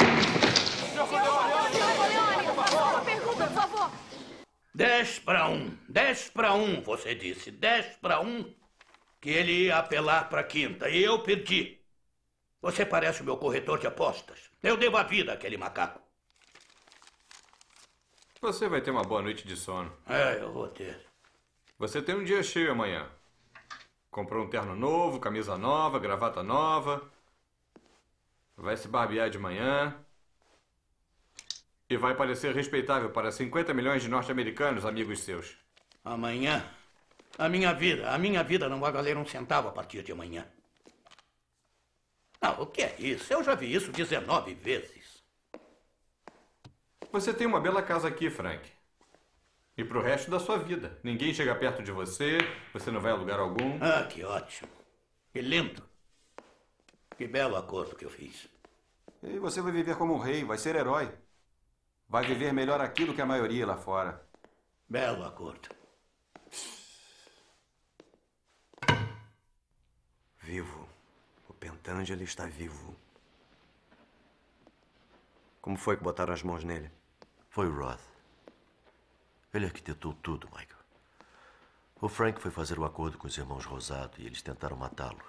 Senhor Corleone, uma pergunta, por favor. 10 para 1. 10 para 1, você disse. 10 para 1 que ele ia apelar para quinta. E eu perdi. Você parece o meu corretor de apostas. Eu devo a vida àquele macaco. Você vai ter uma boa noite de sono. É, eu vou ter. Você tem um dia cheio amanhã. Comprou um terno novo, camisa nova, gravata nova. Vai se barbear de manhã. E vai parecer respeitável para 50 milhões de norte-americanos, amigos seus. Amanhã? A minha vida, a minha vida não vai valer um centavo a partir de amanhã. Não, o que é isso? Eu já vi isso 19 vezes. Você tem uma bela casa aqui, Frank. E pro resto da sua vida. Ninguém chega perto de você, você não vai a lugar algum. Ah, que ótimo. Que lindo. Que belo acordo que eu fiz. E você vai viver como um rei, vai ser herói. Vai viver melhor aqui do que a maioria lá fora. Belo acordo. Vivo. O Pentangeli está vivo. Como foi que botaram as mãos nele? Foi o Roth. Ele arquitetou tudo, Michael. O Frank foi fazer o um acordo com os irmãos Rosado e eles tentaram matá-lo.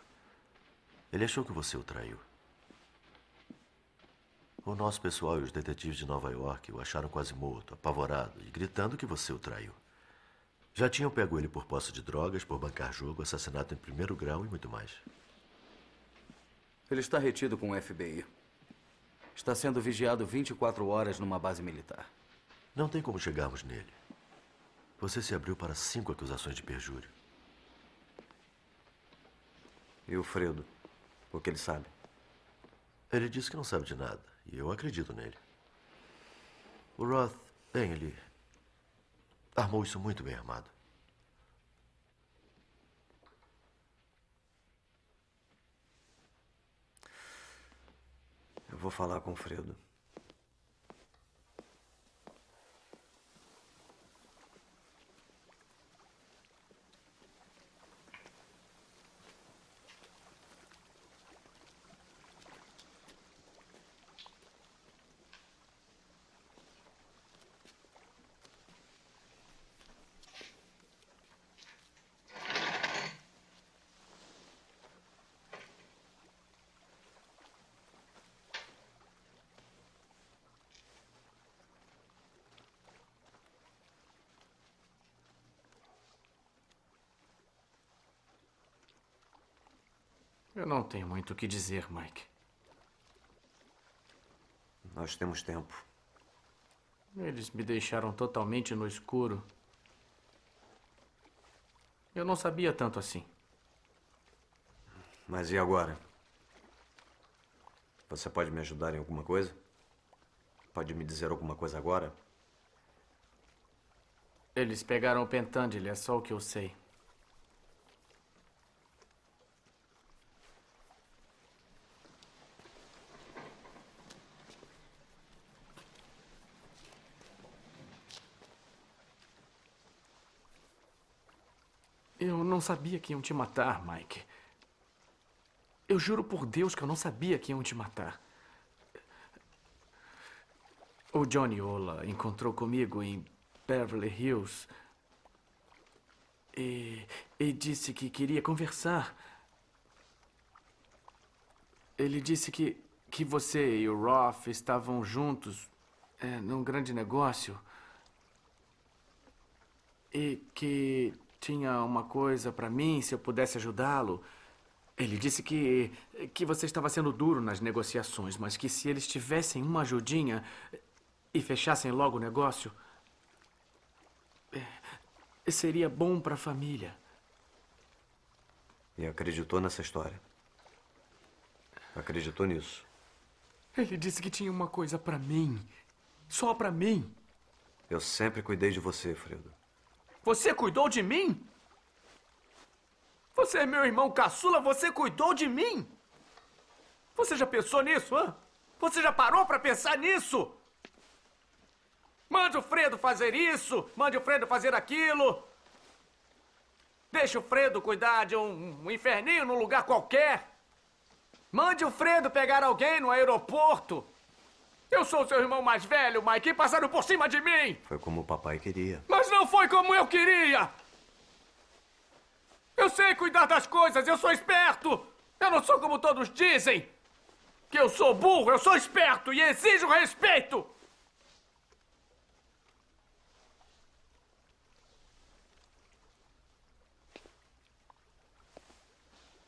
Ele achou que você o traiu. O nosso pessoal e os detetives de Nova York o acharam quase morto, apavorado e gritando que você o traiu. Já tinham pego ele por posse de drogas, por bancar jogo, assassinato em primeiro grau e muito mais. Ele está retido com o FBI. Está sendo vigiado 24 horas numa base militar. Não tem como chegarmos nele. Você se abriu para cinco acusações de perjúrio. E o Fredo? O que ele sabe? Ele disse que não sabe de nada. E eu acredito nele. O Roth, bem, ele armou isso muito bem armado. Eu vou falar com o Fredo. Eu não tenho muito o que dizer, Mike. Nós temos tempo. Eles me deixaram totalmente no escuro. Eu não sabia tanto assim. Mas e agora? Você pode me ajudar em alguma coisa? Pode me dizer alguma coisa agora? Eles pegaram o Pentangeli, é só o que eu sei. Eu não sabia que iam te matar, Mike. Eu juro por Deus que eu não sabia que iam te matar. O Johnny Ola encontrou comigo em Beverly Hills e, e disse que queria conversar. Ele disse que, que você e o Roth estavam juntos é, num grande negócio e que tinha uma coisa para mim, se eu pudesse ajudá-lo. Ele disse que, que você estava sendo duro nas negociações, mas que se eles tivessem uma ajudinha e fechassem logo o negócio, é, seria bom para a família. E acreditou nessa história? Acreditou nisso? Ele disse que tinha uma coisa para mim. Só para mim. Eu sempre cuidei de você, Fredo. Você cuidou de mim? Você é meu irmão caçula, você cuidou de mim. Você já pensou nisso, hã? Você já parou para pensar nisso? Mande o Fredo fazer isso, mande o Fredo fazer aquilo. Deixe o Fredo cuidar de um, um inferninho num lugar qualquer. Mande o Fredo pegar alguém no aeroporto. Eu sou seu irmão mais velho, Mike, e passaram por cima de mim. Foi como o papai queria. Mas não foi como eu queria! Eu sei cuidar das coisas, eu sou esperto! Eu não sou como todos dizem! Que eu sou burro, eu sou esperto e exijo respeito!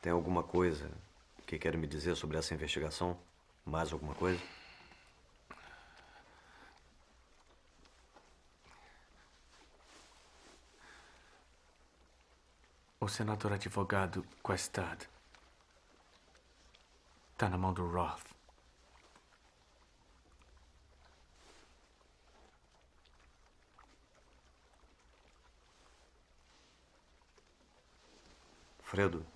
Tem alguma coisa que quer me dizer sobre essa investigação? Mais alguma coisa? Senador advogado Questad está na mão do Roth. Fredo.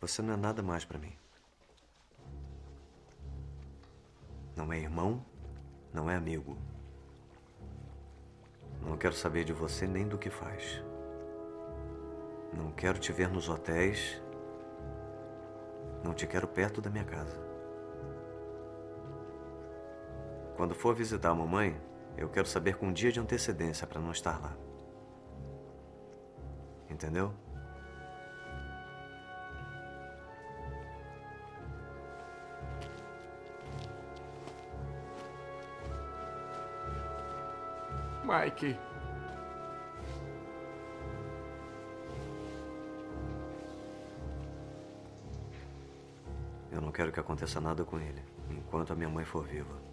Você não é nada mais para mim. Não é irmão, não é amigo. Não quero saber de você nem do que faz. Não quero te ver nos hotéis. Não te quero perto da minha casa. Quando for visitar a mamãe, eu quero saber com um dia de antecedência para não estar lá. Entendeu? Mike. Eu não quero que aconteça nada com ele enquanto a minha mãe for viva.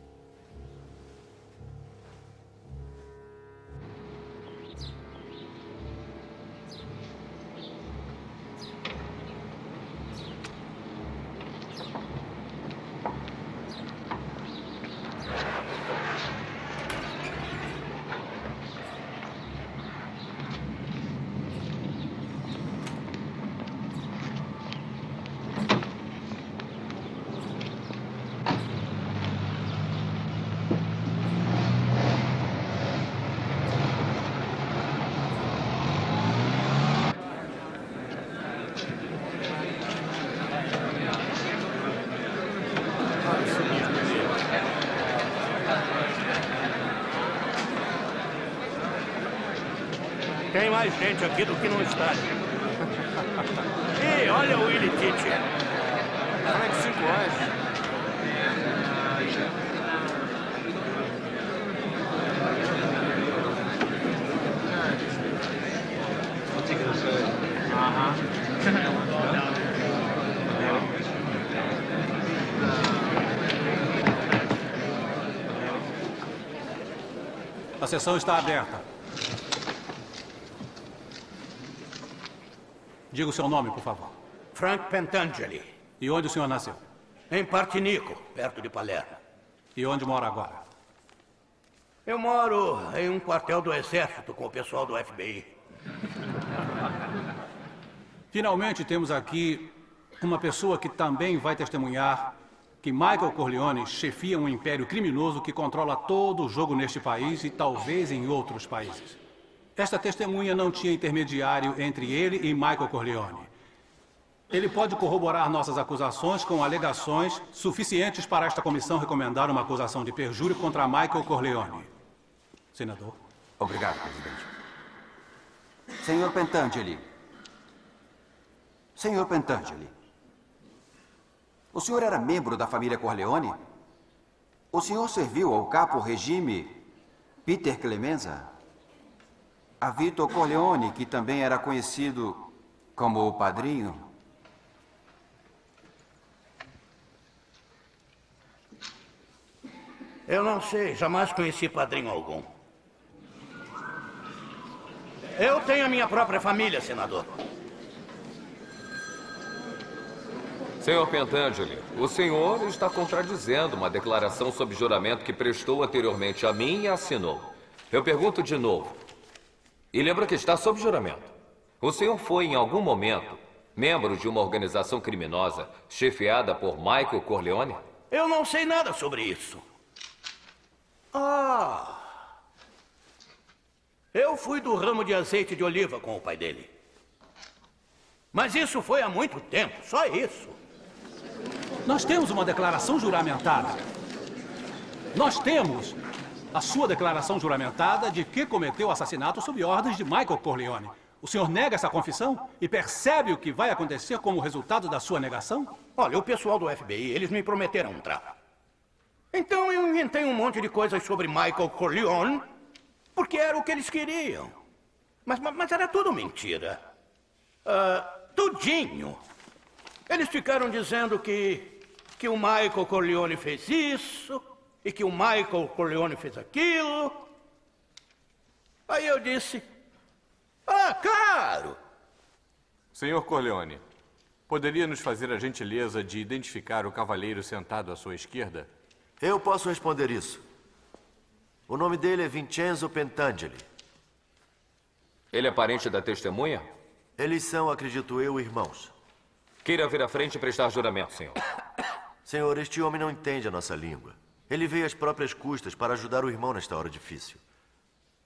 Tem mais gente aqui do que no estádio. Ih, olha o Willy Tite. Frank 5 anos. A sessão está aberta. Diga o seu nome, por favor. Frank Pentangeli. E onde o senhor nasceu? Em Partinico, perto de Palermo. E onde mora agora? Eu moro em um quartel do Exército com o pessoal do FBI. Finalmente temos aqui uma pessoa que também vai testemunhar que Michael Corleone chefia um império criminoso que controla todo o jogo neste país e talvez em outros países. Esta testemunha não tinha intermediário entre ele e Michael Corleone. Ele pode corroborar nossas acusações com alegações suficientes para esta comissão recomendar uma acusação de perjúrio contra Michael Corleone. Senador. Obrigado, presidente. Senhor Pentangeli. Senhor Pentangeli. O senhor era membro da família Corleone? O senhor serviu ao capo regime Peter Clemenza? A Vitor Corleone, que também era conhecido como o padrinho? Eu não sei, jamais conheci padrinho algum. Eu tenho a minha própria família, senador. Senhor Pentangeli, o senhor está contradizendo uma declaração sob juramento que prestou anteriormente a mim e assinou. Eu pergunto de novo. E lembra que está sob juramento. O senhor foi, em algum momento, membro de uma organização criminosa chefiada por Michael Corleone? Eu não sei nada sobre isso. Ah! Eu fui do ramo de azeite de oliva com o pai dele. Mas isso foi há muito tempo, só isso. Nós temos uma declaração juramentada. Nós temos a sua declaração juramentada de que cometeu o assassinato sob ordens de Michael Corleone. O senhor nega essa confissão e percebe o que vai acontecer como resultado da sua negação? Olha, o pessoal do FBI, eles me prometeram um trato. Então eu inventei um monte de coisas sobre Michael Corleone, porque era o que eles queriam. Mas, mas, mas era tudo mentira. Ah, tudinho. Eles ficaram dizendo que, que o Michael Corleone fez isso, e que o Michael Corleone fez aquilo. Aí eu disse: Ah, claro! Senhor Corleone, poderia nos fazer a gentileza de identificar o cavalheiro sentado à sua esquerda? Eu posso responder isso. O nome dele é Vincenzo Pentangeli. Ele é parente da testemunha? Eles são, acredito eu, irmãos. Queira vir à frente e prestar juramento, senhor. Senhor, este homem não entende a nossa língua. Ele veio às próprias custas para ajudar o irmão nesta hora difícil.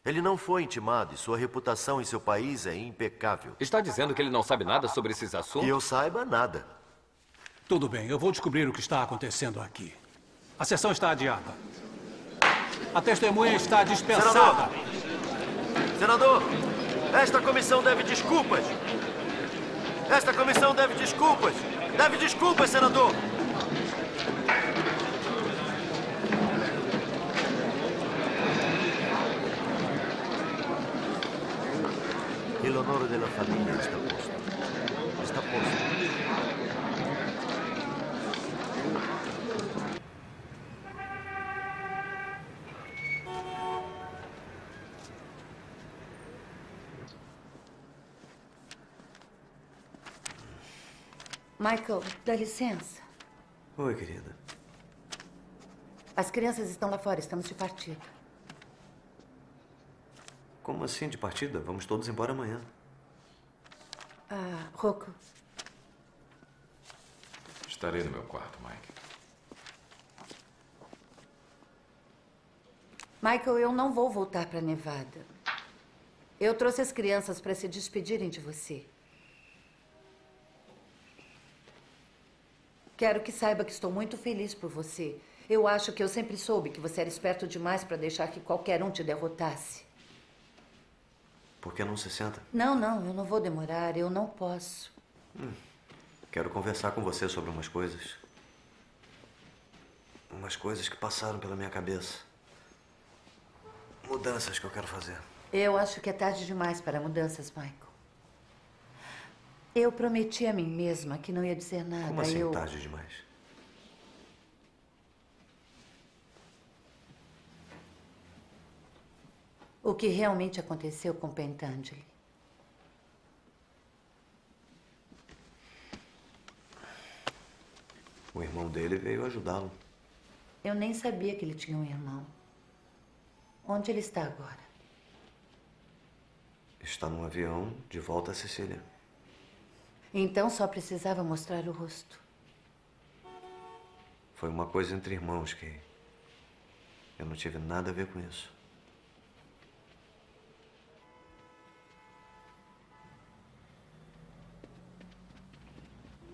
Ele não foi intimado e sua reputação em seu país é impecável. Está dizendo que ele não sabe nada sobre esses assuntos? Que eu saiba nada. Tudo bem, eu vou descobrir o que está acontecendo aqui. A sessão está adiada. A testemunha está dispensada. Senador, esta comissão deve desculpas. Esta comissão deve desculpas. Deve desculpas, senador. El honor de la familia está posto. Está posto. Michael, dá licença. Oi, querida. As crianças estão lá fora, estamos de partida. Como assim de partida? Vamos todos embora amanhã. Ah, Rocco, Estarei no meu quarto, Mike. Michael, eu não vou voltar para Nevada. Eu trouxe as crianças para se despedirem de você. Quero que saiba que estou muito feliz por você. Eu acho que eu sempre soube que você era esperto demais para deixar que qualquer um te derrotasse. Por que não se senta? Não, não, eu não vou demorar, eu não posso. Quero conversar com você sobre umas coisas. Umas coisas que passaram pela minha cabeça. Mudanças que eu quero fazer. Eu acho que é tarde demais para mudanças, Michael. Eu prometi a mim mesma que não ia dizer nada. Como assim eu... tarde demais? O que realmente aconteceu com Pentangeli? O irmão dele veio ajudá-lo. Eu nem sabia que ele tinha um irmão. Onde ele está agora? Está num avião de volta a Sicília. Então só precisava mostrar o rosto. Foi uma coisa entre irmãos que eu não tive nada a ver com isso.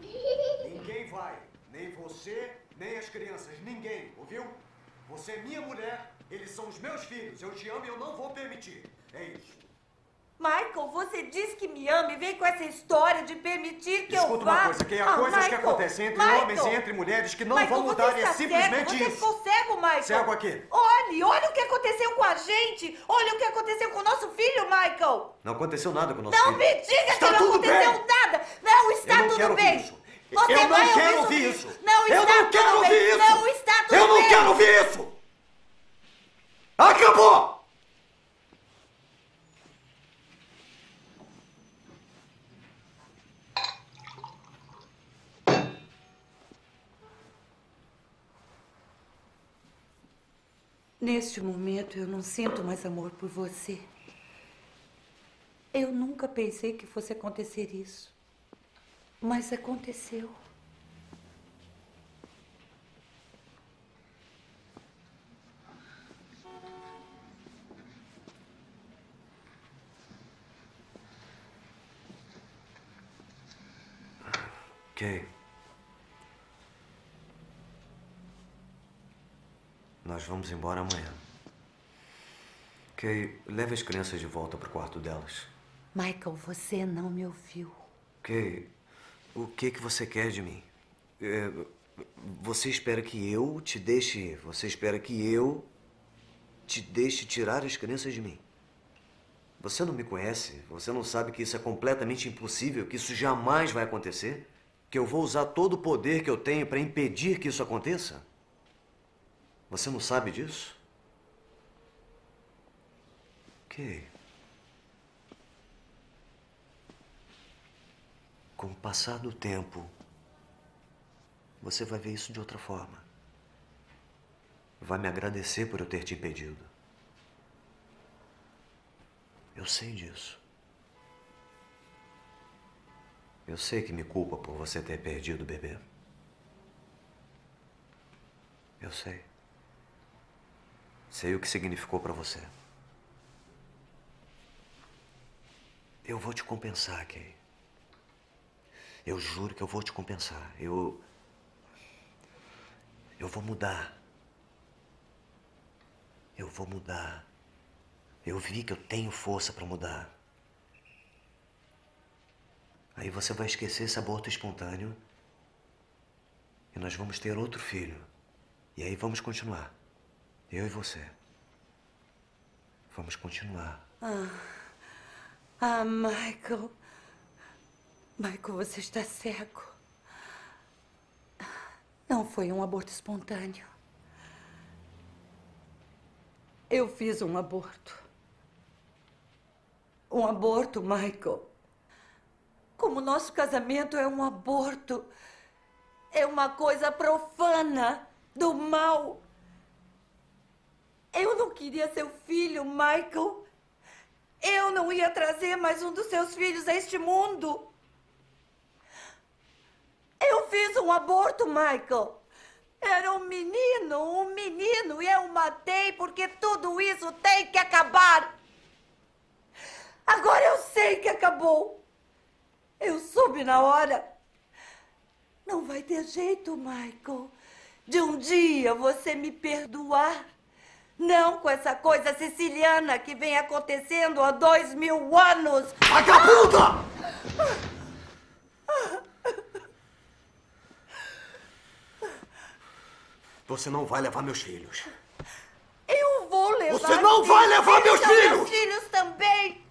Ninguém vai. Nem você, nem as crianças. Ninguém, ouviu? Você é minha mulher, eles são os meus filhos. Eu te amo e eu não vou permitir. É isso. Michael, você diz que me ama e vem com essa história de permitir que eu Escuta vá. uma coisa, que há Ah, coisas que Michael, acontecem entre Michael. homens e entre mulheres que não Michael, vão mudar. você e é simplesmente cego, Você isso. ficou cego, Michael. Cego aqui. Olhe, olha o que aconteceu com a gente. Olha o que aconteceu com o nosso filho, Michael. Não aconteceu nada com o nosso Não filho. me diga Está que não aconteceu bem. nada. Não está Eu não tudo bem. isso. Você eu não quero ouvir sobre isso. Não eu não tudo quero bem. ouvir isso. Não está tudo eu não bem. quero ouvir isso. Acabou! Neste momento eu não sinto mais amor por você. Eu nunca pensei que fosse acontecer isso. Mas aconteceu. Kay. Nós vamos embora amanhã. Kay, leve as crianças de volta para o quarto delas. Michael, você não me ouviu. Kay, o que que você quer de mim? É, você espera que eu te deixe ir? Você espera que eu te deixe tirar as crianças de mim? Você não me conhece? Você não sabe que isso é completamente impossível? Que isso jamais vai acontecer? Que eu vou usar todo o poder que eu tenho para impedir que isso aconteça? Você não sabe disso? Ok. Com o passar do tempo, você vai ver isso de outra forma. Vai me agradecer por eu ter te impedido. Eu sei disso. Eu sei que me culpa por você ter perdido o bebê. Eu sei. Sei o que significou para você. Eu vou te compensar, Kay. Eu juro que eu vou te compensar. Eu. Eu vou mudar. Eu vou mudar. Eu vi que eu tenho força para mudar. Aí você vai esquecer esse aborto espontâneo. E nós vamos ter outro filho. E aí vamos continuar. Eu e você. Vamos continuar. Ah, ah, Michael. Michael, você está cego. Não foi um aborto espontâneo. Eu fiz um aborto. Um aborto, Michael. Como nosso casamento é um aborto. É uma coisa profana, do mal. Eu não queria seu filho, Michael. Eu não ia trazer mais um dos seus filhos a este mundo. Eu fiz um aborto, Michael. Era um menino, um menino, e eu matei porque tudo isso tem que acabar. Agora eu sei que acabou. Eu soube na hora. Não vai ter jeito, Michael, de um dia você me perdoar. Não com essa coisa siciliana que vem acontecendo há dois mil anos. Vagabunda! Você não vai levar meus filhos. Eu vou levar. Você não vai levar meus filhos! Meus filhos também.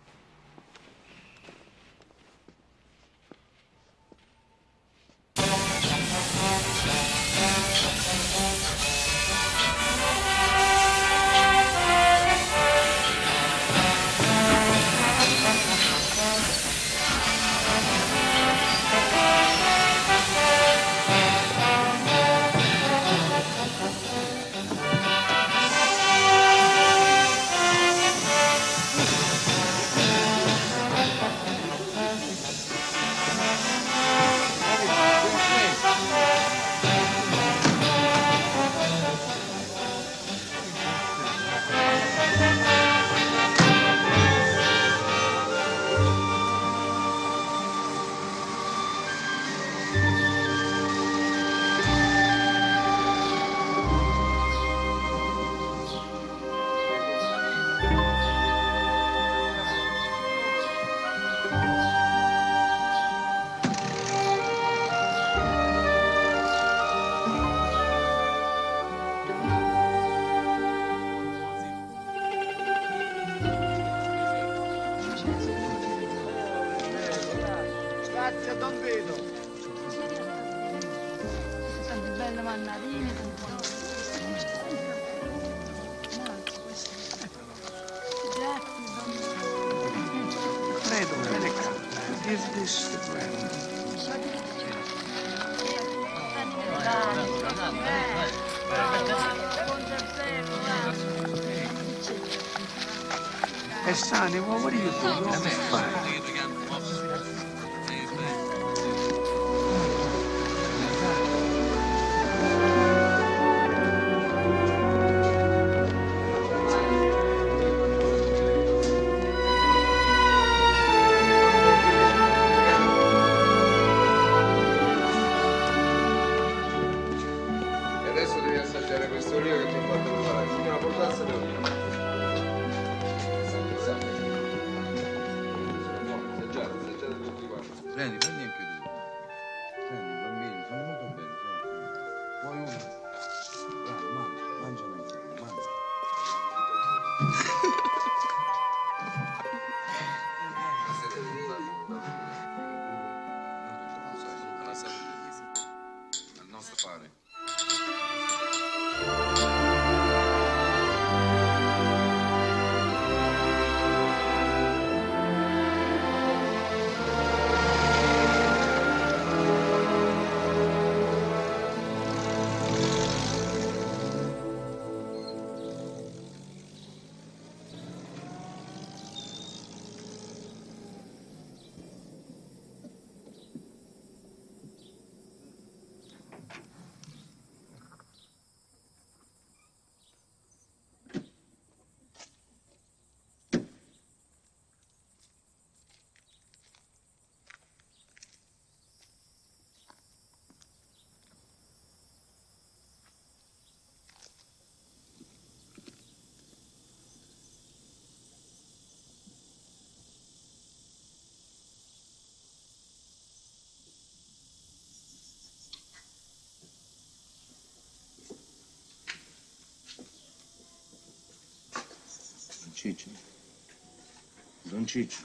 Ciccio. Don Ciccio.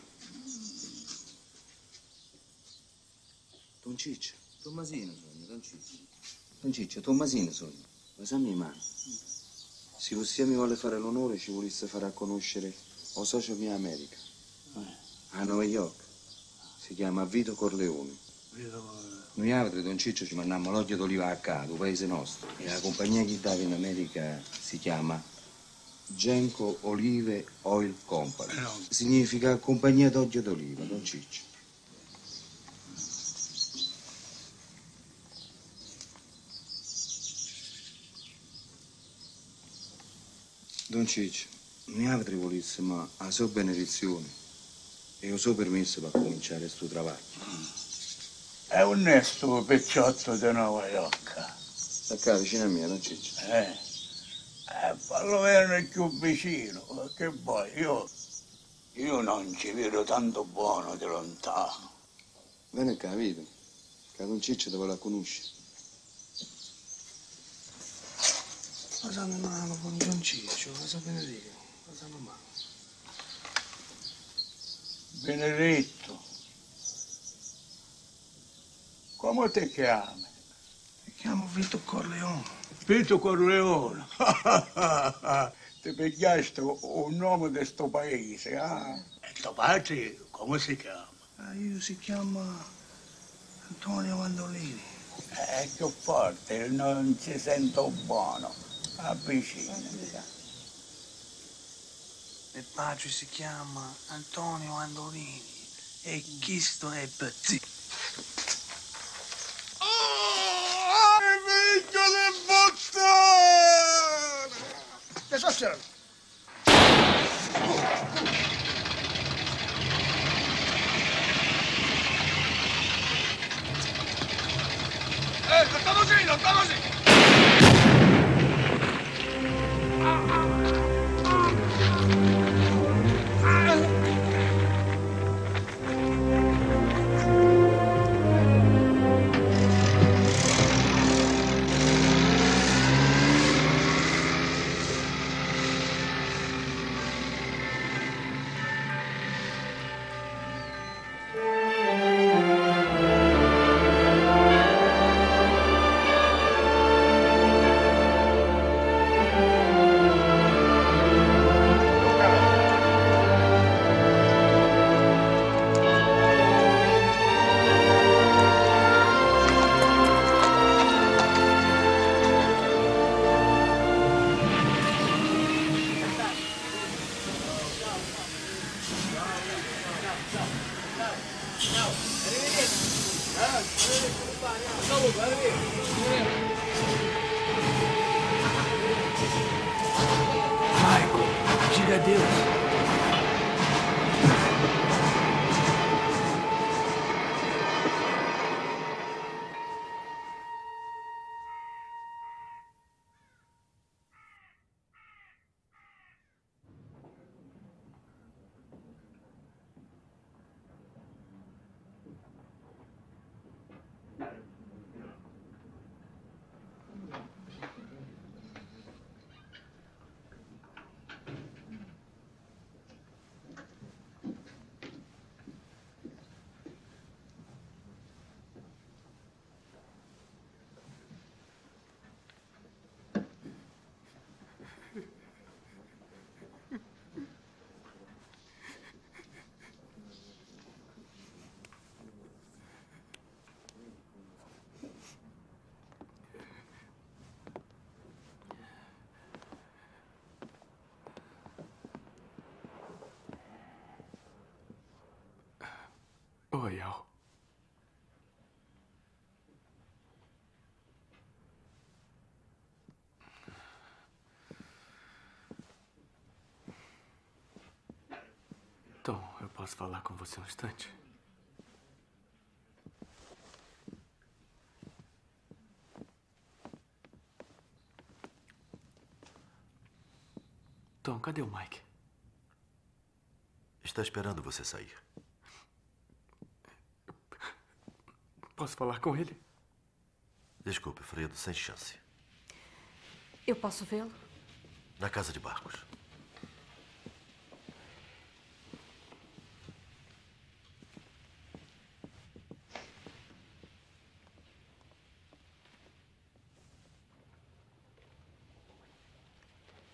Don Ciccio. Tommasino sogno, Don Ciccio. Don Ciccio, Tommasino sogno. Ma sa mia mano. Se vostè mi vuole fare l'onore, ci volesse fare a conoscere o socio mio America. A New York. Si chiama Vito Corleone. Noi altri, Don Ciccio, ci mandiamo l'olio d'oliva a Cado, paese nostro. E la compagnia che dava in America si chiama Genco Olive Oil Company. Significa compagnia d'olio d'oliva, Don Ciccio. Don Ciccio, noi altri volessimo la sua benedizione e il suo permesso per cominciare questo lavoro. È onesto pecciotto di Nuova York. Sta qua vicino a me, Don Ciccio. Eh, eh fallo venire più vicino, che poi io, io non ci vedo tanto buono di lontano. Vieni qua, Vito. Che Don Ciccio te vuole conoscere. Cosa mi mano con Don Ciccio? Cosa benedico? Cosa mi mano? Benedetto, come ti chiami? Mi chiamo Vito Corleone. Vito Corleone. ti pigliaste un nome di sto paese, ah? E tuo padre come si chiama? Ah, io si chiama Antonio Mandolini. È più forte, non ci sento buono. Avvicina. Il padre si chiama Antonio Andolini e Cristo è Bazzi. Che Oi, Al. Tom, eu posso falar com você um instante? Tom, cadê o Mike? Está esperando você sair. Posso falar com ele? Desculpe, Fredo, sem chance. Eu posso vê-lo? Na casa de barcos.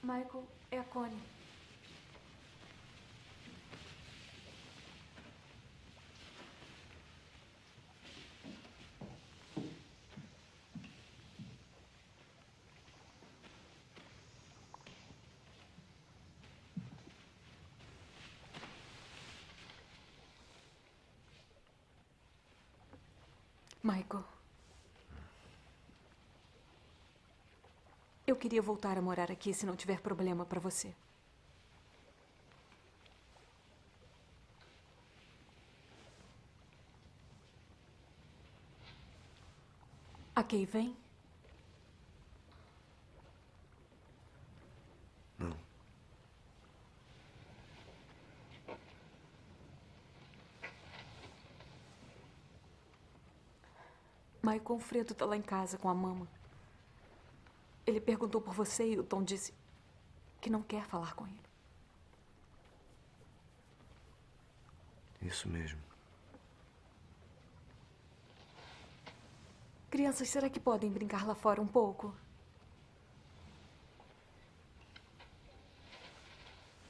Michael, é a Connie. Michael. Eu queria voltar a morar aqui se não tiver problema para você. Kay vem? Não. O Fredo tá lá em casa com a mama. Ele perguntou por você e o Tom disse que não quer falar com ele. Isso mesmo. Crianças, será que podem brincar lá fora um pouco?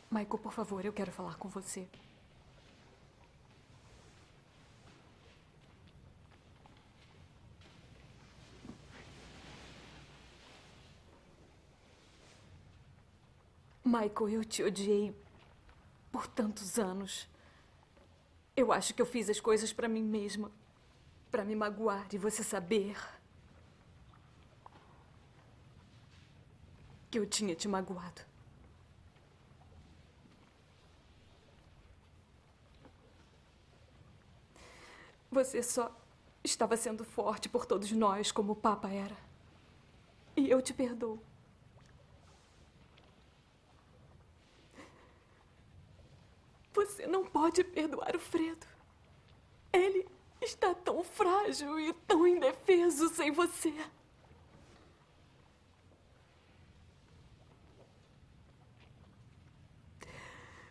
Michael, por favor, eu quero falar com você. Michael, eu te odiei por tantos anos. Eu acho que eu fiz as coisas para mim mesma, para me magoar e você saber que eu tinha te magoado. Você só estava sendo forte por todos nós, como o Papa era. E eu te perdoo. Você não pode perdoar o Fredo. Ele está tão frágil e tão indefeso sem você.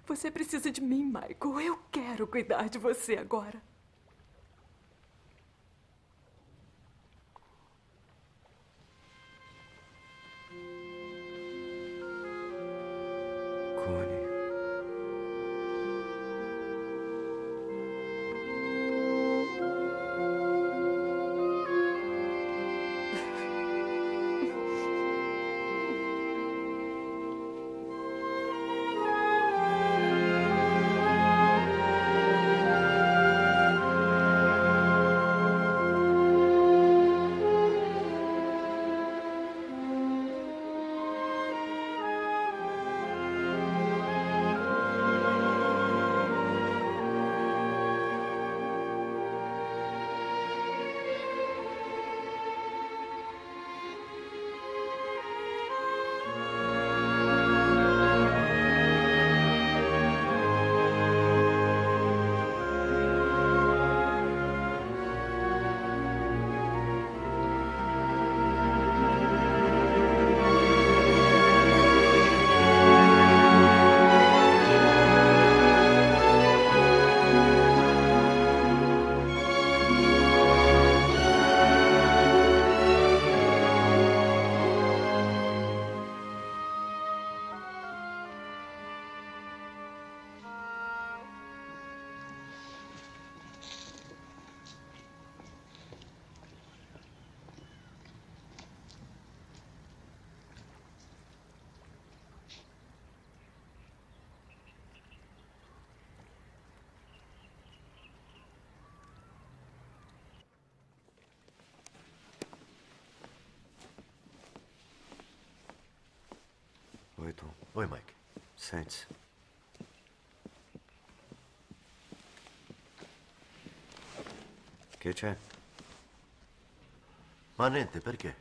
Você precisa de mim, Michael. Eu quero cuidar de você agora. Tom. Oi, Mike. Sente-se. Che c'è? Ma niente, perché?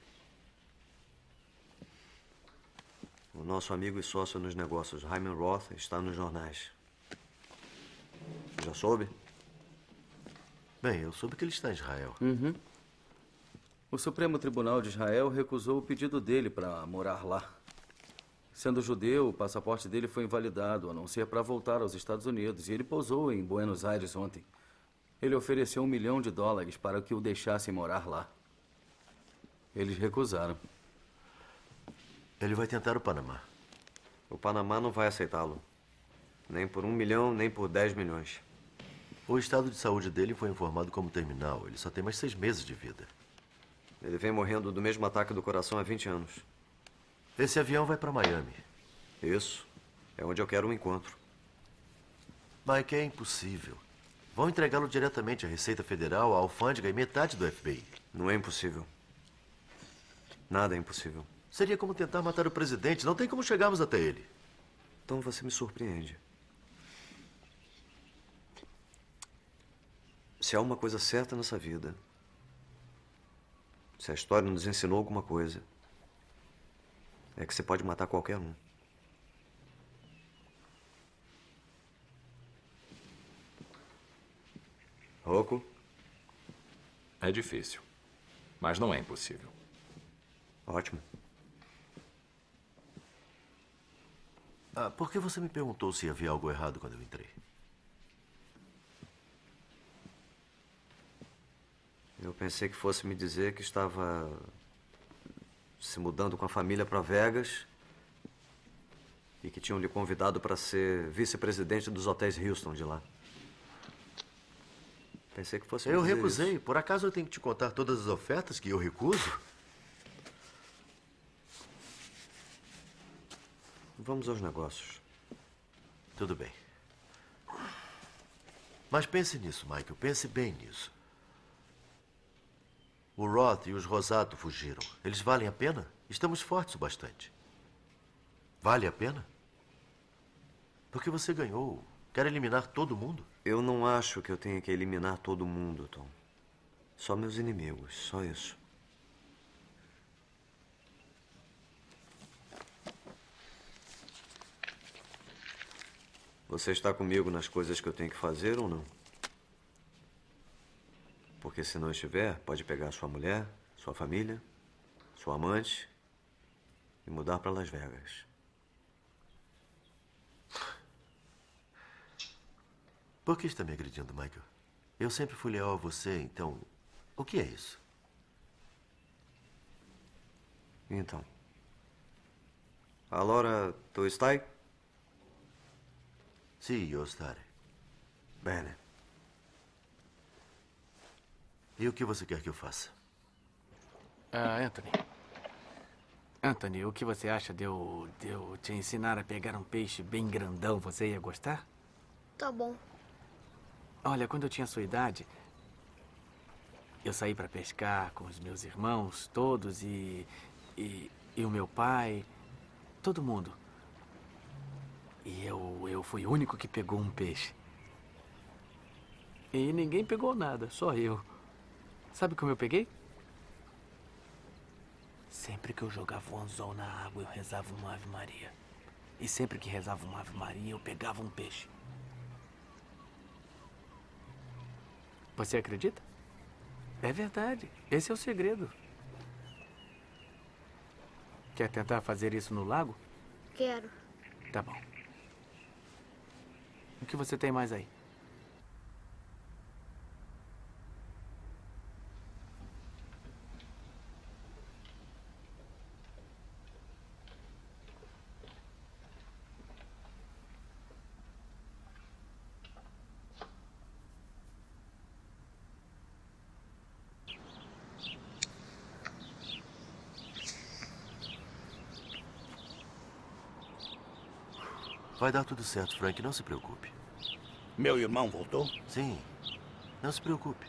O nosso amigo e sócio nos negócios, Hyman Roth, está nos jornais. Já soube? Bem, eu soube que ele está em Israel. Uhum. O Supremo Tribunal de Israel recusou o pedido dele para morar lá. Sendo judeu, o passaporte dele foi invalidado, a não ser para voltar aos Estados Unidos, e ele pousou em Buenos Aires ontem. Ele ofereceu um milhão de dólares para que o deixassem morar lá. Eles recusaram. Ele vai tentar o Panamá. O Panamá não vai aceitá-lo. Nem por um milhão, nem por dez milhões. O estado de saúde dele foi informado como terminal. Ele só tem mais seis meses de vida. Ele vem morrendo do mesmo ataque do coração há 20 anos. Esse avião vai para Miami. Isso. É onde eu quero um encontro. Mike, é impossível. Vão entregá-lo diretamente à Receita Federal, à alfândega e metade do FBI. Não é impossível. Nada é impossível. Seria como tentar matar o presidente. Não tem como chegarmos até ele. Então você me surpreende. Se há uma coisa certa nessa vida, se a história nos ensinou alguma coisa, é que você pode matar qualquer um. Rocco? É difícil, mas não é impossível. Ótimo. Ah, por que você me perguntou se havia algo errado quando eu entrei? Eu pensei que fosse me dizer que estava se mudando com a família para Vegas e que tinham lhe convidado para ser vice-presidente dos hotéis Houston de lá. Pensei que fosse. Eu recusei. isso. Por acaso eu tenho que te contar todas as ofertas que eu recuso? Vamos aos negócios. Tudo bem. Mas pense nisso, Michael. Pense bem nisso. O Roth e os Rosato fugiram. Eles valem a pena? Estamos fortes o bastante. Vale a pena? Porque você ganhou. Quer eliminar todo mundo? Eu não acho que eu tenha que eliminar todo mundo, Tom. Só meus inimigos, só isso. Você está comigo nas coisas que eu tenho que fazer ou não? Porque se não estiver, pode pegar sua mulher, sua família, sua amante e mudar para Las Vegas. Por que está me agredindo, Michael? Eu sempre fui leal a você, então. O que é isso? Então. Allora, tu stai? Sì, io stare. Bene. E o que você quer que eu faça? Ah, Anthony. Anthony, o que você acha de eu, de eu te ensinar a pegar um peixe bem grandão? Você ia gostar? Tá bom. Olha, quando eu tinha sua idade, eu saí para pescar com os meus irmãos todos e, e, e o meu pai, todo mundo. E eu, eu fui o único que pegou um peixe. E ninguém pegou nada, só eu. Sabe como eu peguei? Sempre que eu jogava um anzol na água, eu rezava uma Ave Maria. E sempre que rezava uma Ave Maria, eu pegava um peixe. Você acredita? É verdade. Esse é o segredo. Quer tentar fazer isso no lago? Quero. Tá bom. O que você tem mais aí? Vai dar tudo certo, Frank. Não se preocupe. Meu irmão voltou? Sim. Não se preocupe.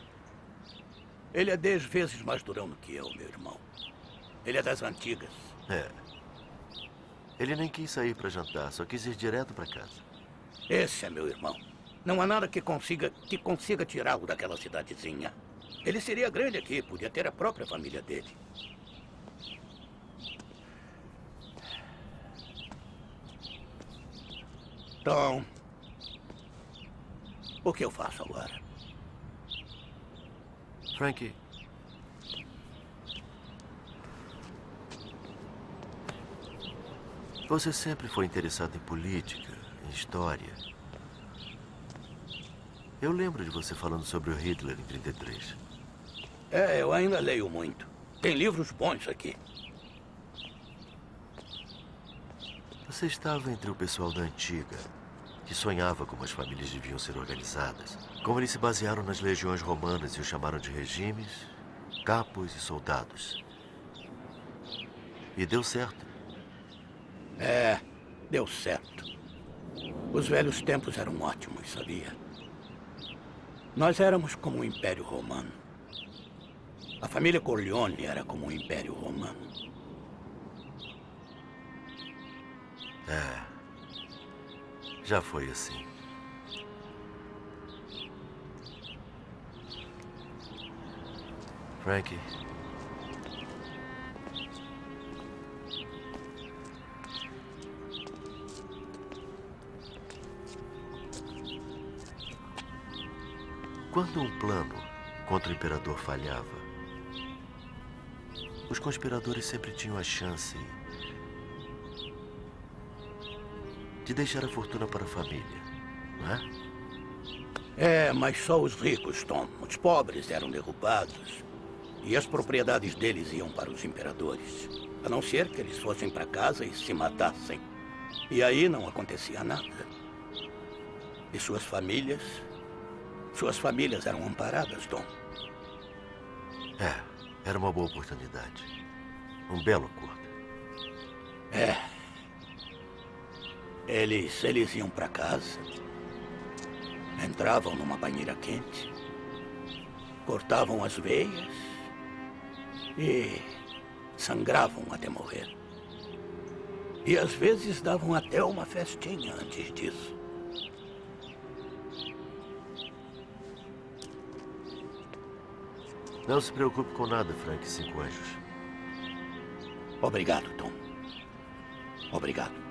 Ele é dez vezes mais durão do que eu, meu irmão. Ele é das antigas. É. Ele nem quis sair para jantar, só quis ir direto para casa. Esse é meu irmão. Não há nada que consiga, que consiga tirá-lo daquela cidadezinha. Ele seria grande aqui, podia ter a própria família dele. Então, o que eu faço agora? Frank. Você sempre foi interessado em política, em história. Eu lembro de você falando sobre o Hitler em 33. É, eu ainda leio muito. Tem livros bons aqui. Você estava entre o pessoal da antiga, que sonhava como as famílias deviam ser organizadas, como eles se basearam nas legiões romanas e os chamaram de regimes, capos e soldados. E deu certo. É, deu certo. Os velhos tempos eram ótimos, sabia? Nós éramos como o Império Romano. A família Corleone era como o Império Romano. É. Já foi assim. Frankie. Quando um plano contra o imperador falhava, os conspiradores sempre tinham a chance de deixar a fortuna para a família, não é? É, mas só os ricos, Tom. Os pobres eram derrubados. E as propriedades deles iam para os imperadores. A não ser que eles fossem para casa e se matassem. E aí não acontecia nada. E suas famílias. Suas famílias eram amparadas, Tom. É, era uma boa oportunidade. Um belo acordo. É. Eles, eles iam para casa, entravam numa banheira quente, cortavam as veias e sangravam até morrer. E às vezes davam até uma festinha antes disso. Não se preocupe com nada, Frank Cinco Anjos. Obrigado, Tom. Obrigado.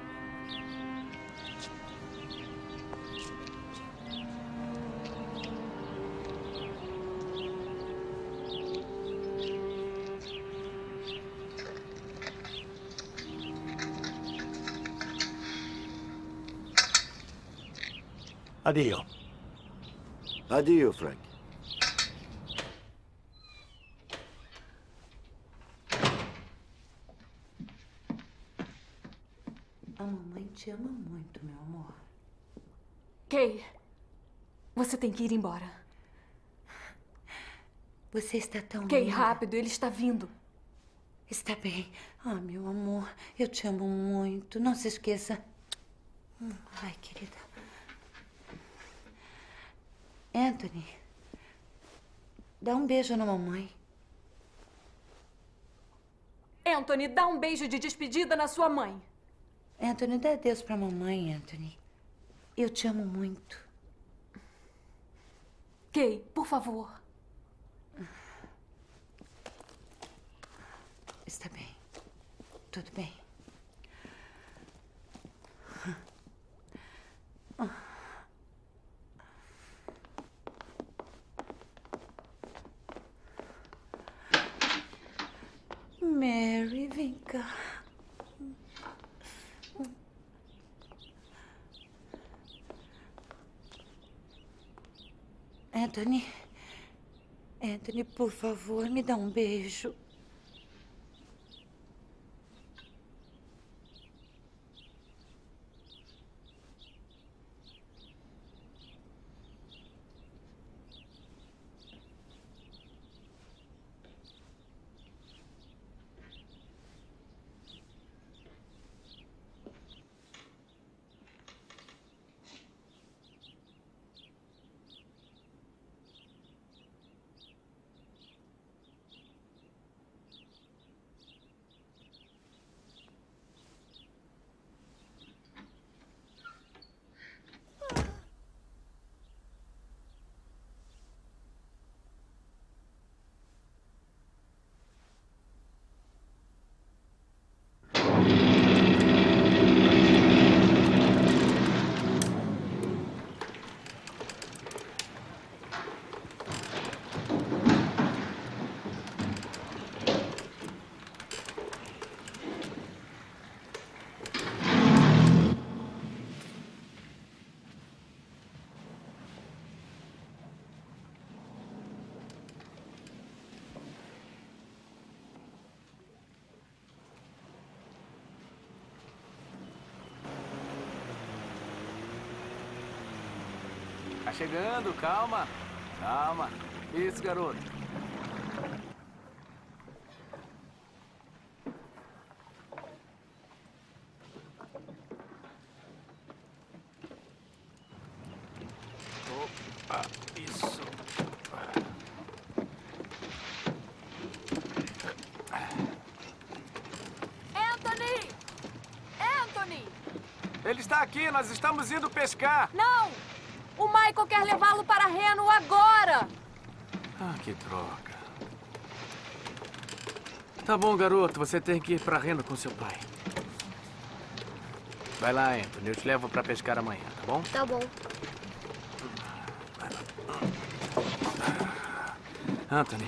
Adio. Adio, Frank. A mamãe te ama muito, meu amor. Kay, você tem que ir embora. Você está tão Kay, linda. rápido, ele está vindo. Está bem. Ah, meu amor, eu te amo muito. Não se esqueça. Hum, Ai, querida. Anthony, dá um beijo na mamãe. Anthony, dá um beijo de despedida na sua mãe. Anthony, dá adeus pra mamãe, Anthony. Eu te amo muito. Kay, por favor. Está bem. Tudo bem. Mary, vem cá. Anthony. Anthony, por favor, me dá um beijo. Chegando, calma. Calma. Isso, garoto. Opa, isso. Anthony! Anthony! Ele está aqui, nós estamos indo pescar. Não! O Michael quer levá-lo para Reno agora! Ah, que droga. Tá bom, garoto, você tem que ir pra Reno com seu pai. Vai lá, Anthony, eu te levo pra pescar amanhã, tá bom? Tá bom. Anthony,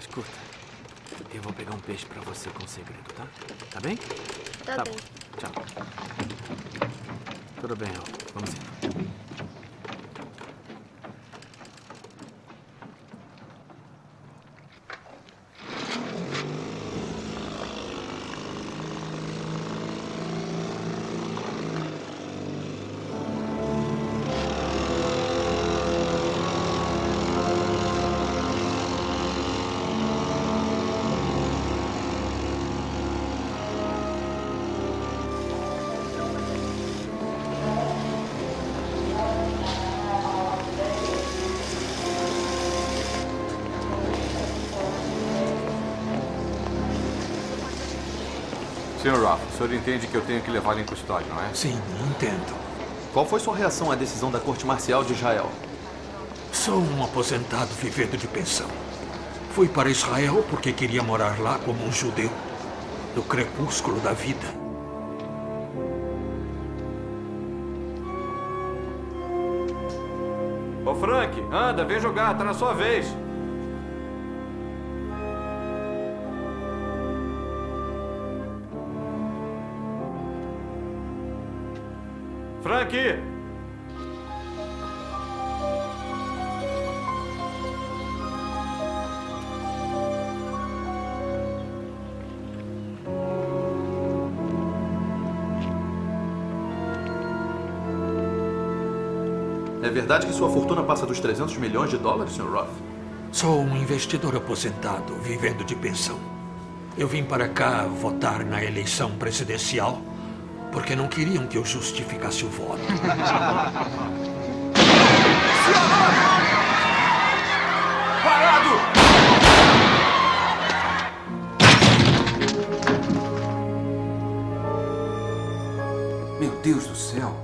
escuta. Eu vou pegar um peixe pra você com segredo, tá? Tá bem? Tá bem. bom. Tchau. Tudo bem, ó. Vamos indo. Sr. Ruff, o senhor entende que eu tenho que levá-lo em custódia, não é? Sim, entendo. Qual foi sua reação à decisão da Corte Marcial de Israel? Sou um aposentado vivendo de pensão. Fui para Israel porque queria morar lá como um judeu, no crepúsculo da vida. Ô, Frank, anda, vem jogar, tá na sua vez. Verdade que sua fortuna passa dos 300 milhões de dólares, Sr. Roth? Sou um investidor aposentado, vivendo de pensão. Eu vim para cá votar na eleição presidencial porque não queriam que eu justificasse o voto. Parado! Meu Deus do céu.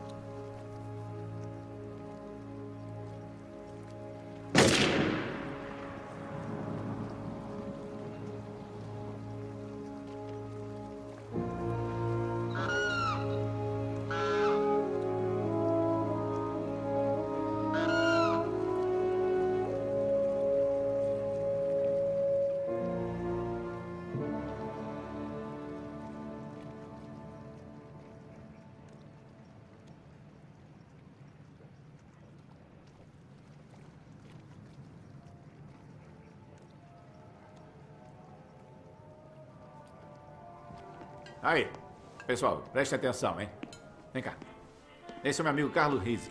Aí, pessoal, preste atenção, hein? Vem cá. Esse é o meu amigo Carlos Rizzi.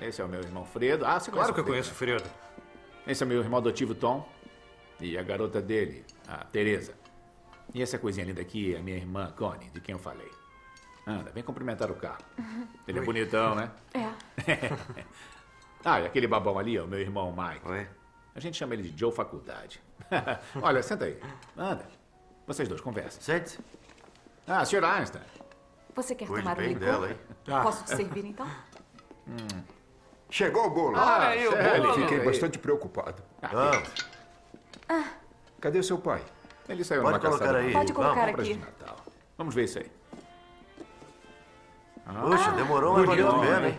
Esse é o meu irmão Fredo. Ah, você Claro conhece que eu conheço o Fredo. Esse é o meu irmão adotivo Tom. E a garota dele, a Teresa. E essa coisinha linda aqui é a minha irmã Connie, de quem eu falei. Anda, vem cumprimentar o carro. Ele é Oi. bonitão, né? É. ah, e aquele babão ali, ó, o meu irmão Mike. A gente chama ele de Joe Faculdade. Olha, senta aí. Anda. Vocês dois conversem. Sente-se. Ah, Sr. Einstein. Você quer Cuide tomar um bem licor? dela, hein? Ah. Posso te servir, então? Chegou o bolo. Ah, Sério? bolo. Fiquei bastante preocupado. Ah. Ah, Cadê seu pai? Ele saiu Pode numa colocar aí. Pode colocar compras aqui. Vamos ver isso aí. Ah, Puxa, demorou, mas valeu a pena, hein?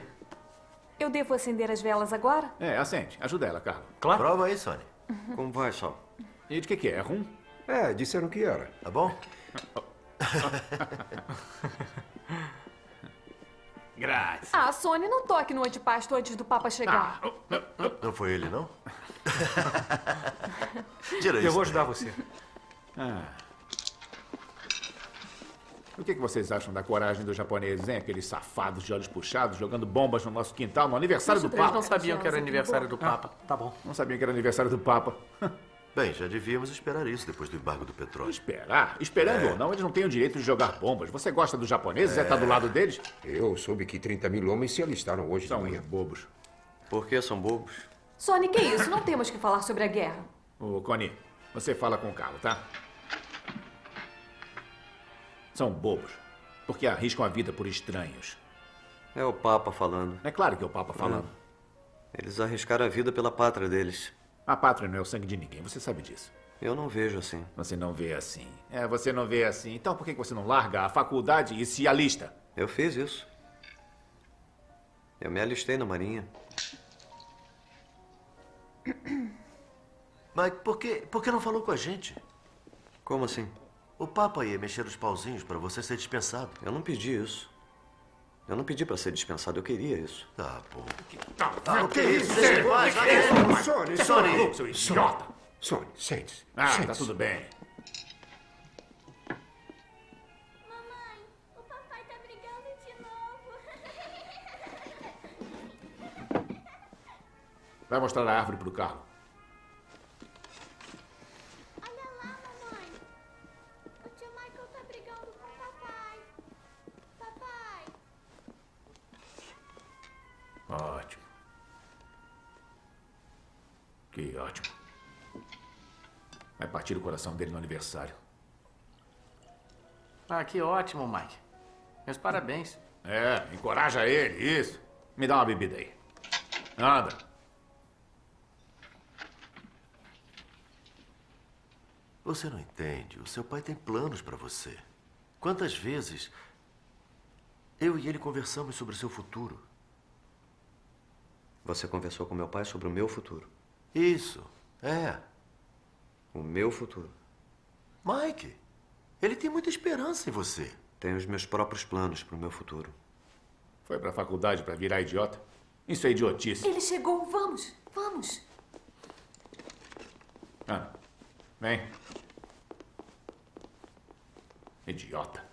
eu devo acender as velas agora? É, acende. Ajuda ela, Carla. Prova aí, Sônia. Como vai, Sol? E de que que é? É rum? É, disseram que era. Tá bom? Graças. Ah, Sônia, não toque no antipasto antes do Papa chegar. Não foi ele, não? Tira isso. Eu vou ajudar você. Ah. O que, que vocês acham da coragem dos japoneses, hein? Aqueles safados de olhos puxados jogando bombas no nosso quintal no aniversário do Eles Papa. não sabiam que era aniversário do Papa. Tá bom. Não sabiam que era aniversário do Papa. Bem, já devíamos esperar isso depois do embargo do petróleo. Esperar? Esperando É. ou não, eles não têm o direito de jogar bombas. Você gosta dos japoneses? É, tá do lado deles? Eu soube que 30 mil homens se alistaram hoje São de manhã. bobos. Por que são bobos? Sônia, que isso? Não temos que falar sobre a guerra. Ô, Connie, você fala com o Carlo, tá? São bobos. Porque arriscam a vida por estranhos. É o Papa falando. É claro que é o Papa falando. Eles arriscaram a vida pela pátria deles. A pátria não é o sangue de ninguém, você sabe disso. Eu não vejo assim. Você não vê assim. É, você não vê assim. Então por que você não larga a faculdade e se alista? Eu fiz isso. Eu me alistei na Marinha. Mike, por que, por que não falou com a gente? Como assim? O Papa ia mexer os pauzinhos para você ser dispensado. Eu não pedi isso. Eu não pedi para ser dispensado, eu queria isso. Tá bom. Ah, o que é isso? Ele mais, vai Sônia, dentro. Sônia, Sônia. Seu idiota! Sônia, sente-se. Ah, tá sente-se. tudo bem. O papai tá brigando de novo. Vai mostrar a árvore pro Carlo. Ótimo. Que ótimo. Vai partir o coração dele no aniversário. Ah, que ótimo, Mike. Meus parabéns. É, encoraja ele, isso. Me dá uma bebida aí. Anda. Você não entende. O seu pai tem planos para você. Quantas vezes eu e ele conversamos sobre o seu futuro? Você conversou com meu pai sobre o meu futuro. Isso, é. O meu futuro. Mike, ele tem muita esperança em você. Tenho os meus próprios planos para o meu futuro. Foi pra faculdade pra virar idiota? Isso é idiotice. Ele chegou. Vamos, vamos. Ah, vem. Idiota.